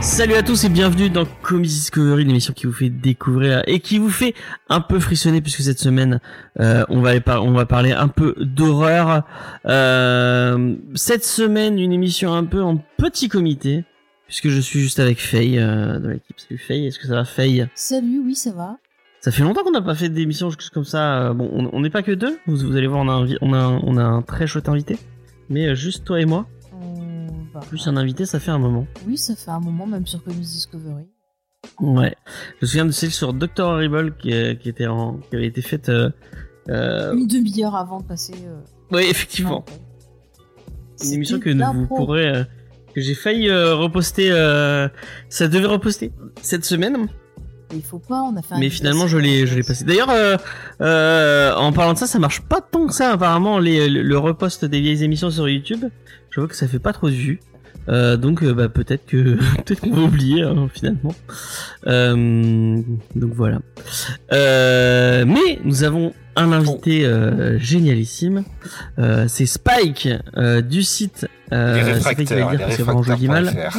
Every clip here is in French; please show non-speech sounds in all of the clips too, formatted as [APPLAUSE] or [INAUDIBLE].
Salut à tous et bienvenue dans Comics Discovery, l'émission qui vous fait découvrir et qui vous fait un peu frissonner puisque cette semaine euh, on va parler un peu d'horreur. Euh, cette semaine une émission un peu en petit comité puisque je suis juste avec Faye euh, de l'équipe. Salut Faye, est-ce que ça va Faye? Salut, oui, ça va. Ça fait longtemps qu'on n'a pas fait d'émission juste comme ça. euh, Bon, on n'est pas que deux. Vous, vous allez voir, on a un, vi- on a un, on a un très chouette invité. Mais euh, juste toi et moi, plus un invité, ça fait un moment. Oui, ça fait un moment, même sur Comics Discovery. Ouais. Je me souviens de celle sur Dr. Horrible qui, qui était en, qui avait été faite. Euh, Une demi-heure avant de passer. euh, Oui, effectivement. Une émission que vous pourrez, que j'ai failli euh, reposter. Euh, ça devait reposter cette semaine, Mais Il faut pas, on a fait un mais finalement je l'ai, je l'ai passé. D'ailleurs, euh, euh, en parlant de ça, ça marche pas tant que ça apparemment les, le, le repost des vieilles émissions sur YouTube. Je vois que ça fait pas trop de vues. Euh, donc euh, bah, peut-être que [LAUGHS] peut-être qu'on va oublier hein, finalement. Euh, donc voilà. Euh, mais nous avons un invité euh, génialissime. Euh, c'est Spike euh, du site. Euh, c'est que vraiment, je mal.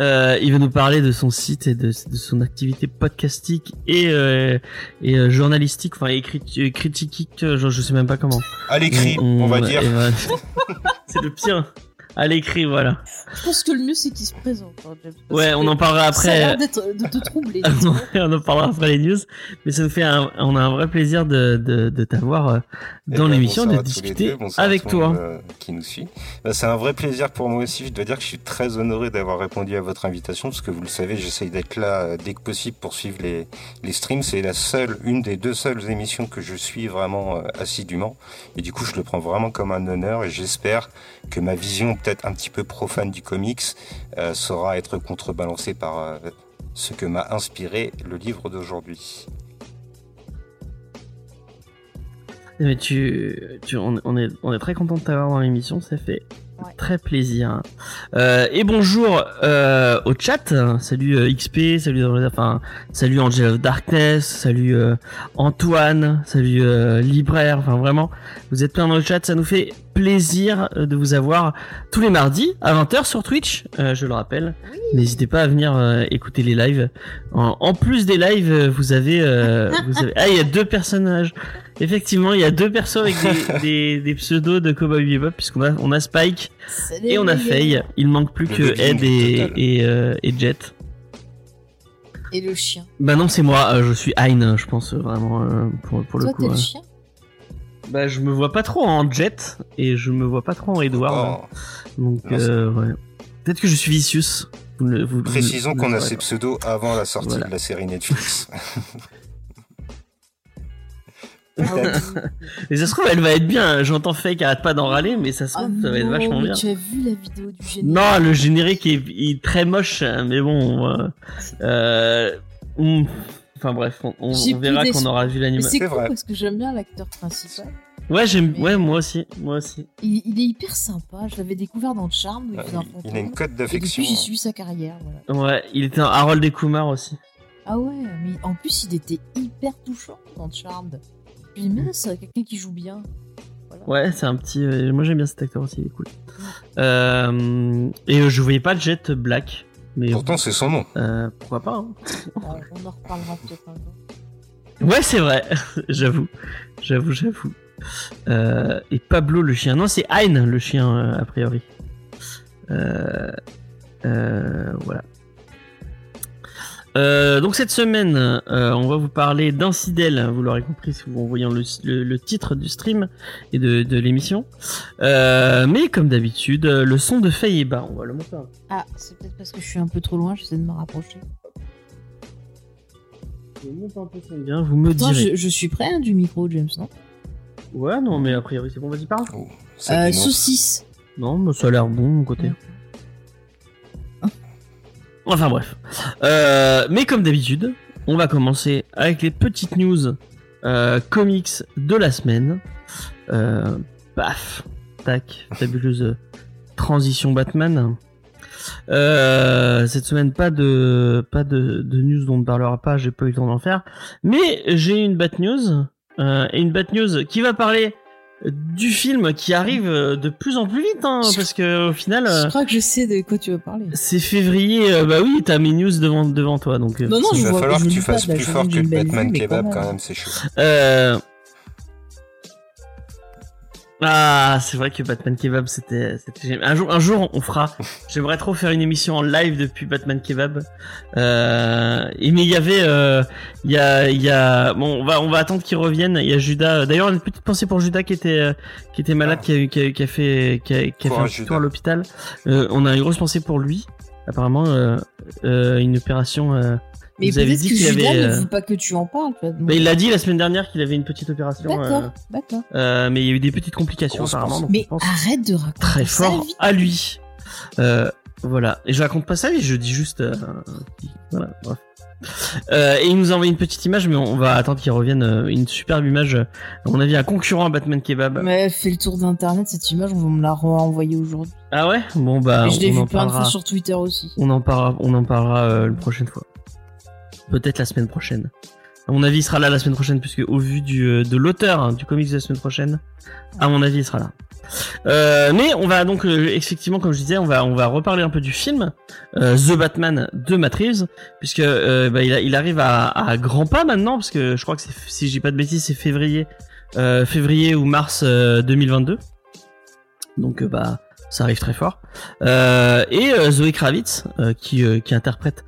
Euh, il va nous parler de son site et de, de son activité podcastique et, euh, et euh, journalistique, enfin écrit, euh, critique, euh, je, sais même pas comment. À l'écrit, on, va dire. et [LAUGHS] c'est le pire. À l'écrit, voilà. Je pense que le mieux, c'est qu'il se présente. hein, James, Ouais, on en parlera Ça a l'air après. d'être- de te troubler. [LAUGHS] on en parlera après les news, mais ça nous fait un, on a un vrai plaisir de, de, de t'avoir euh, Eh dans ben, l'émission, de discuter deux, avec monde, toi. euh, qui nous suit. Bah, c'est un vrai plaisir pour moi aussi. Je dois dire que je suis très honoré d'avoir répondu à votre invitation parce que vous le savez, j'essaye d'être là euh, dès que possible pour suivre les, les streams. C'est la seule, une des deux seules émissions que je suis vraiment assidûment. Et du coup, je le prends vraiment comme un honneur et j'espère que ma vision peut-être un petit peu profane du comics euh, saura être contrebalancée par euh, ce que m'a inspiré le livre d'aujourd'hui. Mais tu, tu on, on est, on est très content de t'avoir dans l'émission, ça fait Ouais. très plaisir. Euh, et bonjour euh, au chat. Salut euh, XP, salut, enfin, salut Angel of Darkness, salut euh, Antoine, salut euh, Libraire. Enfin vraiment, vous êtes plein dans le chat, ça nous fait plaisir euh, de vous avoir tous les mardis à 20h sur Twitch. euh, je le rappelle. N'hésitez pas à venir euh, écouter les lives. En, en plus des lives, vous avez, euh, [LAUGHS] vous avez, ah, il y a deux personnages. Effectivement, il y a deux persos avec des, [LAUGHS] des, des pseudos de Cowboy Bebop puisqu'on a, on a Spike Salut, et on a Faye. Il manque plus Le que Ed et, et, euh, et Jet. Et le chien. Bah non, c'est moi. euh, je suis Hein, je pense vraiment euh, pour, pour le Toi, coup. t'es le chien? Bah je me vois pas trop en Jet et je me vois pas trop en Edward. Oh, Donc euh, ouais. Peut-être que je suis Vicious. Vous vous- Précisons vous qu'on a saurez ces pseudos avant la sortie Voilà. de la série Netflix. Ah. Et [LAUGHS] ça se trouve, elle va être bien. J'entends Fake arrête pas d'en râler, mais ça se Ah trouve, ça va être vachement mais bien. Tu as vu la vidéo du générique Non, le générique est, est très moche, mais bon. euh, euh, hum, enfin bref, on, on- J'ai on verra plus quand on d'espoir. aura vu l'animation. c'est C'est cool vrai. parce que j'aime bien l'acteur principal. Ouais, j'aime. Mais- Ouais, moi aussi, moi aussi. Il, il est hyper sympa. Je l'avais découvert dans Charme. où Il, il a une cote Et d'affection. depuis, j'y suis sa carrière. Voilà. Ouais, il était un Harold et Kumar aussi. Ah ouais, mais en plus, il était hyper touchant dans Charmed. Puis mince, quelqu'un qui joue bien. Voilà. Ouais, c'est un petit. euh, moi j'aime bien cet acteur aussi, il est cool. Euh, et euh, je voyais pas Jet Black, mais Pourtant, c'est son nom. euh, pourquoi pas. hein. On, on en reparlera peut-être un jour. Ouais, c'est vrai. [LAUGHS] j'avoue, j'avoue, j'avoue. Euh, et Pablo le chien. Non, c'est Hein le chien euh, a priori. Euh, euh, voilà. Euh, donc cette semaine, euh, on va vous parler d'Incidel, vous l'aurez compris si vous en voyant le, le- le titre du stream et de, de l'émission. Euh, mais comme d'habitude, le son de Faye est bas, on va le monter. un Ah, c'est peut-être parce que je suis un peu trop loin, j'essaie de me rapprocher. Je monte un peu son bien, vous me Attends, direz. je, je suis prêt hein, du micro, James, non? Ouais, non, mais a priori c'est bon, vas-y parle. Oh, euh, dénonce. Saucisse. Non, mais ça a l'air bon de mon côté. Enfin bref. Euh, mais comme d'habitude, on va commencer avec les petites news euh, comics de la semaine. Euh, paf, tac, fabuleuse transition Batman. Euh, cette semaine, pas de pas de, de news dont on ne parlera pas. J'ai pas eu le temps d'en faire, mais j'ai une Bat News euh, et une Bat News qui va parler du film qui arrive euh, de plus en plus vite, hein, parce que au final, euh, Je crois que je sais de quoi tu veux parler. c'est février. euh, bah oui, t'as mes news devant devant toi, donc. euh, Non, non, Il je va vois falloir je que tu fasses la plus fort que le Batman Kebab quand même, c'est chaud. Euh... Ah, c'est vrai que Batman Kebab, c'était, c'était un jour, un jour, on fera. [LAUGHS] J'aimerais trop faire une émission en live depuis Batman Kebab. Euh... Et mais il y avait, euh... il y a, il y a, bon, on va, on va attendre qu'il revienne. Il y a Judas. D'ailleurs, une petite pensée pour Judas qui était, qui était malade, Ah. qui, a, qui, a, qui a fait, qui a, qui a fait un tour à l'hôpital. Euh, on a une grosse pensée pour lui. Apparemment, euh, euh, une opération. Euh... Mais Vous avez dit que qu'il y Judas avait, ne euh, pas que tu en parles. donc- bah, il l'a dit la semaine dernière qu'il avait une petite opération. D'accord, euh, d'accord. euh, mais il y a eu des petites complications Grosse apparemment. donc Mais arrête de raconter très sa fort vie. à lui. Euh, voilà. Et je raconte pas ça, je dis juste. euh, voilà. bref. Euh, et il nous a envoyé une petite image, mais on va attendre qu'il revienne. euh, une superbe image. euh, À mon avis, un concurrent à Batman Kebab. Mais fait le tour d'internet cette image, on va me la renvoyer aujourd'hui. Ah ouais? Bon bah, Et je l'ai on vu en plein de parlera. fois sur Twitter aussi. On en parlera. On en parlera euh, une prochaine fois. Peut-être la semaine prochaine. À mon avis, il sera là la semaine prochaine, puisque au vu du, euh, de l'auteur hein, du comics de la semaine prochaine, à mon avis, il sera là. Euh, mais on va donc euh, effectivement, comme je disais, on va on va reparler un peu du film euh, The Batman de Matt Reeves, puisque euh, bah, il, arrive à, à grands pas maintenant, parce que je crois que si j'ai pas de bêtises, c'est février, euh, février ou mars euh, 2022. Donc bah ça arrive très fort. Et Zoé Kravitz, qui qui interprète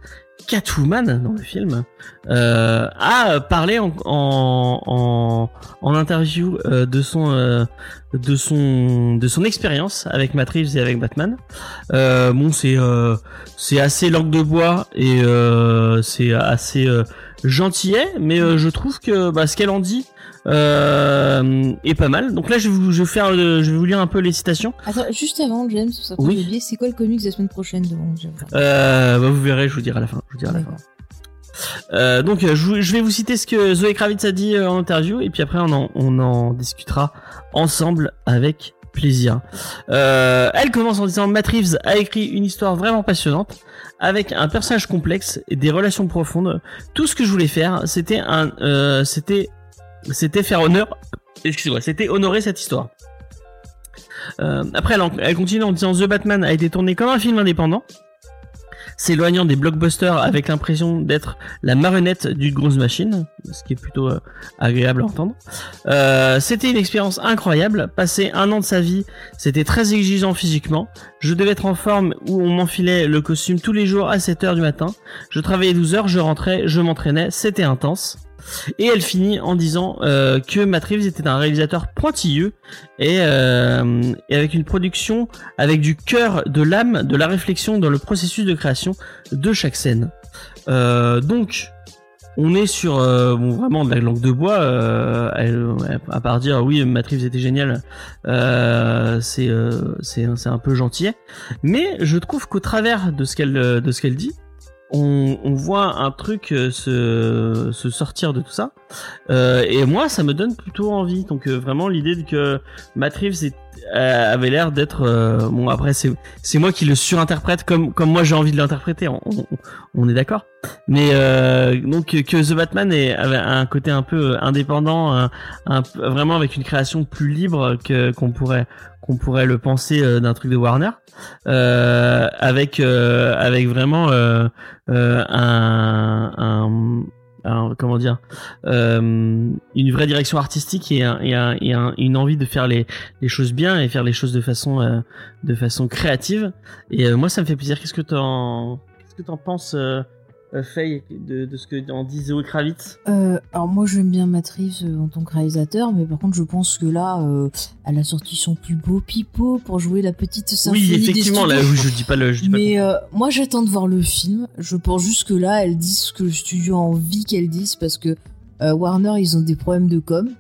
Catwoman dans le film, euh, a parlé en en, en, interview euh, de son euh, de son de son expérience avec Matt et avec Batman. Euh, bon, c'est euh, c'est assez langue de bois et euh, c'est assez gentillet, mais euh, je trouve que bah, ce qu'elle en dit euh, est pas mal. Donc là, je vais vous je vais faire euh, je vais vous lire un peu les citations. Attends, juste avant, James, ça Oui. oublié, c'est quoi le comics de la semaine prochaine regardé Euh, bah, vous verrez, je vous dirai à la fin. Je vous dirai à la fin. Euh, donc je, vais vous citer ce que Zoé Kravitz a dit en interview et puis après on en, on en discutera ensemble avec plaisir. Euh, elle commence en disant Matt Reeves a écrit une histoire vraiment passionnante avec un personnage complexe et des relations profondes. Tout ce que je voulais faire, c'était un, euh, c'était, c'était faire honneur, excusez-moi, c'était honorer cette histoire. Euh, après, elle, elle continue en disant The Batman a été tourné comme un film indépendant s'éloignant des blockbusters avec l'impression d'être la marionnette d'une grosse machine, ce qui est plutôt euh, agréable à entendre. Euh, c'était une expérience incroyable. Passer un an de sa vie, c'était très exigeant physiquement. Je devais être en forme où on m'enfilait le costume tous les jours à 7 heures du matin. Je travaillais 12 heures, je rentrais, je m'entraînais, c'était intense. Et elle finit en disant euh, que Matt était un réalisateur pointilleux et, euh, et avec une production avec du cœur, de l'âme, de la réflexion dans le processus de création de chaque scène. Euh, donc, on est sur vraiment de la langue de bois. À part dire oui, Reeves était génial, c'est un peu gentil. Mais je trouve qu'au travers de ce qu'elle dit, on, on voit un truc euh, se, se sortir de tout ça. Euh, et moi, ça me donne plutôt envie. Donc euh, vraiment l'idée de que Matt Reeves est- avait l'air d'être euh, bon. Après, c'est c'est moi qui le surinterprète comme comme moi j'ai envie de l'interpréter. On, on, on est d'accord. Mais euh, donc que The Batman est, avait un côté un peu indépendant, un, un- vraiment avec une création plus libre que qu'on pourrait qu'on pourrait le penser euh, d'un truc de Warner, euh, avec euh, avec vraiment euh, euh, un, un, un- comment dire euh, une vraie direction artistique et, un, et, un, et un- une envie de faire les, choses bien et faire les choses de façon euh, créative. Et euh, moi, ça me fait plaisir. Qu'est-ce que t'en qu'est-ce que t'en penses, euh, Faye, de, de ce que en dit Zoe Kravitz Euh, alors moi j'aime bien Matt Reeves euh, en tant que réalisateur, mais par contre je pense que là, euh, elle a sorti son plus beau pipeau pour jouer la petite symphonie Oui, des effectivement. Là, studios. oui, je dis pas le. Je dis pas le Mais euh, moi j'attends de voir le film. Je pense juste que là, elle dit ce que le studio a envie qu'elle dise parce que euh, Warner ils ont des problèmes de com.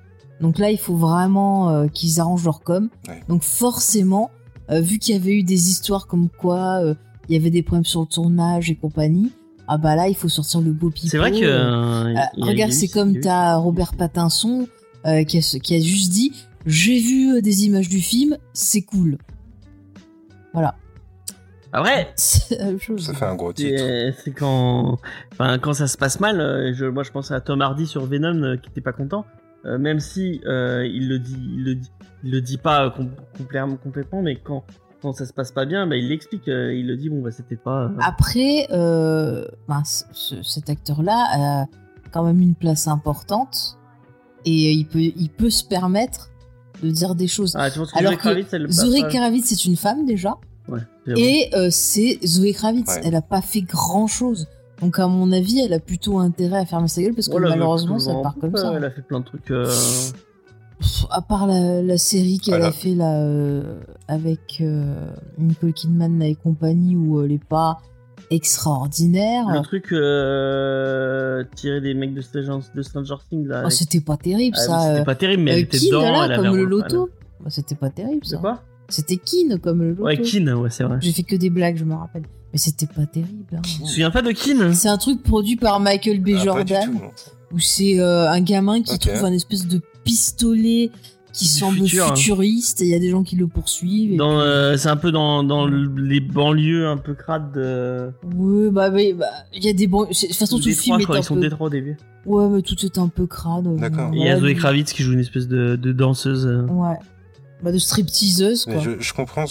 Donc là, il faut vraiment euh, qu'ils arrangent leur com. Ouais. Donc forcément, euh, vu qu'il y avait eu des histoires comme quoi euh, il y avait des problèmes sur le tournage et compagnie, ah bah là, il faut sortir le beau pipeau. C'est vrai que. Euh, euh, a regarde, c'est comme t'as Robert Pattinson euh, qui, a, qui a juste dit j'ai vu euh, des images du film, c'est cool. Voilà. Après, [LAUGHS] C'est la même chose. Ça fait un gros titre. c'est quand, enfin, quand ça se passe mal. euh, Je, moi, je pense à Tom Hardy sur Venom euh, qui était pas content, Euh, même si euh, il le dit, il le dit, il le dit pas euh, com- complètement, complètement, mais quand quand ça se passe pas bien, bah, il l'explique. euh, il le dit bon bah c'était pas. euh, Après, euh, ben, ce- ce- cet acteur-là a quand même une place importante et il peut, il peut se permettre de dire des choses. Ah, tu penses que Alors Zoé Kravitz, elle Zoé Kravitz, c'est une femme déjà, Ouais, et euh, c'est Zoé Kravitz. Ouais. Elle a pas fait grand-chose. Donc à mon avis, elle a plutôt intérêt à fermer sa gueule parce que Oh, malheureusement, ça part comme ça. Elle a fait plein de trucs. Euh, Pff, à part la, la série qu'elle Elle a- fait là euh, avec euh, Nicole Kidman et compagnie où elle est pas extraordinaire. Le truc euh, tiré des mecs de Stranger, de Stranger Things là. Oh, avec- c'était pas terrible Ah, ça. C'était euh, pas terrible, mais elle euh, était Keane, dedans. là, elle comme le loto. Bah, c'était pas terrible C'est ça. quoi? C'était Keane comme le loto. Ouais, Keane, ouais, c'est vrai. J'ai fait que des blagues, je me rappelle. Mais c'était pas terrible. hein. Tu te souviens pas de Keane? C'est un truc produit par Michael B. Ah, pas du Jordan tout, non. Où c'est euh, un gamin qui trouve un espèce de pistolet qui Du semble futur, hein. futuriste et il y a des gens qui le poursuivent. Dans, euh, c'est un peu dans, dans le- les banlieues un peu crades de. Ouais, bah, mais, bah, il y a des c'est- De toute façon, tout le film est un ils sont peu. Détroit au début. Ouais, mais tout est un peu crade. D'accord. Et Il y a Zoé Kravitz qui joue une espèce de, de danseuse. euh. Ouais. Bah, de stripteaseuse, quoi. Mais je, je comprends,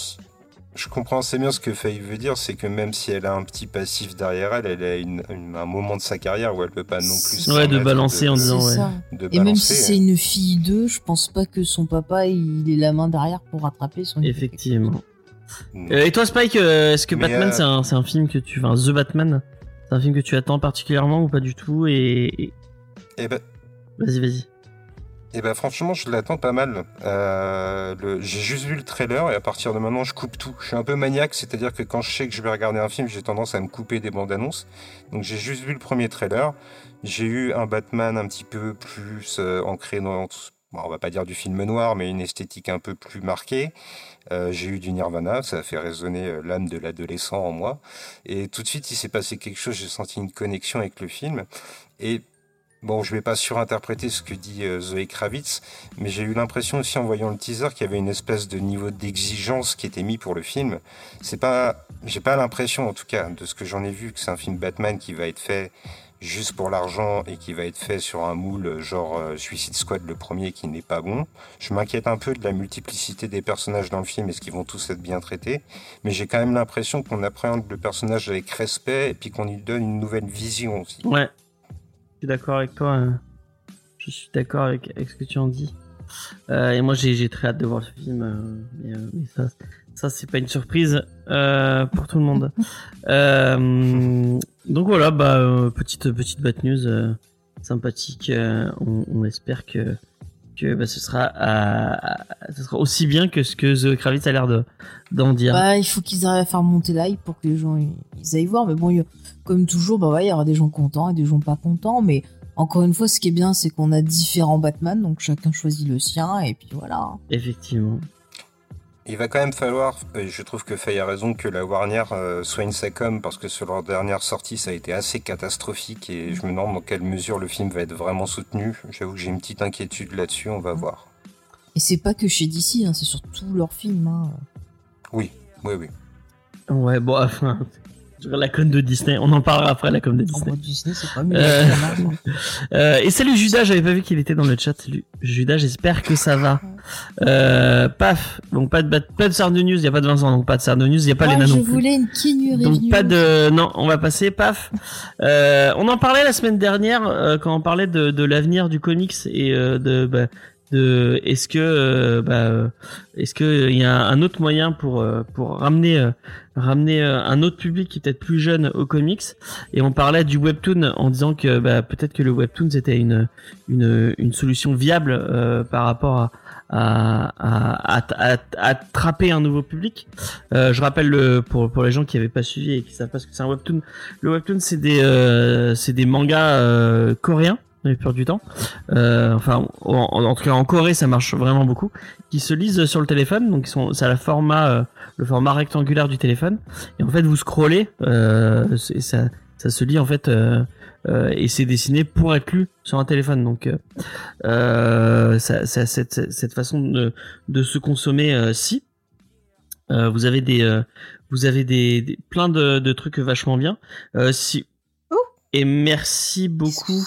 je comprends assez bien ce que Faye veut dire, c'est que même si elle a un petit passif derrière elle, elle a une- une- un moment de sa carrière où elle peut pas non plus. se Ouais, de balancer en disant, ouais. ça. de Et même si c'est une fille d'eux, je pense pas que son papa il ait la main derrière pour rattraper son. Effectivement. euh, et toi, Spike, euh, est-ce que Mais, Batman, euh, c'est un, c'est un film que tu. Enfin, The Batman, c'est un film que tu attends particulièrement ou pas du tout Et. et- Eh ben, Vas-y, vas-y. Eh ben, franchement, je l'attends pas mal. Euh, j'ai juste vu le trailer et à partir de maintenant, je coupe tout. Je suis un peu maniaque, c'est-à-dire que quand je sais que je vais regarder un film, j'ai tendance à me couper des bandes annonces. Donc j'ai juste vu le premier trailer. J'ai eu un Batman un petit peu plus euh, ancré dans, bon, on va pas dire du film noir, mais une esthétique un peu plus marquée. Euh, j'ai eu du Nirvana, ça a fait résonner euh, l'âme de l'adolescent en moi. Et tout de suite, il s'est passé quelque chose, j'ai senti une connexion avec le film. Et bon, je vais pas surinterpréter ce que dit euh, Zoé Kravitz, mais j'ai eu l'impression aussi en voyant le teaser qu'il y avait une espèce de niveau d'exigence qui était mis pour le film. C'est pas, j'ai pas l'impression, en tout cas, de ce que j'en ai vu, que c'est un film Batman qui va être fait juste pour l'argent et qui va être fait sur un moule euh, genre euh, Suicide Squad le premier qui n'est pas bon. Je m'inquiète un peu de la multiplicité des personnages dans le film, est-ce qu'ils vont tous être bien traités Mais j'ai quand même l'impression qu'on appréhende le personnage avec respect et puis qu'on lui donne une nouvelle vision aussi. Ouais. Je suis d'accord avec toi. hein. Je suis d'accord avec, avec ce que tu en dis. Euh, et moi, j'ai très hâte de voir ce film. euh, mais, euh, mais ça, ça c'est pas une surprise pour tout le monde. [LAUGHS] Donc voilà, bah, petite, petite bad news sympathique. on, on espère que, que bah, ce, sera, ce sera aussi bien que ce que The Kravitz a l'air de- d'en dire. Bah, il faut qu'ils arrivent à faire monter l'hype pour que les gens ils, aillent voir. Mais bon, il y a- comme toujours, bah ouais, il y aura des gens contents et des gens pas contents. Mais encore une fois, ce qui est bien, c'est qu'on a différents Batman, donc chacun choisit le sien et puis voilà. Effectivement. Il va quand même falloir, et je trouve que Faye a raison, que la Warner euh, soigne sa com parce que sur leur dernière sortie, ça a été assez catastrophique et je me demande dans quelle mesure le film va être vraiment soutenu. J'avoue que j'ai une petite inquiétude là-dessus, on va voir. Et c'est pas que chez DC, hein, c'est sur tous leurs films. Hein. Oui, oui, oui. Ouais, bon, [LAUGHS] enfin, sur la conne de Disney. On en parlera après, la com de Disney. Disney, c'est pas mieux. Euh, hein. [LAUGHS] Euh, et salut Judas, j'avais pas vu qu'il était dans le chat. Salut Judas, j'espère que ça va. Euh, paf, donc pas de, pas de News, il y a pas de Vincent, donc pas de Sarde News, il y a pas Moi, les je non plus. voulais une Donc Reeves. pas de non, on va passer paf. Euh, on en parlait la semaine dernière euh, quand on parlait de, de l'avenir du comics et euh, de bah, de est-ce que euh, bah, euh, est-ce que il y a un autre moyen pour euh, pour ramener euh, ramener euh, un autre public qui est peut-être plus jeune aux comics? Et on parlait du webtoon en disant que bah, peut-être que le webtoon c'était une une une solution viable euh, par rapport à à, à, à, à- à attraper un nouveau public. Euh, je rappelle le, pour, pour les gens qui n'avaient pas suivi et qui savent pas ce que c'est un webtoon. Le webtoon c'est des euh, c'est des mangas euh, coréens la plupart du temps. Euh, enfin en, en tout cas en Corée ça marche vraiment beaucoup. Qui se lisent sur le téléphone donc ils sont c'est la format euh, le format rectangulaire du téléphone et en fait vous scrollez euh, ça ça se lit en fait euh, et c'est dessiné pour être lu sur un téléphone donc ça, ça- cette, cette façon de, de se consommer si vous avez des, vous avez des, des- plein de, de trucs vachement bien. Si Oh. et merci beaucoup.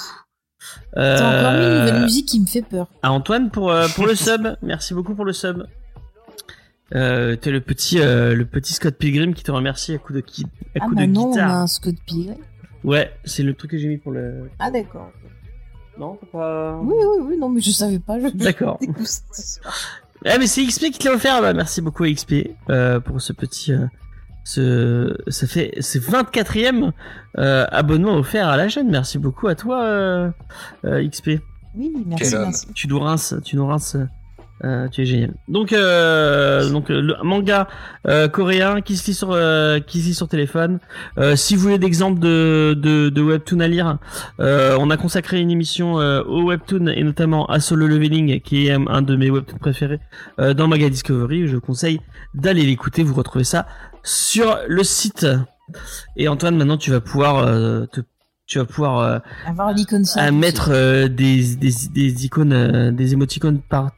T'as encore mis une euh, nouvelle musique qui me fait peur. à Antoine pour euh, pour le [LAUGHS] sub. Merci beaucoup pour le sub. Euh, T'es le petit euh, le petit Scott Pilgrim qui te remercie à coup de qui à Ah coup bah de non, on a un Scott Pilgrim. Ouais, c'est le truc que j'ai mis pour le. Ah d'accord. Non, t'as pas. Oui, oui, oui, non, mais je savais pas. Je... D'accord. [LAUGHS] Ah mais c'est XP qui te l'a offert. Bah, merci beaucoup à XP euh, pour ce petit. Ce ça fait c'est 24e euh, abonnement offert à la chaîne. Merci beaucoup à toi euh, euh, XP. Oui, merci, merci. tu nous rinces, tu nous rinces. Euh, tu es génial. Donc, euh, donc euh, le manga euh, coréen qui se lit sur qui se lit sur téléphone. Si vous voulez d'exemples de, de de webtoon à lire, on a consacré une émission au webtoon et notamment à Solo Leveling qui est un de mes webtoons préférés dans Maga Discovery. Je conseille d'aller l'écouter. Vous retrouvez ça sur le site. Et Antoine, maintenant tu vas pouvoir te tu vas pouvoir euh, Avoir l'icône à mettre euh, des, des, des icônes, euh, des émoticônes par,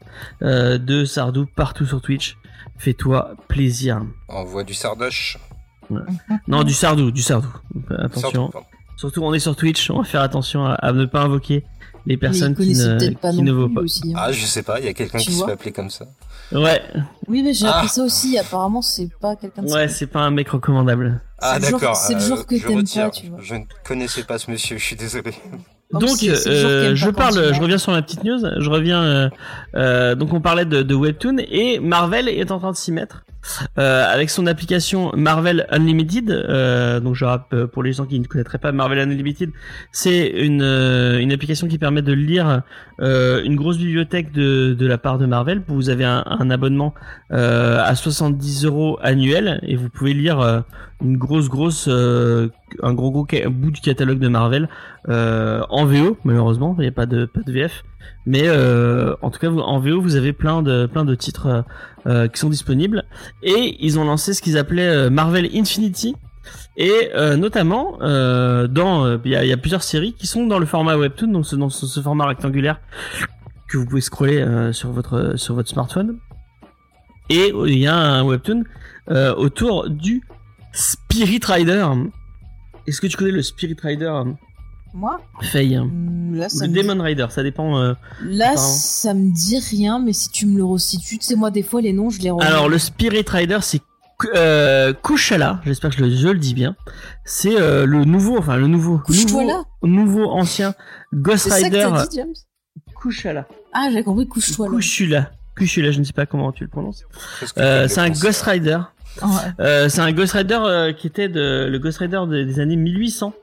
euh, de Sardou partout sur Twitch. Fais-toi plaisir. Envoie du sardoche. Non, du Sardou, du Sardou. Attention. Surtout, on est sur Twitch, on va faire attention à, à ne pas invoquer les personnes qui ne, pas qui ne vaut pas. aussi. hein. Ah, je sais pas, il y a quelqu'un qui se fait appeler comme ça. Ouais, Oui, mais j'ai appris Ah. ça aussi. Apparemment, c'est pas quelqu'un de ouais, c'est pas un mec recommandable. Ah, d'accord. c'est le genre que je t'aimes pas, tu vois. Je ne connaissais pas ce monsieur, je suis désolé. Donc, euh, je parle, je reviens sur ma petite news. Je reviens. euh, euh, donc, on parlait de, de webtoon et Marvel est en train de s'y mettre euh, avec son application Marvel Unlimited. Euh, donc, je rappelle pour les gens qui ne connaîtraient pas Marvel Unlimited, c'est une euh, une application qui permet de lire euh, une grosse bibliothèque de de la part de Marvel. Vous avez un, un abonnement euh, à 70 euros annuel et vous pouvez lire euh, une grosse grosse euh, un gros gros bout du catalogue de Marvel euh, en VO malheureusement il n'y a pas de pas de VF mais euh, en tout cas en VO vous avez plein de plein de titres euh, euh, qui sont disponibles. Et ils ont lancé ce qu'ils appelaient euh, Marvel Infinity. Et notamment dans il y, a, plusieurs séries qui sont dans le format webtoon donc ce- dans ce, ce format rectangulaire que vous pouvez scroller sur votre sur votre smartphone. Et il y a un webtoon autour du Spirit Rider est-ce que tu connais le Spirit Rider Moi, Faye là, ça le me dit... Demon Rider, ça dépend. euh. là, ça me dit rien, mais si tu me le resitues, tu sais, moi, des fois, les noms, je les remets. Alors le Spirit Rider, c'est euh, Kushala, j'espère que je le, je le dis bien. C'est euh, le nouveau, enfin le nouveau, nouveau, nouveau ancien Ghost c'est ça que Rider t'as dit, James Kushala. Ah, j'ai compris, couche-toi là. Kushula. Kushula, je ne sais pas comment tu le prononces. Euh, c'est un. Ghost Rider. Ouais. Euh, c'est un Ghost Rider euh, qui était de, le Ghost Rider des, des années 1800.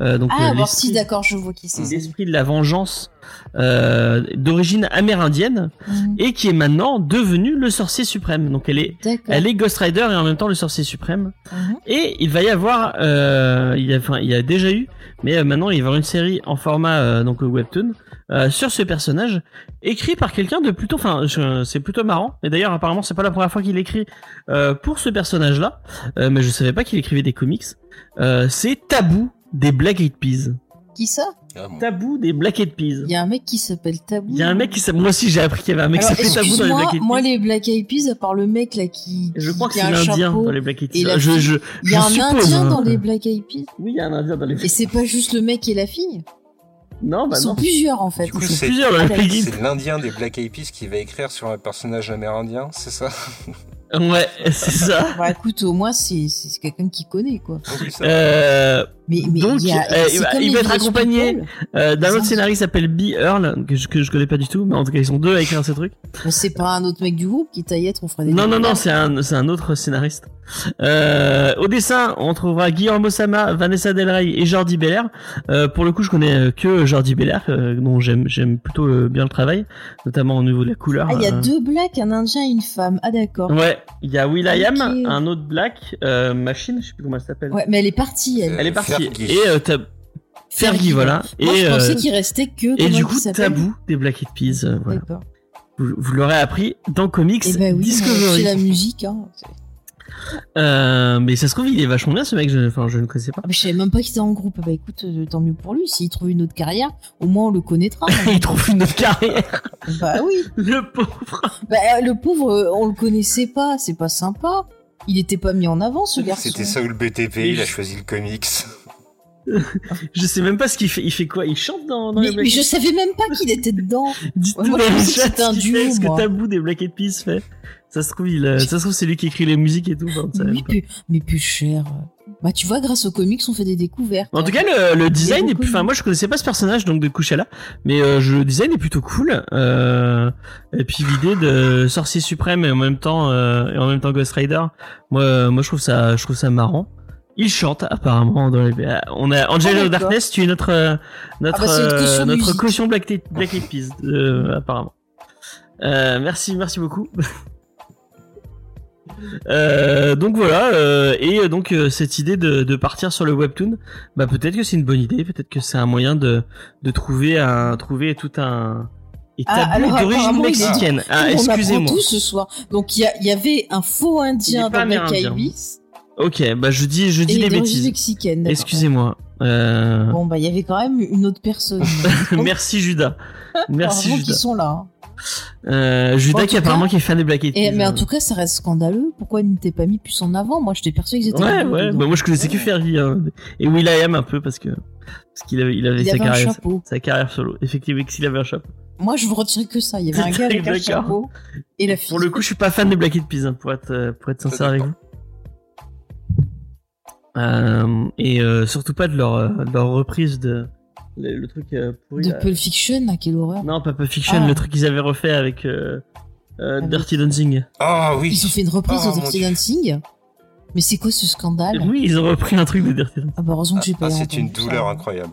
Euh, donc Ah, euh, l'esprit- si, d'accord, je vois qui c'est. l'esprit de la vengeance euh, d'origine amérindienne Hum, et qui est maintenant devenu le sorcier suprême. Donc elle est. Elle est Ghost Rider et en même temps le sorcier suprême. Mhm. Et il va y avoir, euh, il, y a, enfin, il y a déjà eu, mais maintenant il va y avoir une série en format euh, donc webtoon euh, sur ce personnage, écrit par quelqu'un de plutôt, enfin c'est plutôt marrant. Et d'ailleurs apparemment c'est pas la première fois qu'il écrit euh, pour ce personnage-là, euh, mais je savais pas qu'il écrivait des comics. Euh, c'est Tabou des Black Eyed Peas. Qui ça Ah, bon. Tabou des Black Eyed Peas. Il y a un mec qui s'appelle Tabou. Il y a un mec qui s'appelle, moi aussi j'ai appris qu'il y avait un mec qui s'appelait Tabou dans les Black Eyed Peas. moi, les Black Eyed Peas, à part le mec là qui. Je qui- crois que qui c'est a un l'Indien dans les Black Eyed Peas. Je, je, Il y a un suppose, Indien hein. dans les Black Eyed Peas. Oui, il y a un Indien dans les Et c'est pas juste le mec et la fille. Non, bah Ils sont non. plusieurs en fait. Du coup, Ils sont c'est- plusieurs dans les d'accord. Black Eyed C'est l'Indien des Black Eyed Peas qui va écrire sur un personnage amérindien, c'est ça? Ouais, [LAUGHS] c'est ça. Bah écoute, au moins c'est c'est quelqu'un qui connaît quoi. Oui, ça. Euh, Mais, mais Donc, il, a, euh, il va- être accompagné- euh, d'un autre scénariste qui s'appelle B. Earl, que je, que je connais pas du tout, mais en tout cas ils sont deux à écrire ces trucs. C'est pas un autre mec du groupe qui taillait on ferait des Non, non, non, c'est un, c'est un autre scénariste. Euh, au dessin, on trouvera Guillermo Sama, Vanessa Del Rey et Jordi Belair. Pour le coup, je connais que Jordi Belair, dont j'aime, j'aime plutôt bien le travail, notamment au niveau de la couleur. Ah, il y a deux blacks, un indien et une femme. Ah d'accord. Ouais, il y a Will.i.am, Ok. un autre black, Machine, je sais plus comment elle s'appelle. Ouais, mais elle est partie elle. Elle est partie. Fergie. Et euh, Fergie, voilà. Moi et je pensais euh, qu'il restait que. et du coup, Tabou des Black Eyed Peas, euh, voilà. Vous, vous l'aurez appris dans Comics Et bah oui, Discovery. c'est la musique. Hein. Ah, [LAUGHS] Euh, mais ça se trouve, il est vachement bien ce mec, je, enfin, je ne connaissais pas. mais je savais même pas qu'il était en groupe. Bah écoute, euh, tant mieux pour lui. S'il trouve une autre carrière, au moins on le connaîtra. [LAUGHS] il trouve une autre carrière, [LAUGHS] bah oui. le pauvre. Bah, le pauvre, on le connaissait pas. C'est pas sympa. Il était pas mis en avant, ce garçon. C'était Saul BTP, Et il a choisi le comics. Je sais même pas ce qu'il fait. Il fait quoi? Il chante dans, dans Mais, les mais je savais même pas qu'il était dedans. [LAUGHS] Dites-nous Ouais, dans c'était un duo, fait, ce que. Tabou des Black Eyed Peas fait. Ça se trouve, il, euh, ça se trouve, c'est lui qui écrit les musiques et tout. enfin, pas. plus, mais plus cher. Bah, tu vois, grâce aux comics, on fait des découvertes. En tout cas, le, le design est plus. Enfin, moi, je connaissais pas ce personnage donc de Kuchala, mais euh, je- le design est plutôt cool. Euh, et puis l'idée de sorcier suprême et en même temps euh, et en même temps Ghost Rider, moi, euh, moi, je trouve ça, je trouve ça marrant. Il chante apparemment dans les. euh, On a Angel Ah, of d'accord. Darkness, tu es notre euh, notre Ah bah, caution euh, notre musique. caution Black Black Eyed Peas euh, apparemment. Euh, merci, merci beaucoup. [LAUGHS] Euh, donc voilà, euh, et donc euh, cette idée de, de partir sur le webtoon, bah peut-être que c'est une bonne idée, peut-être que c'est un moyen de, de trouver un trouver tout un Ah, établi alors, d'origine mexicaine. Ah, excusez-moi. tout ce soir. Donc, il y, y avait un faux indien dans Black. Peas. Ok, bah je dis je dis des bêtises. mexicaine. Excusez-moi. Euh... Bon, bah, il y avait quand même une autre personne. [LAUGHS] Merci Judas. [LAUGHS] Merci Judas. qu'ils sont là. hein. Euh, Judas qui apparemment cas- qui est fan des Black Eyed Et, Peas. mais en tout cas, ça reste scandaleux. Pourquoi ils n'étaient pas mis plus en avant? Moi, j'étais persuadée qu'ils étaient Ouais, ouais. Bah, moi, je connaissais que Ferry hein. et Will.i.am un peu parce que parce qu'il avait, il avait Il sa avait un carrière, chapeau. sa carrière solo. Effectivement, s'il avait un chapeau. Moi, je vous retirais que ça. Il y avait [LAUGHS] un gars avec un chapeau et la fille. Pour le coup, je suis pas fan des Black Eyed Peas, hein, pour être euh, pour être sincère avec vous. Euh, et euh, surtout pas de leur euh, de leur reprise de le, le truc pourri. de là. Pulp Fiction, à quelle horreur. Non, pas Pulp Fiction, Ah. le truc qu'ils avaient refait avec euh, euh, Avec- Dirty Dancing. Ah oui. Ils ont fait une reprise Oh, de mon Dirty. Dancing. Mais c'est quoi ce scandale? Oui, ils ont repris un truc de Dirty Dancing. Ah bah heureusement que j'ai pas Ah, c'est une ça. douleur incroyable.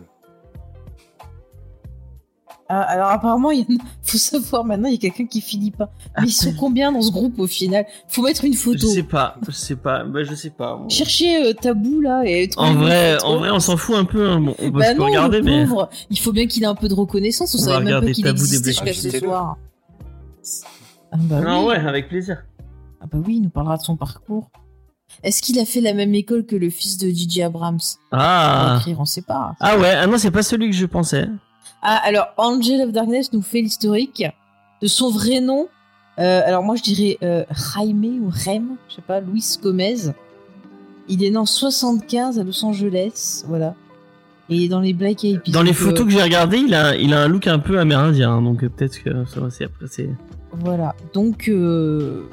Ah, alors apparemment, il y en a... [LAUGHS] faut savoir maintenant, il y a quelqu'un qui finit pas. Mais ils sont combien dans ce groupe au final? Faut mettre une Je photo. sais pas, je sais pas, bah je sais pas. moi. Cherchez euh, Tabou là et En vrai, en vrai, on s'en fout un peu. hein. Bon, on peut, Bah je non, regarder, le mais pauvre, il faut bien qu'il ait un peu de reconnaissance. On, On va savait même pas qu'il Tabou des existait jusqu'à ce soir. Ah bah, non, oui. ouais, avec plaisir. ah bah oui, il nous parlera de son parcours. Est-ce qu'il a fait la même école que le fils de DJ Abrams? Ah, écrire, on sait pas. ah ouais, ah non, c'est pas celui que je pensais. Ah, alors, Angel of Darkness nous fait l'historique de son vrai nom. Euh, alors, moi, je dirais euh, Jaime ou Rem, je sais pas, Luis Gomez. Il est né en 75 à Los Angeles, voilà. Et il est dans les Black Eyed Peas. Dans les Donc, photos euh, que j'ai regardées, il a, il a un look un peu amérindien, hein, donc euh, peut-être que ça après c'est. Voilà. Donc, euh,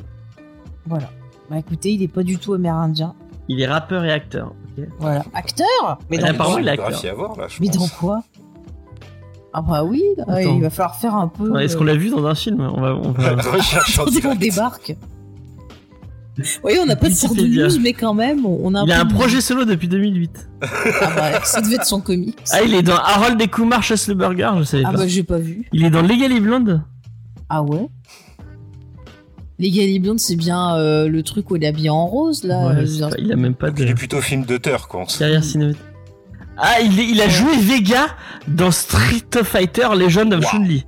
voilà. Bah écoutez, il est pas du tout amérindien. Il est rappeur et acteur. Voilà. Acteur? Mais dans, apparemment, quoi à voir là, je Mais pense. dans quoi? Ah bah oui, là, il va falloir faire un peu... Est-ce qu'on l'a vu dans un film On va, on va... [LAUGHS] Recherche en direct. débarque. Oui, on n'a pas de Wikipédia. News, mais quand même, on a un Il a un de- projet solo depuis 2008. Ah bah, ça devait être son comics. Ah, il est dans Harold et Kumar chasse le burger, je savais Ah pas. bah, j'ai pas vu. Il est dans Legally Blonde. Ah ouais Les Gally Blonde, c'est bien euh, le truc où il est habillé en rose, là. Ouais, euh, il a même pas de Il est plutôt film d'auteur, quoi. carrière cinématique. Ah, il, a joué Vega dans Street Fighter Legend of Wow. Chun-Li.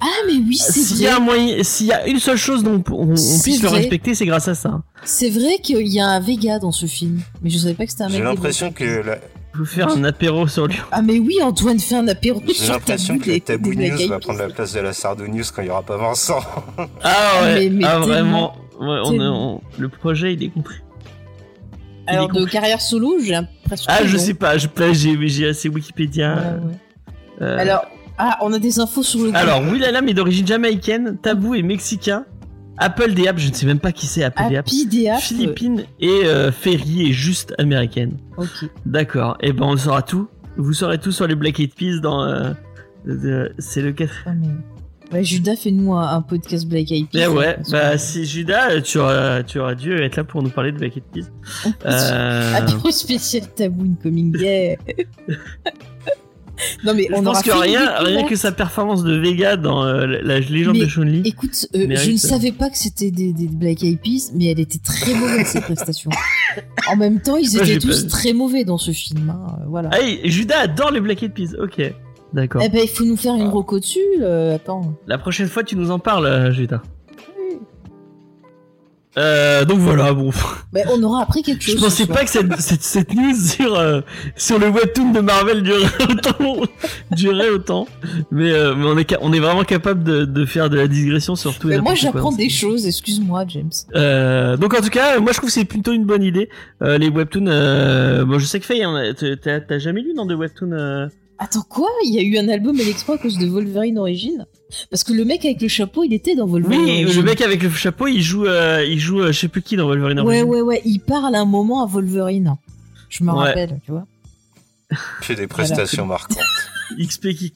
Ah, mais oui, c'est S'il y a vrai. un moyen, s'il y a une seule chose dont on, on C'est puisse le vrai. respecter, c'est grâce à ça. C'est vrai qu'il y a un Vega dans ce film. Mais je savais pas que c'était un mec. J'ai l'impression que la, Je vais faire un apéro sur lui. Ah, mais oui, Antoine fait un apéro j'ai sur l'impression que des- Tabou News va prendre la place de la Sardo News quand il y aura pas Vincent. Ah ouais, Mais- mais ah vraiment. Ouais, on est- tellement. on- le projet, il est compris. Alors, de carrière solo, j'ai l'impression Ah, je sais pas, je j'ai j'ai assez Wikipédia. Ouais, ouais. euh, Alors, ah, on a des infos sur le alors, Will Alam est d'origine jamaïcaine, Tabou est mexicain, Apple Deap, je ne sais même pas qui c'est Apple Happy Deap. Philippines et euh, Ferry est juste américaine. Ok. D'accord, et ben on saura tout. Vous saurez tout sur les Black Eyed Peas dans. euh, c'est le 4. Ah, mais... Ouais, Judas, fais-nous un, un podcast Black Eyed Peas. Mais ouais, bah si Judas, tu auras, tu auras dû être là pour nous parler de Black Eyed Peas. Euh, Apéro spécial tabou incoming yeah. [LAUGHS] non mais je on pense que rien, rien que sa performance de Vega dans euh, la la légende Mais de Chun-Li. Écoute, euh, je ne savais pas que c'était des, des Black Eyed Peas, mais elle était très mauvaise cette prestation. [LAUGHS] En même temps, ils étaient tous pas- très mauvais dans ce film. hein, Voilà. Ah, Judas adore les Black Eyed Peas, ok. D'accord. Eh ben, il faut nous faire une Ah. roco dessus. euh, attends. La prochaine fois, tu nous en parles, euh, Judas. Euh, donc voilà, bon. Mais on aura appris quelque chose. Je pensais ce soir. pas que cette, cette, cette news sur, euh, sur le webtoon de Marvel durait [LAUGHS] autant. durait autant. Mais, euh, mais on, est, on est vraiment capable de, de faire de la digression sur tout et moi, n'importe quoi. j'apprends des choses. Excuse-moi, James. Euh, donc en tout cas, moi je trouve que c'est plutôt une bonne idée. Euh, les webtoons, euh, bon je sais que Faye, hein, t'as t'as jamais lu dans des webtoons euh... Attends quoi? Il y a eu un album Electro à cause de Wolverine Origine Parce que le mec avec le chapeau, il était dans Wolverine Oui, Origins. le mec avec le chapeau, il joue, euh, il joue, euh, je sais plus qui dans Wolverine Ouais, Origins. ouais, ouais. Il parle un moment à Wolverine. Je me Ouais. rappelle, tu vois. Fait des prestations marquantes. [LAUGHS] XP qui.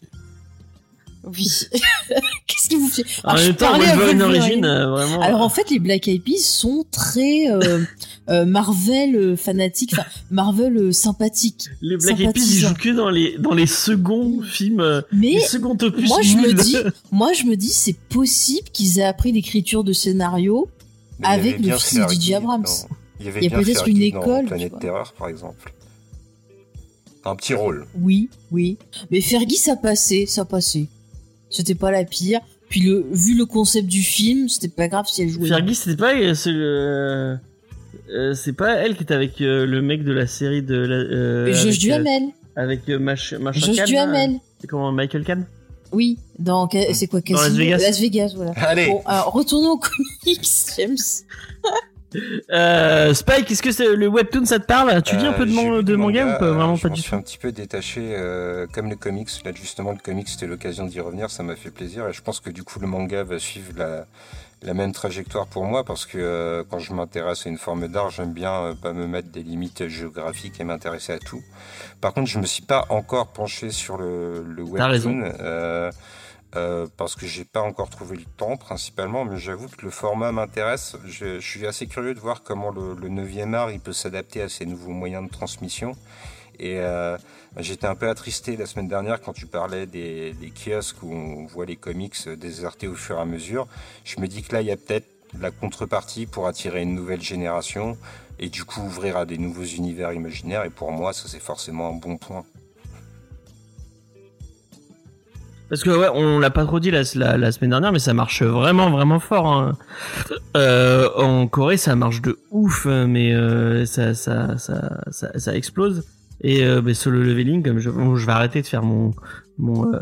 Oui. [LAUGHS] Qu'est-ce qui vous fait En Ah, je même temps, Wolverine euh, vraiment. Alors en fait, les Black Eyed Peas sont très euh, [LAUGHS] euh, Marvel euh, fanatiques, enfin Marvel sympathiques. les Black Eyed Peas, ils jouent que dans les, dans les seconds films, Mais les seconds opus. moi je me dis, [LAUGHS] moi je me dis, c'est possible qu'ils aient appris l'écriture de scénario. Mais Avec le fils de DJ Abrams. dans- Il y avait Il y a peut-être une école, Planète. Terreur, par exemple. Un petit rôle. Oui, oui. Mais Fergie, ça passait, ça passait. C'était pas la pire. Puis le, vu le concept du film, c'était pas grave si elle jouait. Fergie, c'était pas, euh, c'est le- euh, c'est pas elle qui était avec euh, le mec de la série de la. Euh, Josh euh, Duhamel. avec euh, Mach, machin Josh Khan, Duhamel. C'est comment Michael Kahn? Oui, dans c'est quoi Dans Las Vegas. Las Vegas, voilà. Allez Bon, alors retournons aux [LAUGHS] comics, James. Euh, Spike, est-ce que le webtoon ça te parle Tu lis un Euh, peu de, man- manga, ou pas euh, Vraiment je suis un petit peu détaché, euh, comme le comics. Là, justement, le comics, c'était l'occasion d'y revenir. Ça m'a fait plaisir. Et je pense que du coup, le manga va suivre la, la même trajectoire pour moi parce que euh, quand je m'intéresse à une forme d'art, j'aime bien euh, pas me mettre des limites géographiques et m'intéresser à tout. Par contre, je me suis pas encore penché sur le, webtoon. euh, euh, parce que j'ai pas encore trouvé le temps principalement, mais j'avoue que le format m'intéresse. Je, je suis assez curieux de voir comment le, le 9e art il peut s'adapter à ces nouveaux moyens de transmission. Et euh, j'étais un peu attristé la semaine dernière quand tu parlais des, des kiosques où on voit les comics désertés au fur et à mesure. Je me dis que là, il y a peut-être la contrepartie pour attirer une nouvelle génération et du coup ouvrir à des nouveaux univers imaginaires. Et pour moi, ça c'est forcément un bon point. Parce que ouais, on l'a pas trop dit la, semaine dernière, mais ça marche vraiment vraiment fort. Hein. Euh, en Corée, ça marche de ouf, mais euh, ça, ça, ça, ça, explose. Et euh, bah, solo leveling, comme je, bon, je vais arrêter de faire mon, mon euh,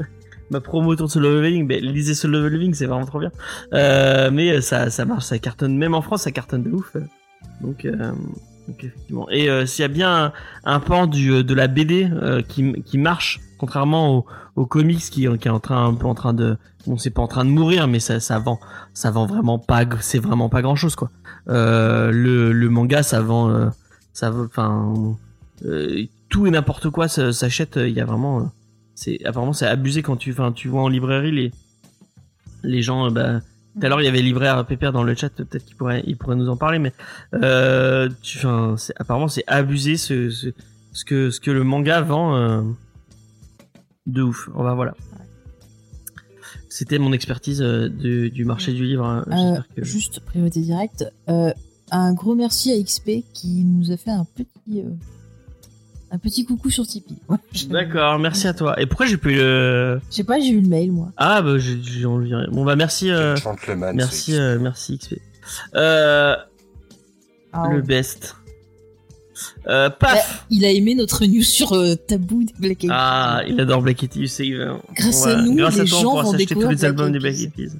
[LAUGHS] ma promo autour de solo leveling. Mais lisez solo leveling, c'est vraiment trop bien. Euh, mais ça, ça marche, ça cartonne. Même en France, ça cartonne de ouf. Donc, euh, donc effectivement. Et s'il y a bien un, un pan du, de la BD qui, qui marche, contrairement au, comics qui, qui est en train un peu en train de bon c'est pas en train de mourir mais ça ça vend ça vend vraiment pas c'est vraiment pas grand chose quoi. Euh, le manga ça vend euh, ça enfin euh, tout et n'importe quoi s'achète il y a vraiment euh, c'est apparemment c'est abusé quand tu enfin tu vois en librairie les les gens euh, bah tout il y avait libraire Pépère dans le chat peut-être qu'il pourrait il pourrait nous en parler mais euh, tu apparemment c'est abusé ce, ce que ce que le manga vend euh, de ouf. On va voilà. C'était mon expertise euh, du marché du livre. hein. Euh, J'espère que- Juste priorité directe. Euh, un gros merci à XP qui nous a fait un petit euh, un petit coucou sur Tipeee. [LAUGHS] Ouais, je- D'accord, merci à toi. Et pourquoi j'ai pu le Je sais pas, j'ai eu le mail moi. Ah bah j'ai j'ai envie. Bon bah merci euh, Gentleman. merci euh, merci XP. Euh, Ah, le ouais. best. Euh, paf. Il a aimé notre news sur euh, Tabou des Black Eyed Ah, il adore Black Eyed Peas. Grâce à nous, grâce à les toi, gens vont s'acheter tous découvrir les Black albums des Black Eyed Peas.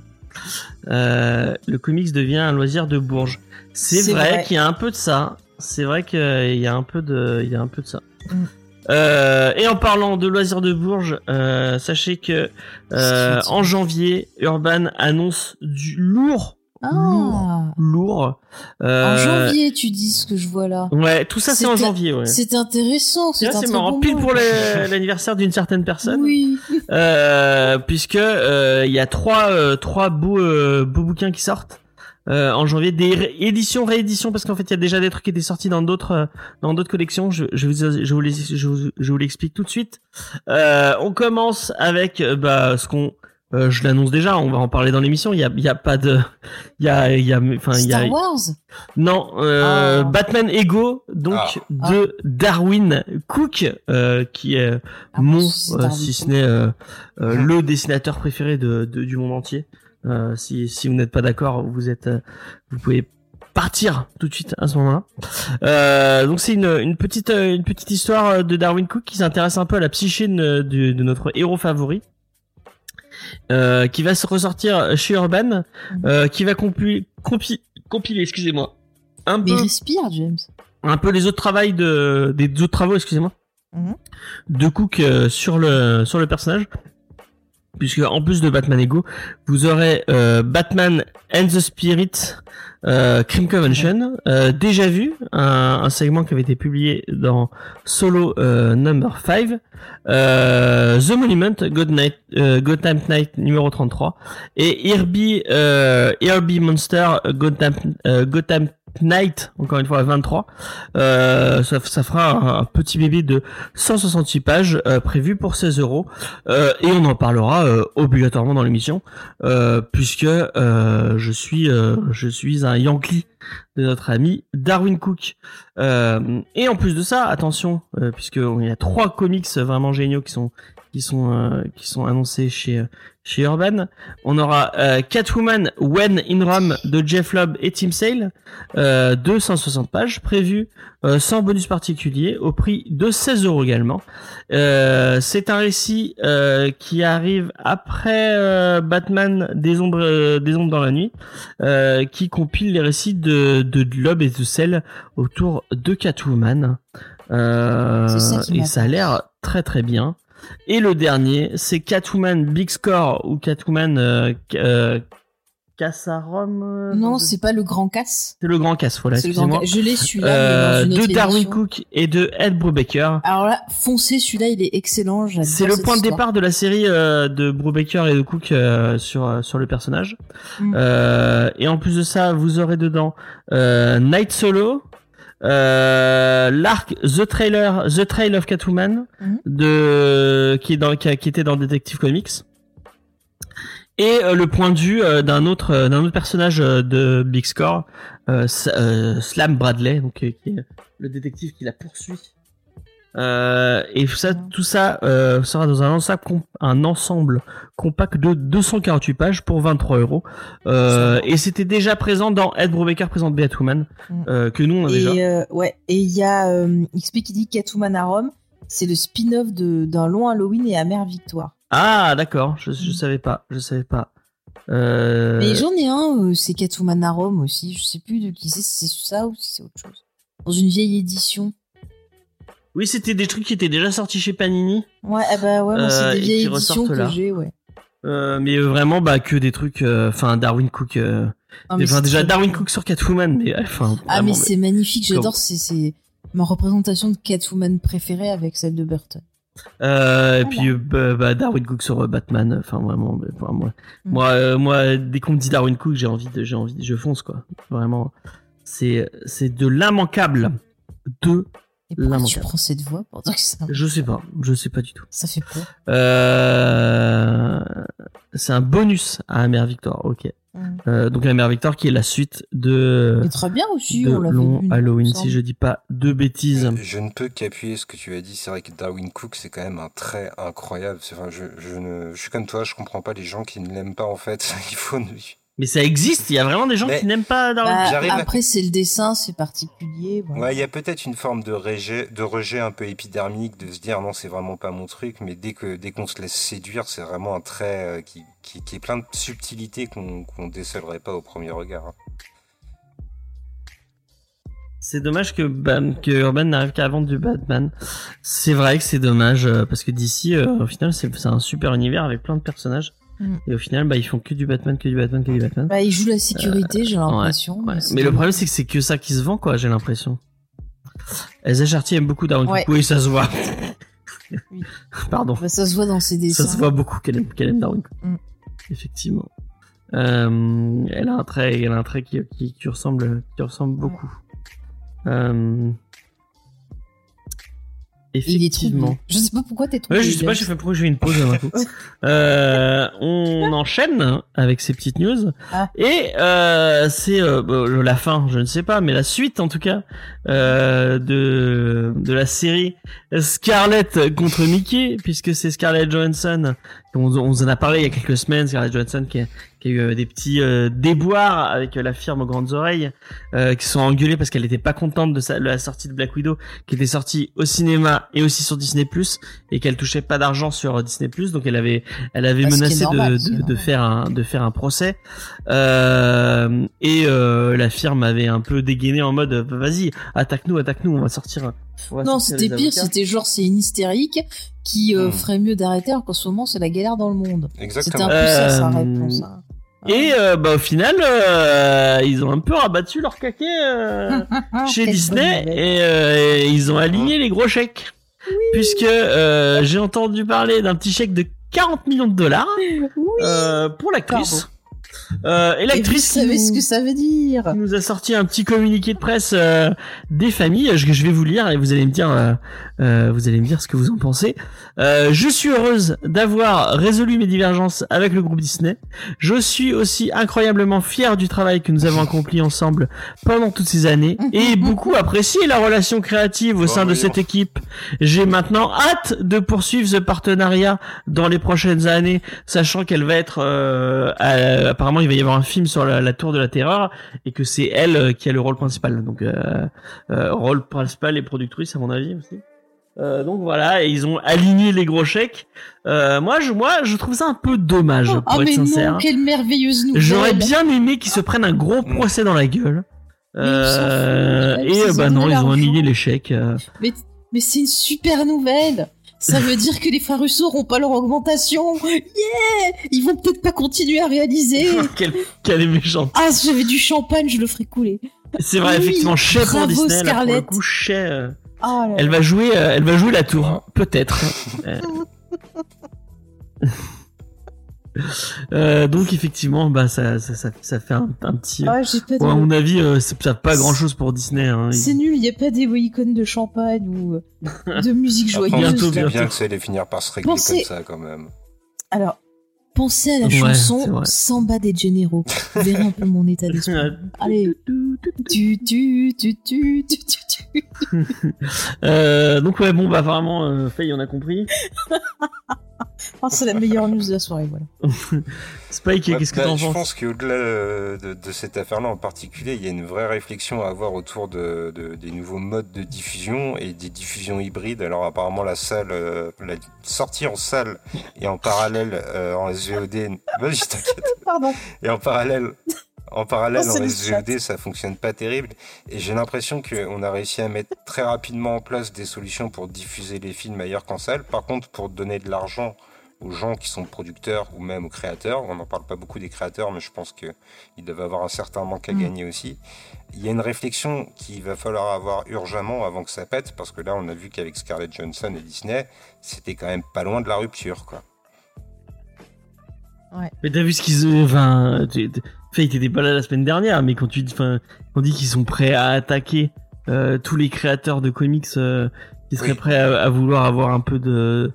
Euh, le comics devient un loisir de Bourges. C'est vrai, vrai. qu'il y a un peu de ça. C'est vrai qu'il y a un peu de, il y a un peu de ça. Mm. Euh, et en parlant de loisirs de Bourges, euh, sachez que euh, en janvier, Urban annonce du lourd, Ah, lourd. en Euh, janvier, tu dis ce que je vois là. Ouais, tout ça c'est en janvier. Ouais. C'est intéressant, c'est marrant, bon pile mois. pour [LAUGHS] l'anniversaire d'une certaine personne. Oui. Euh, puisque euh, il y a trois euh, trois beaux euh, beaux bouquins qui sortent euh, en janvier des ré- éditions rééditions parce qu'en fait il y a déjà des trucs qui étaient sortis dans d'autres euh, dans d'autres collections je, je vous je vous les je vous, je vous l'explique tout de suite euh, on commence avec bah ce qu'on euh, je l'annonce déjà on va en parler dans l'émission il y a y a pas de il y a y a enfin il y a Star Wars? non, euh, Ah. Batman Ego, donc Ah. de Darwin Cook, euh, qui est Ah, mon, euh, si ce n'est euh, euh, Mhm. le dessinateur préféré de, de- du monde entier. Euh, si, si vous n'êtes pas d'accord, vous êtes, euh, vous pouvez partir tout de suite à ce moment-là. Euh, donc c'est une, une petite une petite histoire de Darwin Cook qui s'intéresse un peu à la psyché de, de, de notre héros favori. Euh, qui va se ressortir chez Urban, euh, qui va compi- compi- compiler, excusez-moi, un Mais peu, respire, James. un peu les autres travails de, des autres travaux, excusez-moi, Mhm. de Cook euh, sur le sur le personnage puisque en plus de Batman Ego vous aurez euh, Batman and the Spirit euh, Crime Convention. Euh, déjà vu un, un segment qui avait été publié dans Solo euh, Number 5 euh, The Monument God Night, euh, Gotham Knight numéro 33 et euh, Herbie Monster Gotham Gotham Knight encore une fois à 23 euh, ça, ça fera un, petit bébé de 168 pages euh, prévu pour 16 euros. Euh, et on en parlera euh, obligatoirement dans l'émission euh, puisque je suis je suis un Yankee de notre ami Darwin Cook. Et en plus de ça attention euh, puisque il y a trois comics vraiment géniaux qui sont qui sont euh, qui sont annoncés chez chez Urban on aura euh, Catwoman When in Rome de Jeff Lobb et Tim Sale euh, 260 pages prévues euh, sans bonus particulier au prix de 16 euros également. Euh, c'est un récit euh, qui arrive après euh, Batman des ombres, euh, des ombres dans la nuit, euh, qui compile les récits de, de Loeb et de Cell autour de Catwoman. Euh, ça et ça a l'air très très bien. Et le dernier, c'est Catwoman Big Score ou Catwoman euh, euh, Cassarum. euh, Non, c'est pas le grand casse. c'est le grand casse, voilà, C'est le grand. Je l'ai celui-là, Euh, de Darwin édition. Cook et de Ed Brubaker. Alors là, foncez, celui-là, il est excellent. C'est le point de départ de la série de Brubaker et de Cook sur sur le personnage. Mm. Et en plus de ça, vous aurez dedans Night Solo, euh, l'arc The Trailer, The Trail of Catwoman Mhm. de qui est dans qui, a- qui était dans Detective Comics. Et euh, le point de vue euh, d'un autre euh, d'un autre personnage euh, de Big Score, euh, Slam Bradley, donc qui est le détective qui la poursuit. Euh, et tout ça, tout ça euh, sera dans un ensemble, comp- un ensemble compact de 248 pages pour 23 euros. Euh, et c'était déjà présent dans Ed Brubaker présente Batwoman, Mm. euh, que nous on a déjà. Et euh, ouais, et il y a XP qui dit Catwoman à Rome. C'est le spin-off d'un long Halloween et amère victoire. Ah d'accord, je, je Mm. savais pas, je savais pas. Mais j'en ai un, c'est Catwoman à Rome aussi. Je sais plus de qui c'est, si c'est ça ou si c'est autre chose. Dans une vieille édition. Oui, c'était des trucs qui étaient déjà sortis chez Panini, Ouais, ah bah ouais, moi, Euh, c'est et des vieilles éditions que j'ai, ouais. euh, mais euh, vraiment bah que des trucs. euh, Enfin Darwin Cook. euh, déjà Darwin. Cook sur Catwoman, mais enfin. Ah, mais c'est magnifique, j'adore. C'est, c'est ma représentation de Catwoman préférée avec celle de Burton. Euh, et puis euh, bah, bah, Darwin Cook sur euh, Batman, enfin vraiment, bah, moi, Mm. moi, euh, moi, dès qu'on me dit Darwin Cook, j'ai envie de, j'ai envie, de- je fonce quoi. Vraiment, c'est, c'est de l'immanquable. De, Et pourquoi tu prends cette voix dire que ça, je sais pas, je sais pas du tout. ça fait peur Euh, c'est un bonus à Amère Victor, ok. Mm. Euh, donc Amère Victor qui est la suite de, Mais très bien aussi, de on l'a long vu. Halloween, si je dis pas de bêtises. Je ne peux qu'appuyer ce que tu as dit. C'est vrai que Darwin Cook, c'est quand même un trait incroyable. C'est- Enfin, je, je, ne, je suis comme toi, je comprends pas les gens qui ne l'aiment pas en fait. [LAUGHS] Il faut. ne- Mais ça existe, il y a vraiment des gens Mais- qui n'aiment pas Darwin Bah, à- après, c'est le dessin, c'est particulier. voilà. Ouais, il y a peut-être une forme de rejet, de rejet un peu épidermique, de se dire non, c'est vraiment pas mon truc. Mais dès que dès qu'on se laisse séduire, c'est vraiment un trait euh, qui, qui, qui est plein de subtilités qu'on qu'on décèlerait pas au premier regard. hein. C'est dommage que, que Urban n'arrive qu'à vendre du Batman. C'est vrai que c'est dommage euh, parce que d'ici, euh, au final, c'est c'est un super univers avec plein de personnages. Mm. Et au final, bah, ils font que du Batman, que du Batman, que du Batman. Bah, il joue la sécurité, j'ai l'impression. Ouais. Mais le problème, c'est que c'est que ça qui se vend, quoi. J'ai l'impression. Elsa Chartier aime beaucoup Darwin Ouais. Cook. Oui, ça se voit. [LAUGHS] Oui. [LAUGHS] Pardon. Bah, ça se voit dans ses dessins. Ça se voit beaucoup qu'elle aime, aime Darwin Cook. Mm. Effectivement. Euh, elle a un trait, elle a un trait qui, qui, qui ressemble, qui ressemble beaucoup. Euh, effectivement. Je sais pas pourquoi t'es troublé. Ouais, je sais pas, j'ai fait pourquoi j'ai une pause d'un coup. [LAUGHS] Euh, on enchaîne avec ces petites news Ah. et euh, c'est euh, bon, la fin, je ne sais pas, mais la suite en tout cas euh, de de la série Scarlett contre Mickey, puisque c'est Scarlett Johansson. On, on en a parlé il y a quelques semaines. Scarlett Johansson qui, qui a eu euh, des petits euh, déboires avec euh, la firme aux grandes oreilles, euh, qui se sont engueulés parce qu'elle n'était pas contente de, sa, de la sortie de Black Widow, qui était sortie au cinéma et aussi sur Disney Plus, et qu'elle touchait pas d'argent sur Disney Plus, donc elle avait, elle avait Bah, menacé normal, de, de, de faire un, de faire un procès. Euh, et euh, la firme avait un peu dégainé en mode, vas-y, attaque-nous, attaque-nous, on va sortir. on va Non, c'était pire, c'était genre c'est une hystérique qui euh, Hmm. ferait mieux d'arrêter alors qu'en ce moment c'est la galère dans le monde. C'était Exactement. un peu ça sa Euh, réponse. hein. Et euh, bah au final, euh, ils ont un peu rabattu leur caquet euh, Ah, [LAUGHS] chez Disney et, euh, et ils ont aligné les gros chèques. Puisque euh, j'ai entendu parler d'un petit chèque de 40 millions de dollars Oui. euh, pour l'actrice. Euh, et vous l'actrice qui savez ce nous- que ça veut dire. nous a sorti un petit communiqué de presse euh, des familles je, je vais vous lire et vous allez me dire euh, euh, vous allez me dire ce que vous en pensez. Euh, je suis heureuse d'avoir résolu mes divergences avec le groupe Disney. Je suis aussi incroyablement fière du travail que nous avons accompli ensemble pendant toutes ces années [LAUGHS] et beaucoup apprécié la relation créative au sein de cette équipe. J'ai maintenant hâte de poursuivre ce partenariat dans les prochaines années sachant qu'elle va être euh, euh, apparemment il va y avoir un film sur la, la tour de la terreur et que c'est elle euh, qui a le rôle principal. Donc euh, euh, rôle principal et productrice à mon avis aussi. Euh, donc voilà et ils ont aligné les gros chèques. Euh, moi je moi je trouve ça un peu dommage pour Ah être mais sincère. non, quelle merveilleuse nouvelle. J'aurais bien aimé qu'ils se prennent un gros Mm. procès dans la gueule. Euh, foutent, et bah non ils ont aligné les chèques. Mais, mais c'est une super nouvelle ça veut dire que les frères Russo n'auront pas leur augmentation. Yeah Ils vont peut-être pas continuer à réaliser. [LAUGHS] quelle, méchante Ah, si j'avais du champagne, je le ferais couler. c'est vrai Oui, effectivement chais pour Disney là, pour le Scarlett. coup chais euh, là Elle va jouer, euh, elle va jouer la tour, Ah. peut-être. [LAUGHS] Euh. Euh, donc effectivement, bah ça, ça, ça, ça fait un, un petit. Ah, j'ai pas de... Bon, à mon avis, euh, ça pas grand chose pour Disney. Hein. C'est nul, il n'y a pas des icônes de champagne ou euh, de musique Après, joyeuse. bientôt, bien que ça allait finir par se régler Pensez- comme ça quand même. Alors, pensez à la Ouais, chanson. Samba des Généraux. Vous verrez un peu mon état d'esprit. [LAUGHS] Allez. [LAUGHS] Tu, tu, tu, tu, tu, tu, tu. Euh, donc ouais, bon bah vraiment, euh, Faye, on a compris. [LAUGHS] [LAUGHS] Oh, c'est la meilleure news de la soirée, voilà. [LAUGHS] Spike, Ouais, qu'est-ce que bah, t'en je penses pense qu'au-delà euh, de, de cette affaire-là en particulier, il y a une vraie réflexion à avoir autour de, de- des nouveaux modes de diffusion et des diffusions hybrides. Alors apparemment la salle, euh, la sortie en salle et en parallèle euh, en SVOD, [LAUGHS] vas-y t'inquiète. Pardon. Et en parallèle, en parallèle Oh, en SVOD, ça fonctionne pas terrible. Et j'ai l'impression qu'on a réussi à mettre très rapidement en place des solutions pour diffuser les films ailleurs qu'en salle. Par contre, pour donner de l'argent aux gens qui sont producteurs ou même aux créateurs, on n'en parle pas beaucoup des créateurs, mais je pense qu'ils doivent avoir un certain manque à Mm. gagner aussi. Il y a une réflexion qu'il va falloir avoir urgemment avant que ça pète, parce que là, on a vu qu'avec Scarlett Johansson et Disney, c'était quand même pas loin de la rupture, quoi. Mais t'as vu ce qu'ils ont. Enfin, Faye, t'étais pas là la semaine dernière, mais quand tu enfin, on dit qu'ils sont prêts à attaquer euh, tous les créateurs de comics euh, qui seraient Oui. prêts à, à vouloir avoir un peu de.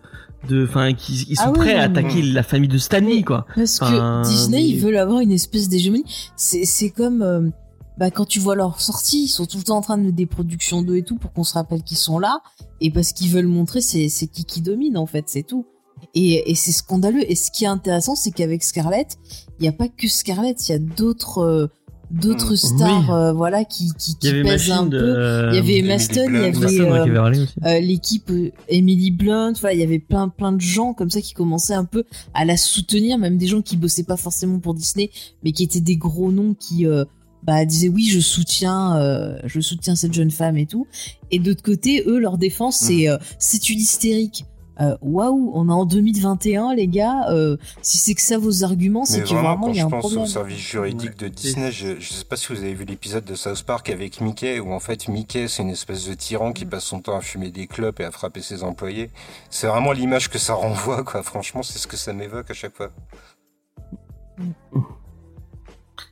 de Enfin, qui ils sont Ah oui, prêts à attaquer la famille de Stanley, quoi. Parce que Enfin, Disney, mais- ils veulent avoir une espèce d'hégémonie. C'est, c'est comme, euh, bah, quand tu vois leur sortie, ils sont tout le temps en train de mettre des productions d'eux et tout pour qu'on se rappelle qu'ils sont là. Et parce qu'ils veulent montrer, c'est, c'est qui qui domine, en fait, c'est tout. Et, et c'est scandaleux. Et ce qui est intéressant, c'est qu'avec Scarlett, il n'y a pas que Scarlett, il y a d'autres, euh, d'autres Mm. stars, Oui. euh, voilà, qui, pèsent un de. peu. euh, Il y avait Emily Emma Stone, il y avait euh, euh, l'équipe euh, Emily Blunt, voilà, il y avait plein plein de gens comme ça qui commençaient un peu à la soutenir, même des gens qui bossaient pas forcément pour Disney, mais qui étaient des gros noms qui euh, bah disaient oui, je soutiens euh, je soutiens cette jeune femme et tout. Et d'autre côté, eux leur défense c'est euh, c'est une hystérique. Euh, Waouh, on est en 2021 les gars, euh, si c'est que ça vos arguments, c'est que vraiment, vraiment quand il y a je un pense problème. au service juridique de Disney, je, je sais pas si vous avez vu l'épisode de South Park avec Mickey, où en fait Mickey c'est une espèce de tyran qui passe son temps à fumer des clopes et à frapper ses employés. C'est vraiment l'image que ça [LAUGHS] renvoie, quoi. Franchement, c'est ce que ça m'évoque à chaque fois.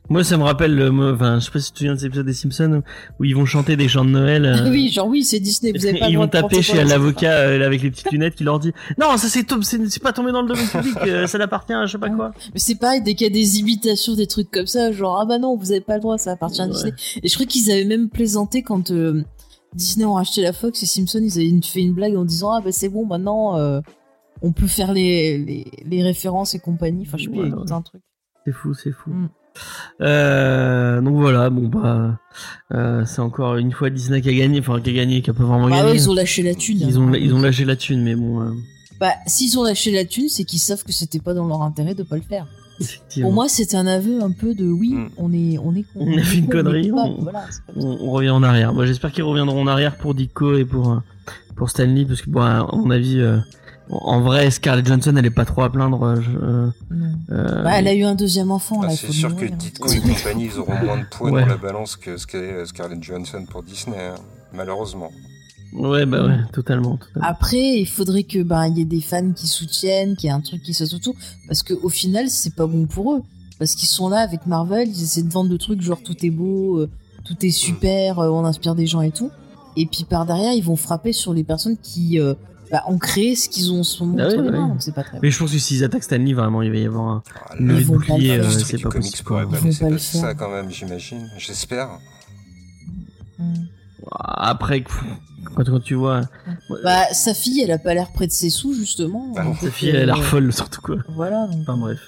Moi, ça me rappelle, le- moi, enfin, je sais pas si tu te souviens de cet épisode des Simpsons où ils vont chanter des chants de Noël. euh, oui, genre oui, c'est Disney, vous avez pas le ils vont taper chez l'avocat euh, avec les petites lunettes qui leur dit non ça c'est c'est pas tombé dans le domaine public euh, ça l'appartient à je sais pas quoi Mais c'est pareil, dès qu'il y a des imitations, des trucs comme ça, genre, ah bah non, vous avez pas le droit, ça appartient à. Disney. Et je crois qu'ils avaient même plaisanté quand euh, Disney ont racheté la Fox et Simpson, ils avaient fait une blague en disant, ah bah c'est bon, maintenant, euh, on peut faire les, les, les références et compagnie. Enfin, je sais a Ouais, un truc. C'est fou, c'est fou. Mm. Euh, donc voilà, bon bah, euh, c'est encore une fois Disney qui a gagné, enfin qui a gagné, qui a pas vraiment Bah gagné. ouais, ils ont lâché la thune. Ils hein. ont, ils ont lâché la thune, mais bon, euh, Bah, s'ils ont lâché la thune, c'est qu'ils savent que c'était pas dans leur intérêt de pas le faire. Pour moi, c'est un aveu un peu de oui, Mm. on est, on est con. On a fait une on connerie, on- Voilà, on, on revient en arrière. Moi, j'espère qu'ils reviendront en arrière pour Dico et pour pour Stanley, parce que bon, à mon avis, euh, en vrai, Scarlett Johansson, elle est pas trop à plaindre. euh, je- euh, euh, Bah, elle a eu un deuxième enfant, Ah, c'est sûr que. Ditko et compagnie, ils auront moins de poids Ouais. dans la balance que Scarlett Johansson pour Disney, hein, malheureusement. Ouais, bah ouais, totalement. totalement. Après, il faudrait que bah il y ait des fans qui soutiennent, qu'il y ait un truc qui se autour, parce que au final, c'est pas bon pour eux, parce qu'ils sont là avec Marvel, ils essaient de vendre le truc genre tout est beau, euh, tout est super, euh, on inspire des gens et tout, et puis par derrière, ils vont frapper sur les personnes qui euh, bah, ont créé ce qu'ils ont en ce moment Ah ouais, ouais. mains, donc c'est pas très. Mais je pense que s'ils attaquent Stanley, vraiment, il va y avoir un. Ah, levée de vont pas le bouclier, euh, c'est pas comics possible. quoi. pas Ils vont pas le faire. ça quand même, j'imagine. J'espère. Mm. Après, quand, quand tu vois. Bah sa fille, elle a pas l'air près de ses sous justement. Bah Sa fille, elle a l'air euh, folle, surtout quoi. Voilà. Donc, Enfin bref.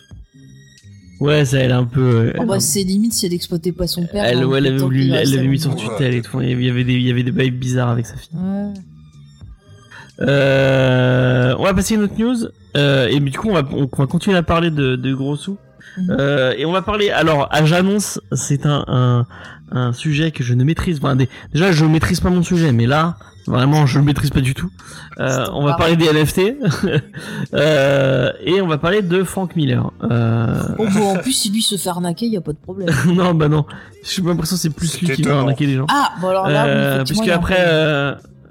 Ouais, ça, elle est un peu. euh, Oh, bah, c'est limite si elle exploitait pas son père. elle, hein, ouais, elle avait voulu, elle l'avait mis lui. tutelle et tout. Il y avait des, il y avait des bails bizarres avec sa fille. Ouais. Euh, on va passer à une autre news. Euh, et du coup, on va, on va continuer à parler de, de gros sous. Mhm. Euh, et on va parler. Alors, à j'annonce, c'est un, un, un sujet que je ne maîtrise. Enfin, des- déjà, je maîtrise pas mon sujet, mais là, vraiment, je le maîtrise pas du tout. Euh, on va parler des NFT. [LAUGHS] euh, et on va parler de Frank Miller. Euh, Oh, bon, en [LAUGHS] plus, si lui se fait arnaquer, y a pas de problème. [LAUGHS] non, bah non. J'ai l'impression que c'est plus lui qui va arnaquer les gens. Ah, bon alors là, oui, Euh, effectivement,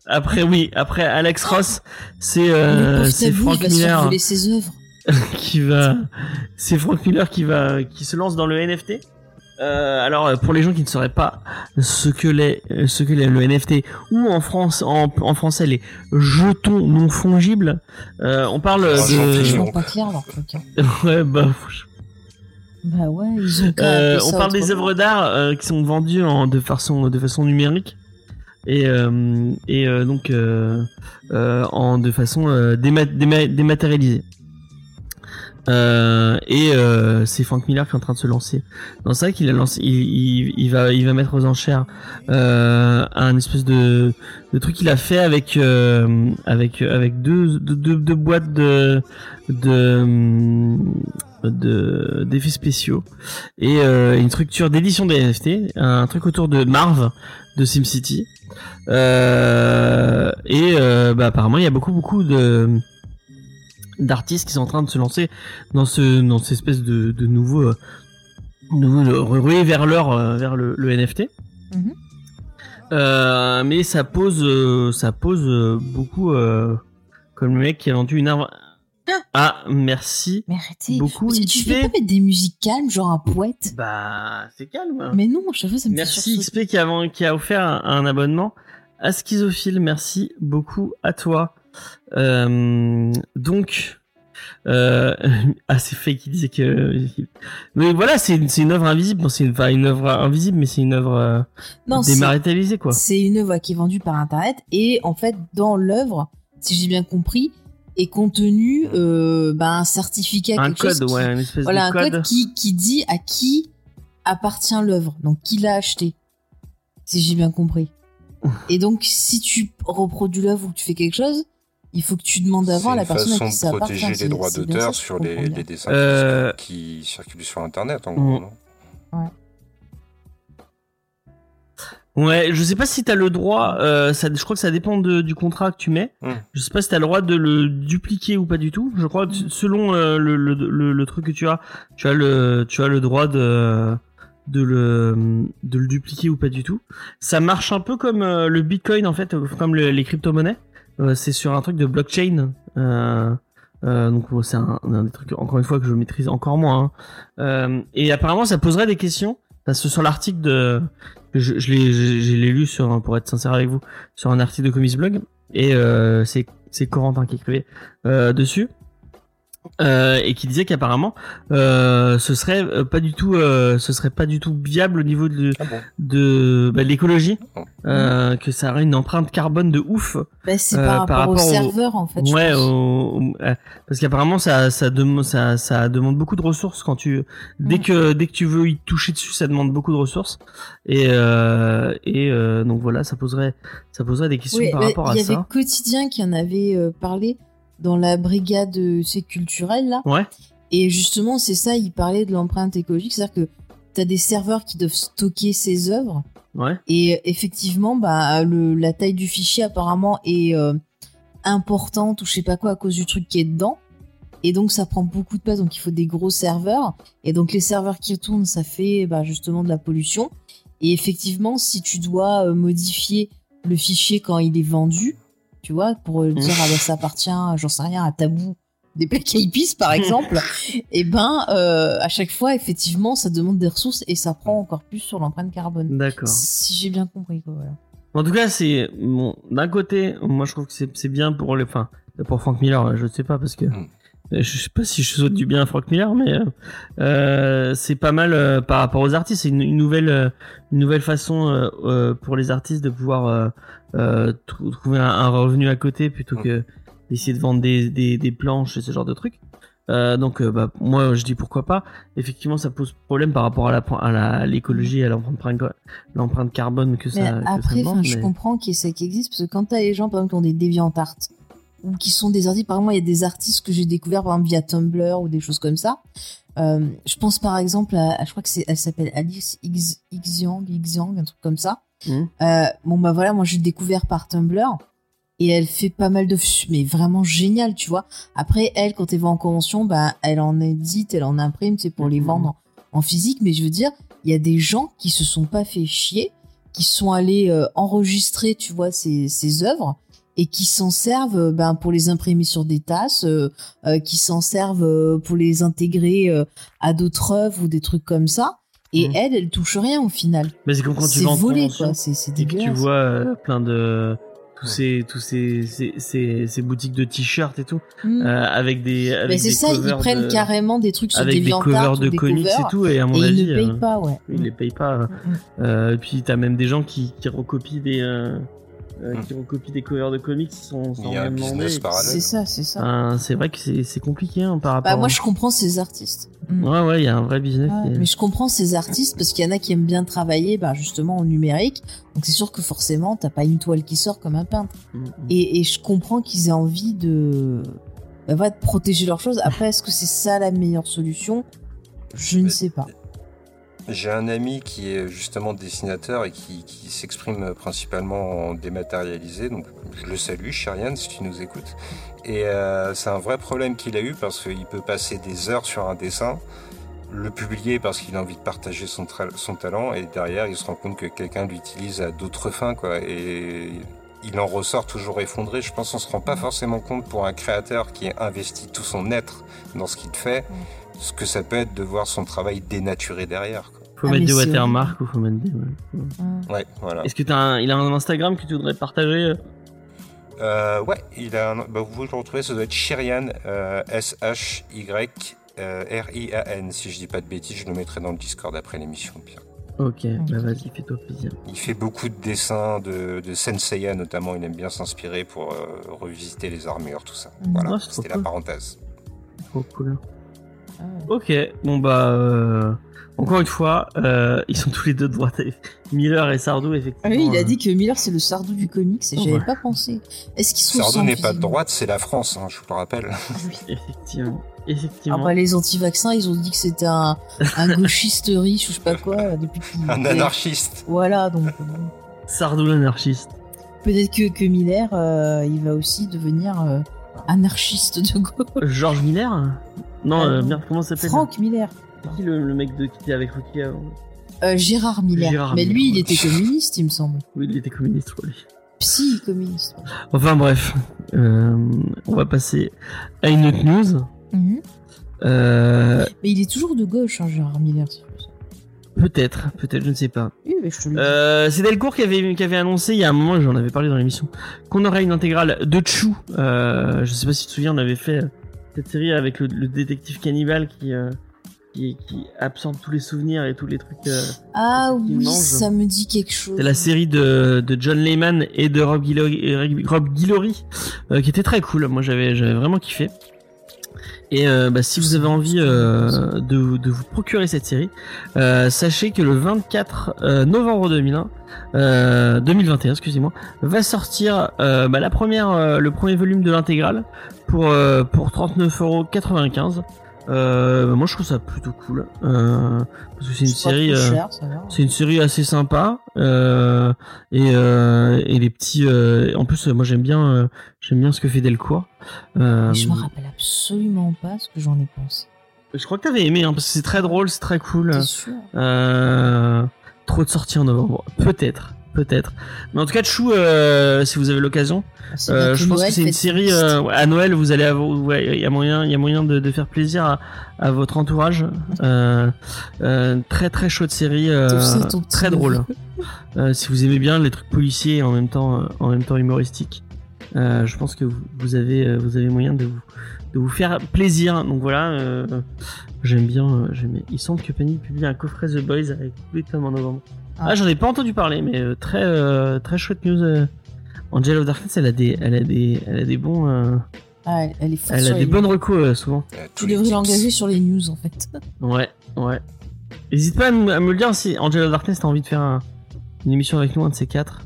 après, oui, après Alex Ross, c'est euh, c'est Frank il va se faire Miller voler ses œuvres. [LAUGHS] qui va, c'est Frank Miller qui va, qui se lance dans le NFT. Euh, alors pour les gens qui ne sauraient pas ce que l'est euh, ce que l'est le NFT ou en France en, en français les jetons non fongibles, euh, on parle C'est de pas clair leur truc. hein. [LAUGHS] ouais bah Bah ouais, ils ont Euh, on parle des œuvres d'art euh, qui sont vendues en, de façon de façon numérique et euh, et euh, donc euh, euh, en de façon euh, déma- déma- dématérialisée. Et c'est Frank Miller qui est en train de se lancer dans ça qu'il a lancé il, il, il va il va mettre aux enchères un espèce de, de truc qu'il a fait avec avec avec deux, deux, deux, deux boîtes de de de d'effets spéciaux et euh, une structure d'édition des NFT, un truc autour de Marv de SimCity. Euh, et euh, bah, apparemment, il y a beaucoup beaucoup de d'artistes qui sont en train de se lancer dans ce dans cette espèce de, de nouveau euh, nouveau ruée vers leur vers le, le NFT. Mhm. Mais ça pose ça pose beaucoup comme le mec qui a vendu une arme. Ah merci. Mais arrêtez. Beaucoup, il tu fait- peux pas mettre des musiques calmes, genre un poète Bah c'est calme. Mais non, à chaque fois, ça me fait Merci. XP qui a, qui a offert un, un abonnement à Schizophile. Merci beaucoup à toi. Euh, donc, euh, [LAUGHS] ah c'est fake qui disait que. Mais voilà, c'est une, œuvre invisible. Bon, c'est une, enfin, une œuvre invisible, mais c'est une œuvre euh, Non, c'est- dématérialisée quoi. c'est une œuvre qui est vendue par internet et en fait, dans l'œuvre, si j'ai bien compris, est contenu euh, bah, un certificat, Un quelque code, chose qui- ouais, une espèce voilà, un de code. code qui, qui dit à qui appartient l'œuvre, donc qui l'a acheté, si j'ai bien compris. Et donc, si tu reproduis l'œuvre ou que tu fais quelque chose, il faut que tu demandes avant à la personne à qui ça appartient. protéger les droits d'auteur sur les, les dessins Euh, qui circulent sur Internet, en Mm. gros, non? Ouais, je sais pas si t'as le droit. Euh, ça, je crois que ça dépend de- du contrat que tu mets. Hmm. Je sais pas si t'as le droit de le dupliquer ou pas du tout. Je crois que Hmm. selon euh, le, le, le, le truc que tu as, tu as le tu as le droit de de le de le dupliquer ou pas du tout. Ça marche un peu comme euh, le Bitcoin en fait, euh, comme le- les crypto-monnaies. Euh, c'est sur un truc de blockchain. Euh, euh, donc bon, c'est un, un des trucs encore une fois que je maîtrise encore moins. hein. Euh, et apparemment ça poserait des questions parce que sur l'article de je, je l'ai lu sur pour être sincère avec vous sur un article de Comics Blog et euh, c'est c'est Corentin qui écrivait euh, dessus euh, et qui disait qu'apparemment euh, ce serait euh, pas du tout euh, ce serait pas du tout viable au niveau de Ah bon de, bah, de l'écologie euh, que ça aurait une empreinte carbone de ouf Bah, c'est Euh, par, par rapport au rapport au- serveur, en fait. ouais au- au- euh, parce qu'apparemment ça ça demande ça ça demande beaucoup de ressources quand tu dès que dès que tu veux y toucher dessus ça demande beaucoup de ressources. Et euh, et euh, donc voilà ça poserait ça poserait des questions Oui, par bah, rapport à il y avait ça. Quotidien qui en avait euh, parlé dans la brigade euh, c'est culturel là. ouais Et justement, c'est ça, il parlait de l'empreinte écologique, c'est-à-dire que tu as des serveurs qui doivent stocker ces œuvres. ouais Et effectivement, bah, le, la taille du fichier apparemment est euh, importante ou je sais pas quoi à cause du truc qui est dedans. Et donc ça prend beaucoup de place, donc il faut des gros serveurs. Et donc les serveurs qui tournent, ça fait bah, justement de la pollution. Et effectivement, si tu dois euh, modifier le fichier quand il est vendu, tu vois, pour euh, dire ah bah, ça appartient, j'en sais rien, à Tabou, des Black Eyed Peas par [LAUGHS] exemple, et ben euh, à chaque fois effectivement ça demande des ressources et ça prend encore plus sur l'empreinte carbone. d'accord Si j'ai bien compris quoi. Voilà. En tout cas, c'est bon. D'un côté, moi je trouve que c'est bien pour les, enfin, pour Frank Miller. Je sais pas parce que Mm. euh, je sais pas si je souhaite du bien à Frank Miller, mais euh, euh, c'est pas mal euh, par rapport aux artistes. C'est une, une nouvelle, une nouvelle façon euh, pour les artistes de pouvoir trou- trouver un, un revenu à côté plutôt que d'essayer de vendre des, des, des planches et ce genre de trucs. Donc, bah, moi, je dis pourquoi pas. Effectivement, ça pose problème par rapport à l'écologie, et à l'empreinte, carbone que ça. Mais que ça après, demande, enfin, je mais- comprends ait ça qui existe parce que quand t'as les gens par exemple qui ont des DeviantArt ou qui sont des artistes, par exemple, il y a des artistes que j'ai découverts par exemple via Tumblr ou des choses comme ça. Euh, je pense par exemple à, à- je crois que c'est, elle s'appelle Alice X, Xiang, Xiang, un truc comme ça. Mhm. Euh, bon bah voilà, moi j'ai découvert par Tumblr et elle fait pas mal de, mais vraiment génial, tu vois. Après elle, quand elle va en convention, bah elle en édite, elle en imprime, c'est pour les Mhm. vendre en, en physique. Mais je veux dire, il y a des gens qui se sont pas fait chier, qui sont allés euh, enregistrer, tu vois, ces, ces œuvres et qui s'en servent euh, ben, pour les imprimer sur des tasses, euh, euh, qui s'en servent euh, pour les intégrer euh, à d'autres œuvres ou des trucs comme ça. Et Mhm. elle, elle touche rien au final. Mais c'est comme quand tu vas en volé, quoi. C'est c'est et que tu dégueulasse. vois euh, plein de tous ces tous ces ces, ces, ces boutiques de t-shirts et tout Mm. euh, avec des avec Mais c'est des ça, ils covers prennent de- carrément des trucs sur avec des des covers de des comics covers, et tout et à mon et avis ils ne payent euh, pas, ouais. ils les payent pas Mm, mm. euh, et puis t'as même des gens qui qui recopient des euh, euh, Mm. qui recopient des covers de comics sans, sans Il y a un même business demander. parallèle. C'est ça, c'est ça. Enfin, c'est vrai que c'est c'est compliqué hein, par rapport Bah, moi, je comprends ces artistes. Mm. ouais ouais il y a un vrai business Ouais, qui est- mais je comprends ces artistes parce qu'il y en a qui aiment bien travailler bah, justement en numérique. Donc c'est sûr que forcément, t'as pas une toile qui sort comme un peintre. Mm, mm. Et, et je comprends qu'ils aient envie de, bah, voilà, de protéger leurs choses. Après, est-ce que c'est ça la meilleure solution? Je ne Mais- sais pas. J'ai un ami qui est justement dessinateur et qui, qui s'exprime principalement en dématérialisé, donc je le salue, Chériane, si tu nous écoutes. Et euh, c'est un vrai problème qu'il a eu parce qu'il peut passer des heures sur un dessin, le publier parce qu'il a envie de partager son, son talent, et derrière il se rend compte que quelqu'un l'utilise à d'autres fins, quoi. Et il en ressort toujours effondré. Je pense qu'on se rend pas forcément compte pour un créateur qui a investi tout son être dans ce qu'il fait, ce que ça peut être de voir son travail dénaturé derrière. Quoi. faut Ah, mettre des c'est watermarks ou faut mettre des ouais. Mm. Ouais, voilà. est-ce que t'as un, il a un Instagram que tu voudrais partager euh Euh, ouais, il a un, bah, vous pouvez le retrouver, ça doit être Shirian, euh, S-H-Y-R-I-A-N. Si je dis pas de bêtises, je le mettrai dans le Discord après l'émission. Pierre. ok bah vas-y fais-toi plaisir Il fait beaucoup de dessins de, de Senseiya notamment, il aime bien s'inspirer pour euh, revisiter les armures, tout ça. Mhm. Voilà, c'était la cool. parenthèse. trop cool Ah. Ok, bon bah euh, encore une fois, euh, ils sont tous les deux de droite. [LAUGHS] Miller et Sardou effectivement. Ah oui, il a euh, dit que Miller c'est le Sardou du comics et j'avais Ouais. pas pensé. Est-ce qu'ils sont Sardou n'est pas de droite, c'est la France, hein, je vous le rappelle. [LAUGHS] effectivement, Ah effectivement. bah les anti-vaccins, ils ont dit que c'était un, un [LAUGHS] gauchiste riche ou je sais pas quoi depuis qu'il Un anarchiste. Voilà, donc. Sardou l'anarchiste. peut-être que, que Miller, euh, il va aussi devenir euh, anarchiste de gauche. Georges Miller Non, euh, merde, comment ça s'appelle Franck Miller. C'est qui le, le mec de, qui était avec Rocky avant Euh, Gérard Miller. Gérard Mais Miller, lui, il était communiste, il me semble. Oui, il était communiste, ouais. Psy communiste. Enfin bref, euh, on va passer à une autre news. Mhm. Euh, Mais il est toujours de gauche, hein, Gérard Miller. peut-être, peut-être, je ne sais pas. Oui, mais je te le dis. Euh, c'est Delcourt qui avait, qui avait annoncé il y a un moment, j'en avais parlé dans l'émission, qu'on aurait une intégrale de Chou. Euh, je sais pas si tu te souviens, on avait fait cette série avec le, le détective cannibale qui, euh, qui qui absorbe tous les souvenirs et tous les trucs. euh, Ah oui, ça me dit quelque chose. C'est la série de, de John Lehman et de Rob Guillory, Rob Guillory euh, qui était très cool. Moi, j'avais j'avais vraiment kiffé. Et euh, bah, si vous avez envie euh, de, vous procurer cette série, euh, sachez que le 24 euh, novembre 2001, euh, 2021, excusez-moi, va sortir bah, la première, le premier volume de l'intégrale pour pour 39,95€. Euh, moi, je trouve ça plutôt cool euh, parce que c'est une série. euh, c'est une série assez sympa et et les petits. en plus, moi j'aime bien j'aime bien ce que fait Delcourt. Mais je me rappelle absolument pas ce que j'en ai pensé. je crois que t'avais aimé hein, parce que c'est très drôle, c'est très cool. Sûr? Trop de sorties en novembre, peut-être, peut-être. Mais en tout cas, Chou, euh, si vous avez l'occasion, C'est euh, je pense Noël que c'est une série euh, à Noël. Vous allez ouais, il y a moyen, il y a moyen de, de faire plaisir à, à votre entourage. [LAUGHS] Très très chaude série, très drôle. Si vous aimez bien les trucs policiers et en même temps, en même temps humoristiques, je pense que vous, vous avez, vous avez moyen de vous, de vous faire plaisir. Donc voilà, j'aime bien, j'aime. Il semble que Panini publie un coffret The Boys avec tous les tomes en novembre. Ah, Ah. j'en ai pas entendu parler, mais euh, très, euh, très chouette news. euh. Angel of Darkness, elle a des, elle a des, elle a des bons, euh, Ah, elle, elle est a des bonnes recos euh, souvent. Tu tous les devrais l'engager sur les news en fait. Ouais, ouais. N'hésite pas à me, à me le dire si Angel of Darkness t'as envie de faire un- une émission avec nous, un de ces quatre,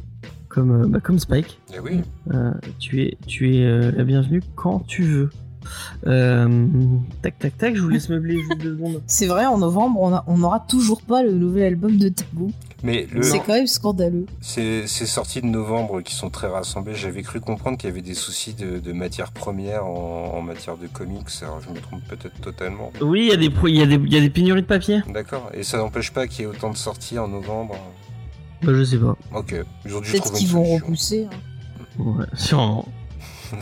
comme, euh, bah, comme Spike. Eh oui. Euh, tu es, tu es euh, la bienvenue quand tu veux. Euh, tac, tac, tac. Je vous laisse meubler juste deux secondes. [LAUGHS] C'est vrai, en novembre, on, a- on n'aura toujours pas le nouvel album de Tabou. Mais le, C'est quand même scandaleux. ces, ces sorties de novembre qui sont très rassemblées, j'avais cru comprendre qu'il y avait des soucis de, de matières premières en, en matière de comics. Alors je me trompe peut-être totalement. Oui, il y a des, y a des, il y a des pénuries de papier. D'accord. Et ça n'empêche pas qu'il y ait autant de sorties en novembre. Bah, je sais pas. Ok. Peut-être qu'ils vont repousser. hein. Ouais, sûrement. [LAUGHS]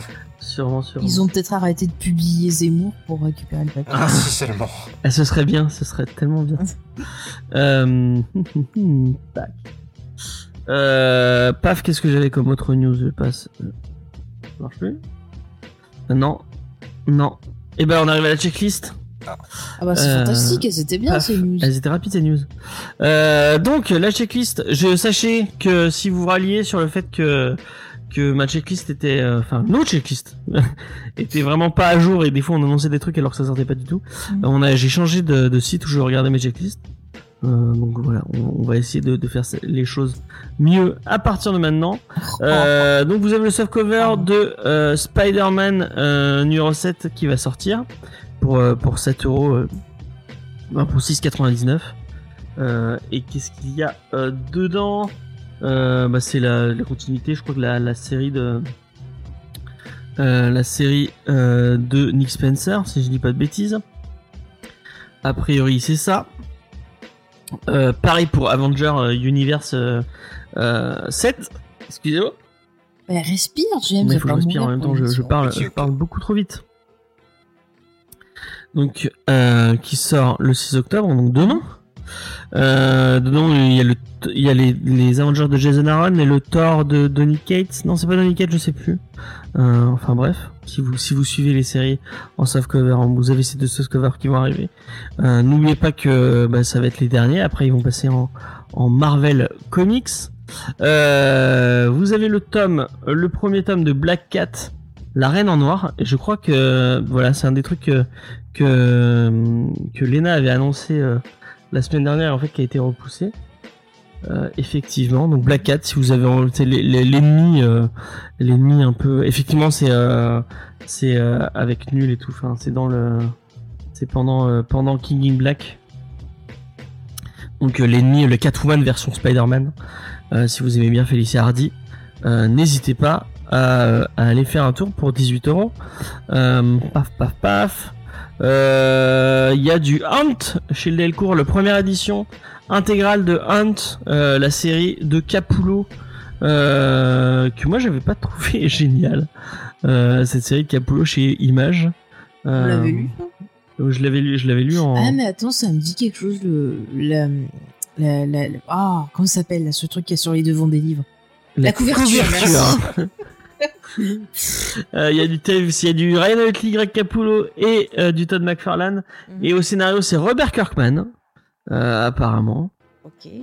sûrement, sûrement. Ils ont peut-être arrêté de publier Zemmour pour récupérer le papier. Ah, si seulement. Ah, ce serait bien, ce serait tellement bien. [LAUGHS] euh... [LAUGHS] tac. Euh, paf, qu'est-ce que j'avais comme autre news Je passe? Euh, Ça marche plus? Non. Non. Et ben, on arrive à la checklist. Ah bah c'est Euh, fantastique, elles étaient bien paf. ces news. Elles étaient rapides ces news. Euh, donc la checklist, je sachez que si vous ralliez sur le fait que que ma checklist était, euh, enfin nos checklist [LAUGHS] était vraiment pas à jour et des fois on annonçait des trucs alors que ça sortait pas du tout. Euh, On a, j'ai changé de, de site où je regardais mes checklists. Euh, donc voilà, on, on va essayer de, de faire les choses mieux à partir de maintenant. Euh, donc vous avez le soft cover de Spider-Man numéro 7 qui va sortir pour, pour 7 euros, pour 6,99. Euh, et qu'est-ce qu'il y a dedans? Bah, C'est la, la continuité, je crois que la, la série de... euh, la série euh, de Nick Spencer, si je dis pas de bêtises. A priori, c'est ça. Euh, pareil pour Avenger euh, Universe euh, euh, 7. Excusez-moi. Bah, respire, James. Mais faut que je respire en même temps, je, je parle, je parle beaucoup trop vite. Donc, euh, qui sort le 6 octobre, donc demain. Euh, dedans, il y a, les, Avengers de Jason Aaron et le Thor de Donny Cates. Non, c'est pas Donny Cates, je sais plus. Euh, enfin bref, si vous, si vous suivez les séries en softcover, vous avez ces deux softcovers qui vont arriver. Euh, N'oubliez pas que bah, ça va être les derniers. Après, ils vont passer en, Marvel Comics. Euh, vous avez le tome, le premier tome de Black Cat, La Reine en Noir. Et je crois que voilà, c'est un des trucs que Lena avait annoncé euh, la semaine dernière, en fait, qui a été repoussé. Euh, effectivement, donc Black Cat, si vous avez l'ennemi, euh, l'ennemi un peu, effectivement, c'est euh, c'est avec nul et tout. Enfin, c'est dans le, c'est pendant pendant King in Black. Donc l'ennemi, le Catwoman version Spider-Man. Si vous aimez bien Félicia Hardy, n'hésitez pas à, à aller faire un tour pour 18 euros. Euh, Paf, paf, Euh, Il y a du Hunt chez le Delcourt, le première édition intégrale de Hunt, euh, la série de Capullo, euh, que moi j'avais pas trouvé [LAUGHS] génial. Euh, cette série de Capullo chez Image. Vous l'avez lu Je l'avais lu, je l'avais lu en. Ah mais attends, ça me dit quelque chose le la la, la, la- ah comment ça s'appelle ce truc qui est sur les devants des livres? la couverture, [LAUGHS] [LAUGHS] Il y a du il y a du Ryan Otley, Greg Capullo et euh, du Todd McFarlane. Mhm. Et au scénario, c'est Robert Kirkman, euh, apparemment.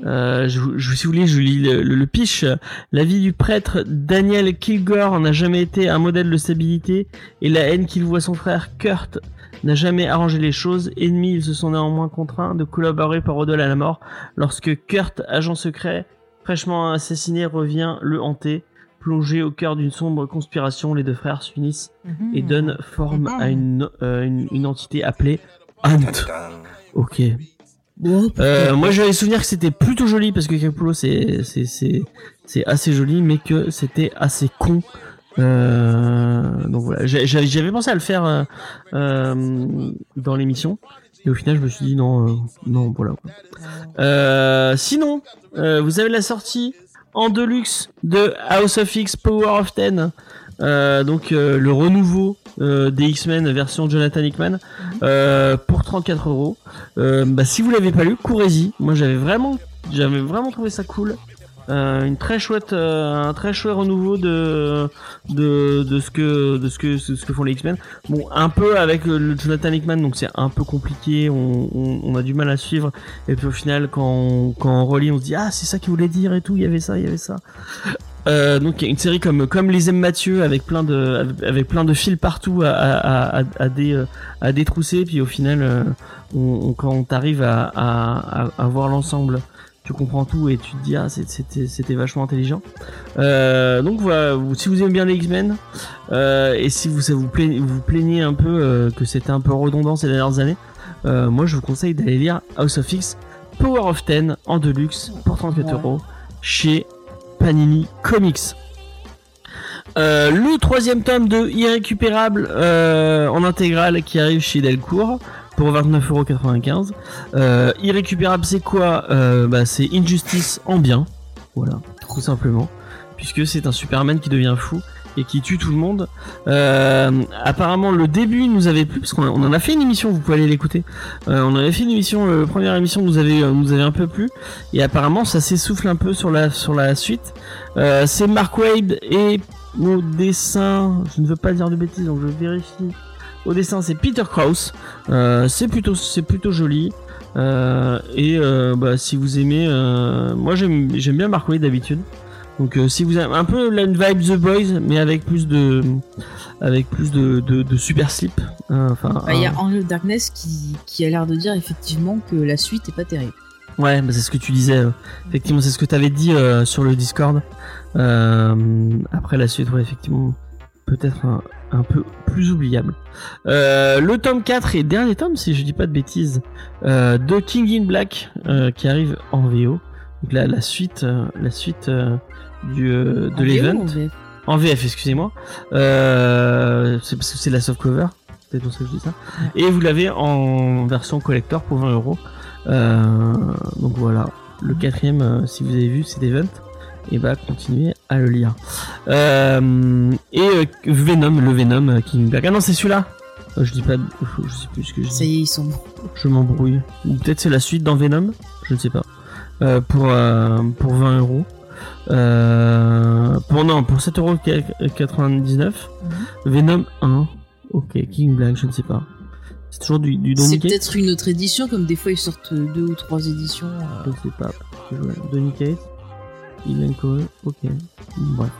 Euh, je, si vous voulez, je lis le, le, le pitch. La vie du prêtre Daniel Kilgore n'a jamais été un modèle de stabilité et la haine qu'il voit son frère Kurt n'a jamais arrangé les choses. Ennemis, ils se sont néanmoins contraints de collaborer par au-delà à la mort lorsque Kurt, agent secret, fraîchement assassiné, revient le hanter. Plongé au cœur d'une sombre conspiration, les deux frères s'unissent Mhm. et donnent forme Mhm. à une, euh, une, une entité appelée Hunt. Ok. Pourquoi Euh, moi j'avais souvenir que c'était plutôt joli parce que Capullo c'est assez joli mais que c'était assez con. Euh, donc voilà, j'avais pensé à le faire euh, dans l'émission et au final je me suis dit non non voilà. sinon vous avez la sortie en deluxe de House of X Power of Ten. Euh, donc euh, le renouveau euh, des X-Men version Jonathan Hickman euh, pour 34 euros. Euh, bah, si vous l'avez pas lu, courez-y. Moi, j'avais vraiment, j'avais vraiment trouvé ça cool. Euh, une très chouette, euh, un très chouette renouveau de de de ce que de ce que ce que font les X-Men. Bon, un peu avec le, Jonathan Hickman, donc c'est un peu compliqué. On, on, on a du mal à suivre. Et puis au final, quand on, quand on relit, on se dit ah c'est ça qu'il voulait dire et tout. Il y avait ça, il y avait ça. Euh, donc il y a une série comme comme les aime Mathieu avec plein de avec plein de fils partout à à, à, à, à détrousser puis au final euh, on, on- quand t'arrives à, à, à, à voir l'ensemble tu comprends tout et tu te dis ah c'était c'était vachement intelligent euh, donc voilà si vous aimez bien les X-Men euh, et si vous ça vous plaignez, vous plaignez un peu euh, que c'était un peu redondant ces dernières années moi je vous conseille d'aller lire House of X Power of Ten en deluxe pour 34 Ouais. euros chez Panini Comics. Le troisième tome de Irrécupérable en intégrale qui arrive chez Delcourt pour 29,95€. Euh, Irrécupérable c'est quoi Euh, bah, C'est Injustice en bien, voilà, tout simplement, puisque c'est un Superman qui devient fou et qui tue tout le monde. Euh, apparemment le début nous avait plu parce qu'on en a fait une émission, vous pouvez aller l'écouter. On avait fait une émission, la première émission nous avait nous avait un peu plu et apparemment ça s'essouffle un peu sur la sur la suite. C'est Mark Wade et au dessin, je ne veux pas dire de bêtises donc je vérifie. Au dessin c'est Peter Krause. Euh, c'est plutôt c'est plutôt joli. Euh, et euh, bah, si vous aimez, euh, moi j'aime j'aime bien Mark Wade d'habitude. Donc si vous avez un peu la vibe The Boys mais avec plus de avec plus de, de, de super slip. Enfin, Bah, Il y a Angel Darkness qui, qui a l'air de dire effectivement que la suite est pas terrible. Ouais, bah c'est ce que tu disais. Effectivement, c'est ce que tu avais dit euh, sur le Discord. Euh, après la suite, ouais, effectivement, peut-être un, un peu plus oubliable. Euh, le tome 4 et dernier tome, si je dis pas de bêtises, euh, de King in Black euh, qui arrive en VO. Donc la, la suite, euh, la suite euh, du euh, de l'event. en VF excusez-moi. Euh, c'est parce que c'est la soft cover. C'est pour ça que je dis ça. Et vous l'avez en version collector pour 20 euros. Donc voilà. Le quatrième, si vous avez vu, c'est Event. Et bah, continuez à le lire. Euh, et euh, Venom, le Venom euh, King Black. Ah non, c'est celui-là. Euh, je dis pas, je sais plus ce que je dis. Ça y est, ils sont bons. Je m'embrouille. Ou peut-être c'est la suite dans Venom, je ne sais pas. Euh, pour euh, pour 20 euros. Euh, pour non, pour 7,99€. Venom 1. Ok, King Black, je ne sais pas. C'est toujours du, du C'est Donny peut-être une autre édition, comme des fois ils sortent deux ou trois éditions. euh. Je ne sais pas. Je vois. Cates. Ilan Cohen. Ok. Bref.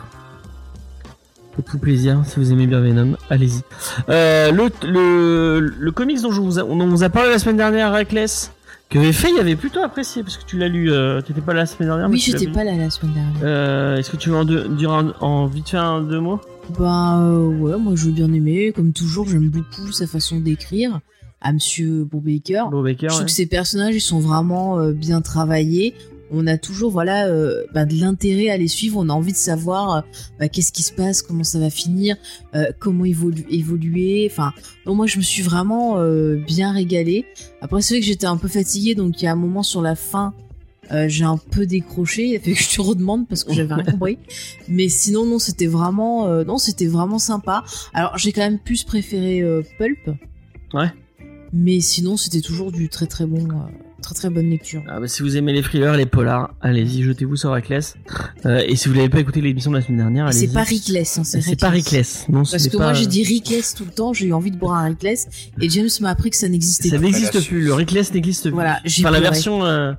Faites-vous plaisir si vous aimez bien Venom, allez-y. Euh, le, le, le comics dont je vous a, dont on vous a parlé la semaine dernière, Reckless, que Faye avait plutôt apprécié parce que tu l'as lu. Euh, T'étais pas là la semaine dernière. mais Oui, j'étais pas là la semaine dernière. Euh, Est-ce que tu veux en deux- dire en, en vite fait un deux mots? Ben euh, ouais, moi je veux bien aimer. Comme toujours, j'aime beaucoup sa façon d'écrire à Monsieur Brubaker. Bob Baker. Je trouve ouais. que ces personnages ils sont vraiment euh, bien travaillés. On a toujours voilà euh, bah, de l'intérêt à les suivre. On a envie de savoir euh, bah, qu'est-ce qui se passe, comment ça va finir, euh, comment évolu- évoluer. Enfin, donc moi je me suis vraiment bien régalée. Après c'est vrai que j'étais un peu fatiguée, donc il y a un moment sur la fin. j'ai un peu décroché, il a fait que je te redemande parce que j'avais rien [LAUGHS] compris. Mais sinon non, c'était vraiment non, c'était vraiment sympa. Alors j'ai quand même plus préféré Pulp. Ouais. Mais sinon c'était toujours du très très bon. Très très bonne lecture. Ah bah, si vous aimez les thrillers, les polars, allez-y, jetez-vous sur Reckless. Euh, et si vous n'avez pas écouté l'émission de la semaine dernière, allez-y. c'est pas Rickless, hein, c'est C'est pas Reckless. Non, ce Parce que pas- moi j'ai dit Rickless tout le temps, j'ai eu envie de boire un Rickless et James m'a appris que ça n'existait Ça pas. n'existe plus. Le Reckless n'existe plus. Voilà, j'ai Enfin, la version, euh,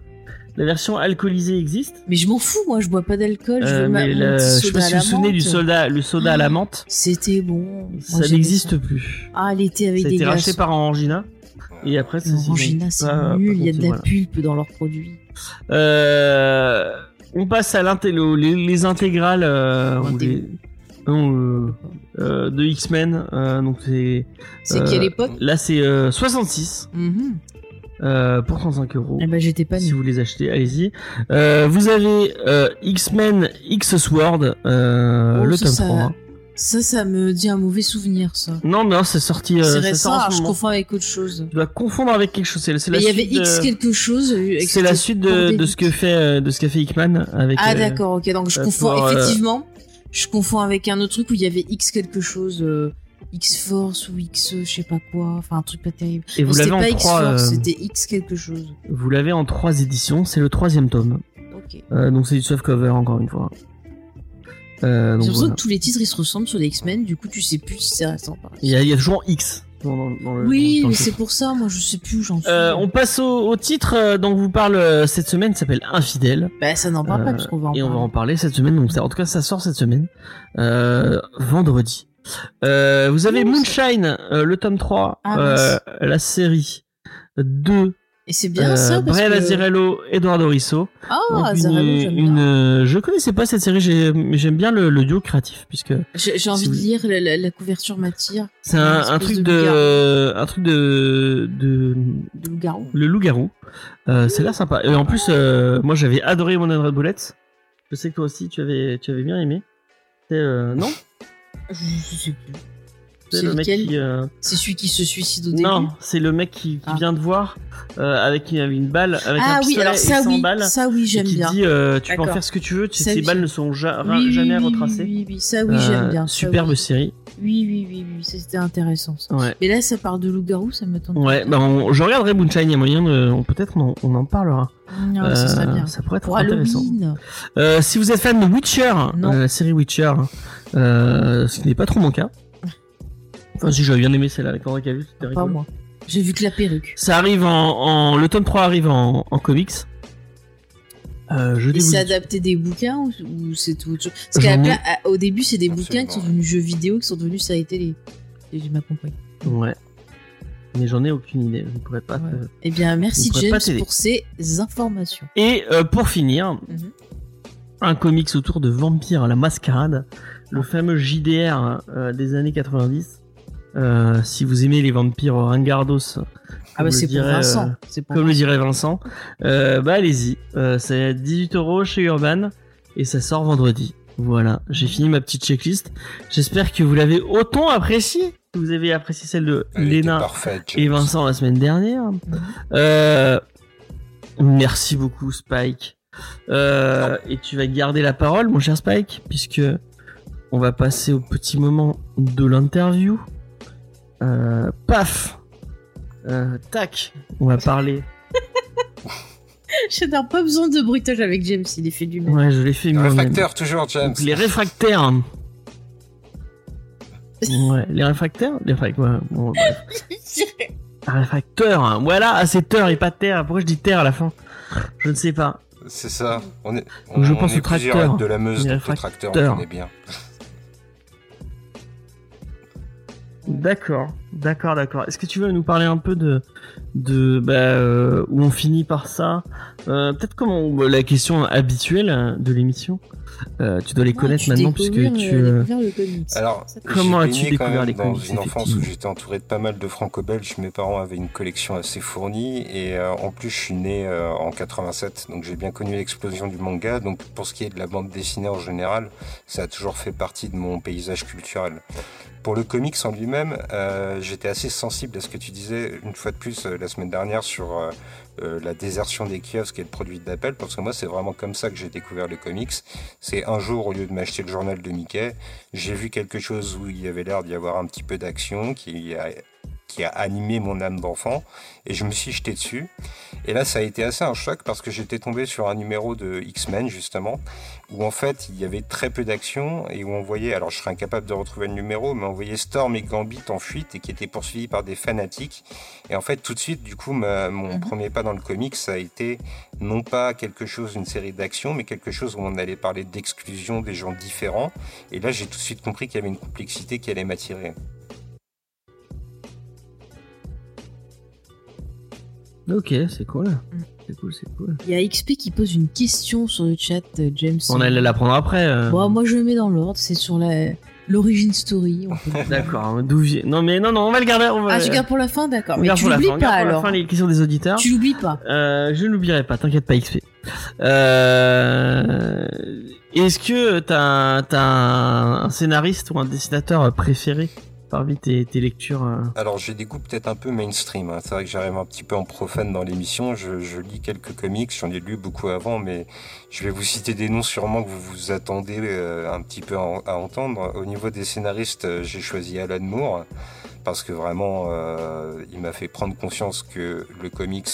la version alcoolisée existe. Mais je m'en fous, moi je bois pas d'alcool, je Euh, je sais soda pas à si vous la vous souvenez du menthe. soda, le soda à la menthe. C'était bon. Moi, Ça n'existe ça. plus. Ah, l'été avec Ça a des été racheté par Orangina. Et après, c'est pas- nul, il y a de la voilà. pulpe dans leurs produits. Euh, on passe à l'intello, les, les intégrales euh, ou les, non, euh, euh, de X-Men. euh, donc c'est C'est Euh, quelle époque? là c'est euh, 66 Mhm. euh, pour 35 euros. Eh ben j'étais pas Si vous les achetez, allez-y. Euh, vous avez euh, X-Men X Sword, euh, Oh, le tome ça- 3. Ça, ça me dit un mauvais souvenir, ça. Non, non, c'est sorti. euh, c'est récent, alors je confonds avec autre chose. Tu dois confondre avec quelque chose. C'est la il y avait X de- quelque chose. euh, C'est la suite de, des de ce que fait euh, de ce qu'a fait Hickman avec. Ah euh, d'accord, ok. Donc je euh, confonds pour, euh, effectivement. Je confonds avec un autre truc où il y avait X quelque chose, euh, X Force ou X je sais pas quoi. Enfin un truc pas terrible. Et vous l'avez en trois. Euh, c'était X quelque chose. Vous l'avez en trois éditions. C'est le troisième tome. Ok. Euh, donc c'est du soft cover encore une fois. Euh, J'ai donc l'impression voilà. que tous les titres ils se ressemblent sur les X-Men. Du coup tu sais plus si c'est récent. Il y, a, il y a toujours X. Dans, dans- dans le, Oui, dans mais c'est pour ça. Moi je sais plus où j'en suis. Euh, on passe au, au titre euh, dont vous parle euh, cette semaine, qui s'appelle Infidèle. Bah ça n'en parle Euh, pas parce qu'on va en et on va en parler cette semaine. Donc ça- en tout cas, ça sort cette semaine, euh, vendredi. Euh, vous avez Moonshine, euh, le tome 3, Ah, euh, la série 2, Et c'est bien euh, ça parce Brian que... Azzarello, Eduardo Risso. Ah, Donc, Azzarello, une, j'aime une, bien. euh, je connaissais pas cette série, mais j'aime bien le, le duo créatif puisque J'ai envie si de vous- lire la, la- la couverture m'attire. c'est Une un, truc de de, un truc de, de, De loup-garou. le loup-garou. Euh, c'est là sympa. Et en plus, euh, moi j'avais adoré One Red Bullets. Je sais que toi aussi tu avais, tu avais bien aimé. Euh, non? Je sais plus. C'est le mec qui. euh, C'est celui qui se suicide au début Non, c'est le mec qui, qui Ah. vient de voir euh, avec une, une balle, avec Ah un oui, alors et ça 100 oui, balles. ça oui, j'aime qui bien. dit euh, tu peux en faire ce que tu veux, tu- ces oui. balles ne sont ja- Oui, oui, jamais retracées. Oui, oui, oui, ça oui, j'aime bien. Superbe série. Oui, oui, oui, oui, c'était intéressant. Ça. Ouais. Mais là, ça parle de loup-garou, ça me tente. Ouais, bah on- je regarderai Moonshine, il y a moyen de, peut-être on, en- on en parlera. Non, Ah, ça serait bien. Ça pourrait être Pour intéressant. Euh, si vous êtes fan de Witcher, euh, la série Witcher, ce qui n'est pas trop mon cas. Enfin, si j'avais bien aimé celle avec Henri Cavill, c'était Pas rigolo. moi. J'ai vu que la perruque. Ça arrive en, en- le tome 3 arrive en, en comics. Euh, je Et dis c'est adapté des bouquins ou, ou c'est tout autre chose? Parce J'en qu'à ai- la pla- à- au début, c'est des bouquins Absolument, qui sont devenus jeux vidéo, qui sont devenus séries télé. Et J'ai mal compris. Ouais. Mais j'en ai aucune idée. Je ne pourrais pas. te- Ouais. Eh bien, merci pas James t'aider. pour ces informations. Et euh, pour finir, Mhm. un comics autour de Vampire la Mascarade, le fameux JDR euh, des années 90. Euh, si vous aimez les vampires ringardos, Ah comme bah le c'est pour dirait, Vincent. euh, C'est pour comme le Vincent. dirait Vincent, euh, bah allez-y. Euh, c'est 18 euros chez Urban et ça sort vendredi. Voilà, j'ai fini ma petite checklist. J'espère que vous l'avez autant apprécié que vous avez apprécié celle de Elle Léna parfaite. et Vincent la semaine dernière. Euh, merci beaucoup Spike. Euh, et tu vas garder la parole, mon cher Spike, puisque on va passer au petit moment de l'interview. Euh, paf, Euh, tac, on va parler. [LAUGHS] Je n'ai pas besoin de bruitage avec James, il est fait du même. Ouais, je l'ai fait moi-même. Réfracteur, toujours, James. Donc, les réfractaires. [LAUGHS] Ouais, les réfractaires, les réfractaires. Ouais, bon, bref. [LAUGHS] Réfracteur, hein. voilà, ah, c'est terre et pas terre. Pourquoi je dis terre à la fin? Je ne sais pas. C'est ça. On est, Donc, je on pense est au plusieurs tracteur. de la Meuse, donc le tracteur, on connaît bien. D'accord, d'accord, d'accord. Est-ce que tu veux nous parler un peu de, de bah, euh, où on finit par ça? Euh, Peut-être comment bah, la question habituelle de l'émission. Euh, tu dois les connaître maintenant puisque tu. euh, le. Alors, Comment as-tu découvert même les dans comics, une enfance où j'étais entouré de pas mal de franco-belges. Mes parents avaient une collection assez fournie et euh, en plus je suis né euh, en 87, donc j'ai bien connu l'explosion du manga. Donc pour ce qui est de la bande dessinée en général, ça a toujours fait partie de mon paysage culturel. Pour le comics en lui-même, euh, j'étais assez sensible à ce que tu disais une fois de plus euh, la semaine dernière sur euh, la désertion des kiosques et le produit d'appel, parce que moi c'est vraiment comme ça que j'ai découvert le comics. C'est un jour, au lieu de m'acheter le journal de Mickey, j'ai vu quelque chose où il y avait l'air d'y avoir un petit peu d'action, qui a qui a animé mon âme d'enfant. Et je me suis jeté dessus. Et là, ça a été assez un choc parce que j'étais tombé sur un numéro de X-Men, justement, où en fait, il y avait très peu d'action et où on voyait, alors je serais incapable de retrouver le numéro, mais on voyait Storm et Gambit en fuite et qui étaient poursuivis par des fanatiques. Et en fait, tout de suite, du coup, ma, mon Mhm. premier pas dans le comics, ça a été non pas quelque chose, une série d'actions, mais quelque chose où on allait parler d'exclusion des gens différents. Et là, j'ai tout de suite compris qu'il y avait une complexité qui allait m'attirer. Ok, c'est cool. C'est cool, c'est cool. Il y a XP qui pose une question sur le chat, euh, James. On allait la prendre après. euh. Bon, moi je le mets dans l'ordre, c'est sur la l'origin story. on peut dire. D'accord, hein, d'où vient- Non mais non non, on va le garder. On va... Ah, tu gardes pour la fin, d'accord. on Mais garde tu pour la l'oublies on pas garde pour la alors. fin les questions des auditeurs. Tu l'oublies pas. Euh, je n'oublierai pas, t'inquiète pas XP. Euh... Est-ce que t'as as un, un scénariste ou un dessinateur préféré? Parmi tes, lectures euh Alors j'ai des goûts peut-être un peu mainstream. hein. C'est vrai que j'arrive un petit peu en profane dans l'émission. Je, je lis quelques comics, j'en ai lu beaucoup avant, mais je vais vous citer des noms sûrement que vous vous attendez euh, un petit peu à, à entendre. Au niveau des scénaristes, euh, j'ai choisi Alan Moore parce que vraiment euh, il m'a fait prendre conscience que le comics,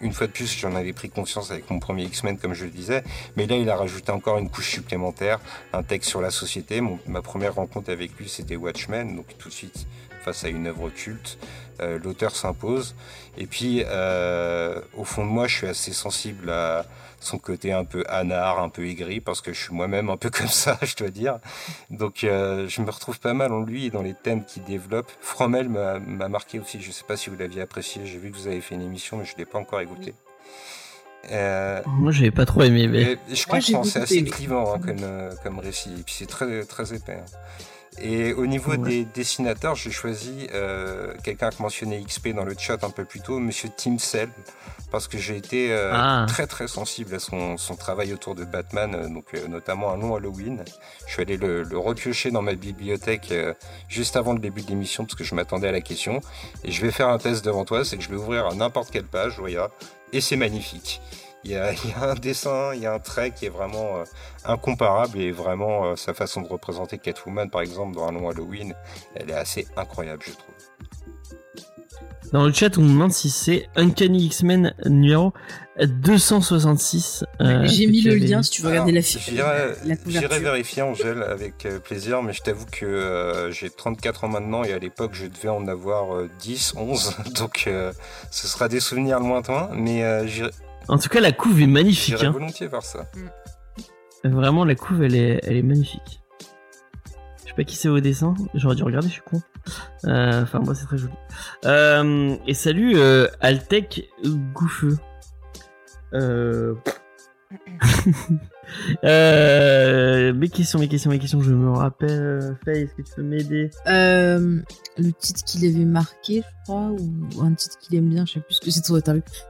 une fois de plus, j'en avais pris conscience avec mon premier X-Men comme je le disais, mais là il a rajouté encore une couche supplémentaire, un texte sur la société. Ma première rencontre avec lui c'était Watchmen, donc tout de suite face à une œuvre culte, euh, l'auteur s'impose. Et puis, euh, au fond de moi, je suis assez sensible à son côté un peu anard, un peu aigri, parce que je suis moi-même un peu [LAUGHS] comme ça, je dois dire. Donc, euh, je me retrouve pas mal en lui et dans les thèmes qu'il développe. Fromel m'a m'a marqué aussi. Je sais pas si vous l'aviez apprécié. J'ai vu que vous avez fait une émission, mais je l'ai pas encore écouté. Euh, Moi j'avais pas trop aimé, mais je comprends, c'est assez clivant hein, comme, euh, comme récit, et puis c'est très, très épais. hein. Et au niveau Ouais. des dessinateurs, j'ai choisi euh, quelqu'un qui mentionné XP dans le chat un peu plus tôt, Monsieur Tim Sell, parce que j'ai été euh, Ah. très très sensible à son, son travail autour de Batman, euh, donc euh, notamment un long Halloween. Je suis allé le, le repiocher dans ma bibliothèque euh, juste avant le début de l'émission parce que je m'attendais à la question. Et je vais faire un test devant toi, c'est que je vais ouvrir à n'importe quelle page, voilà, et c'est magnifique. Il y, a, [LAUGHS] il y a un dessin, il y a un trait qui est vraiment euh, incomparable et vraiment euh, sa façon de représenter Catwoman par exemple dans un long Halloween, elle est assez incroyable je trouve. Dans le chat on me demande si c'est Uncanny X-Men numéro 266. euh, J'ai mis le lien si tu veux regarder la, J'irai la j'irai couverture. vérifier Angèle avec euh, plaisir, mais je t'avoue que euh, j'ai 34 ans maintenant et à l'époque je devais en avoir euh, 10, 11, [LAUGHS] donc euh, ce sera des souvenirs lointains, mais euh, j'irai En tout cas la couve est magnifique. j'irai Hein. volontiers voir ça. Vraiment la couve elle est, elle est magnifique. Je sais pas qui c'est au dessin, j'aurais dû regarder, je suis con. Euh, Enfin moi c'est très joli. Euh, et salut euh, Altec Gouffeux. [LAUGHS] Euh... mes questions, mes questions, mes questions, je me rappelle. Faye, est-ce que tu peux m'aider? Euh, le titre qu'il avait marqué, je crois, ou un titre qu'il aime bien, je sais plus ce que c'est.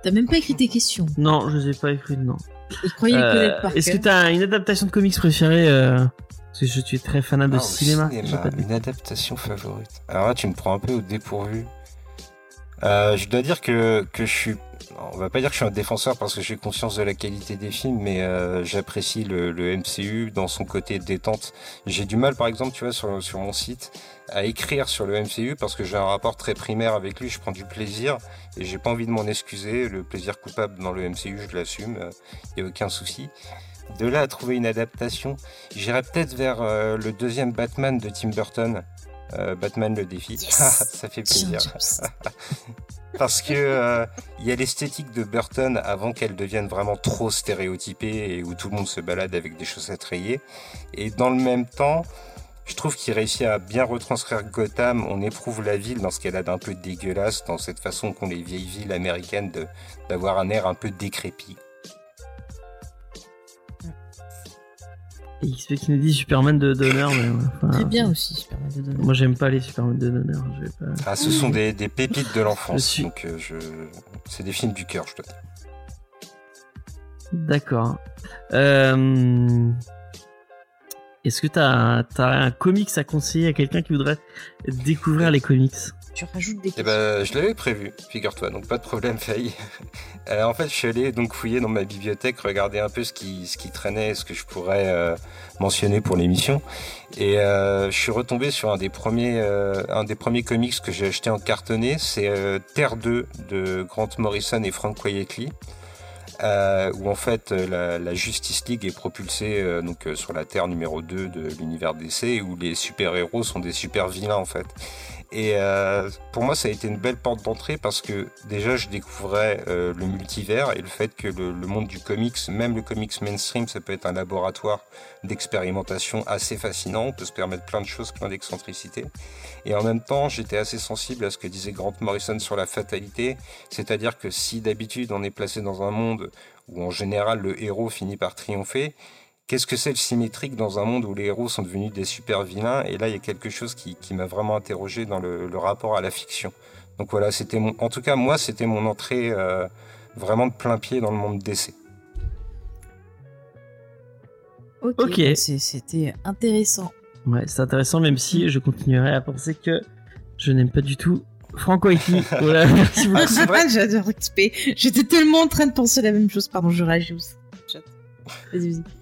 T'as même pas écrit tes questions. Non, je les ai pas écrites, non. Euh, Est-ce que cœur. t'as une adaptation de comics préférée euh, Parce que je suis très fanat de cinéma. cinéma, une adaptation favorite. Alors là, tu me prends un peu au dépourvu. Euh, je dois dire que, que je suis. On va pas dire que je suis un défenseur parce que j'ai conscience de la qualité des films, mais euh, j'apprécie le, le MCU dans son côté détente. J'ai du mal, par exemple, tu vois, sur, sur mon site, à écrire sur le MCU parce que j'ai un rapport très primaire avec lui. Je prends du plaisir et j'ai pas envie de m'en excuser. Le plaisir coupable dans le MCU, je l'assume. Il y a aucun souci. De là à trouver une adaptation, j'irais peut-être vers euh, le deuxième Batman de Tim Burton, euh, Batman le défi. Yes. [LAUGHS] ça fait plaisir. [LAUGHS] Parce que euh, il y a l'esthétique de Burton avant qu'elle devienne vraiment trop stéréotypée et où tout le monde se balade avec des chaussettes rayées. Et dans le même temps, je trouve qu'il réussit à bien retranscrire Gotham. On éprouve la ville dans ce qu'elle a d'un peu dégueulasse, dans cette façon qu'ont les vieilles villes américaines d'avoir un air un peu décrépit. XP qui nous dit Superman de d'honneur, mais ouais, enfin, Très bien aussi, Superman de Donner. Moi j'aime pas les Superman de d'honneur. je vais pas- Ah, ce sont des, des pépites de l'enfance. suis- Donc, euh, je... c'est des films du cœur, je dois dire. D'accord. Euh... est-ce que t'as as un comics à conseiller à quelqu'un qui voudrait découvrir les comics? Tu rajoutes des Eh questions. ben, je l'avais prévu, figure-toi, donc pas de problème, [LAUGHS] Faye. Euh, en fait, je suis allé donc fouiller dans ma bibliothèque, regarder un peu ce qui, ce qui traînait, ce que je pourrais euh, mentionner pour l'émission. Et euh, je suis retombé sur un des premiers, un des premiers comics que j'ai acheté en cartonné, c'est Terre 2 de Grant Morrison et Frank Quietly. Où en fait la, la Justice League est propulsée donc sur la Terre numéro 2 de l'univers DC où les super-héros sont des super vilains en fait. Et euh, pour moi, ça a été une belle porte d'entrée parce que déjà, je découvrais euh, le multivers et le fait que le, le monde du comics, même le comics mainstream, ça peut être un laboratoire d'expérimentation assez fascinant. On peut se permettre plein de choses, plein d'excentricités. Et en même temps, j'étais assez sensible à ce que disait Grant Morrison sur la fatalité, c'est-à-dire que si d'habitude on est placé dans un monde où en général le héros finit par triompher, Qu'est-ce que c'est le symétrique dans un monde où les héros sont devenus des super vilains Et là, il y a quelque chose qui, qui m'a vraiment interrogé dans le, le, rapport à la fiction. Donc voilà, c'était mon, en tout cas moi, c'était mon entrée euh, vraiment de plein pied dans le monde d'essai. Ok. C'était intéressant. Ouais, c'est intéressant, même si je continuerai à penser que je n'aime pas du tout Franco Haiti. [LAUGHS] voilà, merci beaucoup. Ah, vrai, j'adore XP. J'étais tellement en train de penser la même chose. Pardon, je réagis. Vas-y, vas-y.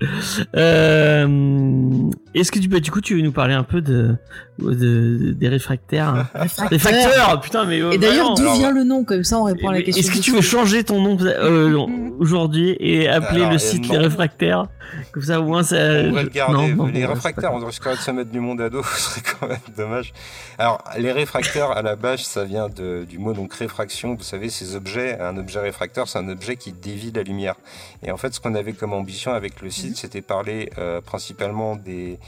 [LAUGHS] Euh, Est-ce que tu peux, du coup, tu veux nous parler un peu de, de des réfractaires Des facteurs, putain, mais. Et d'ailleurs, d'où vient le nom Comme ça, on répond à la question. Est-ce que tu veux changer ton nom euh, [LAUGHS] aujourd'hui et appeler Alors, le euh, site non. Les Réfractaires? Comme ça, au moins, ça. On va le garder. Euh, Non, non, les bon, réfractaires, on risquerait de se mettre du monde à dos, [LAUGHS] ce serait quand même dommage. Alors, les réfractaires, à la base, ça vient de, du mot donc réfraction. Vous savez, ces objets, un objet réfracteur, c'est un objet qui dévie la lumière. Et en fait, ce qu'on avait comme ambition avec le site, c'était parler euh, principalement des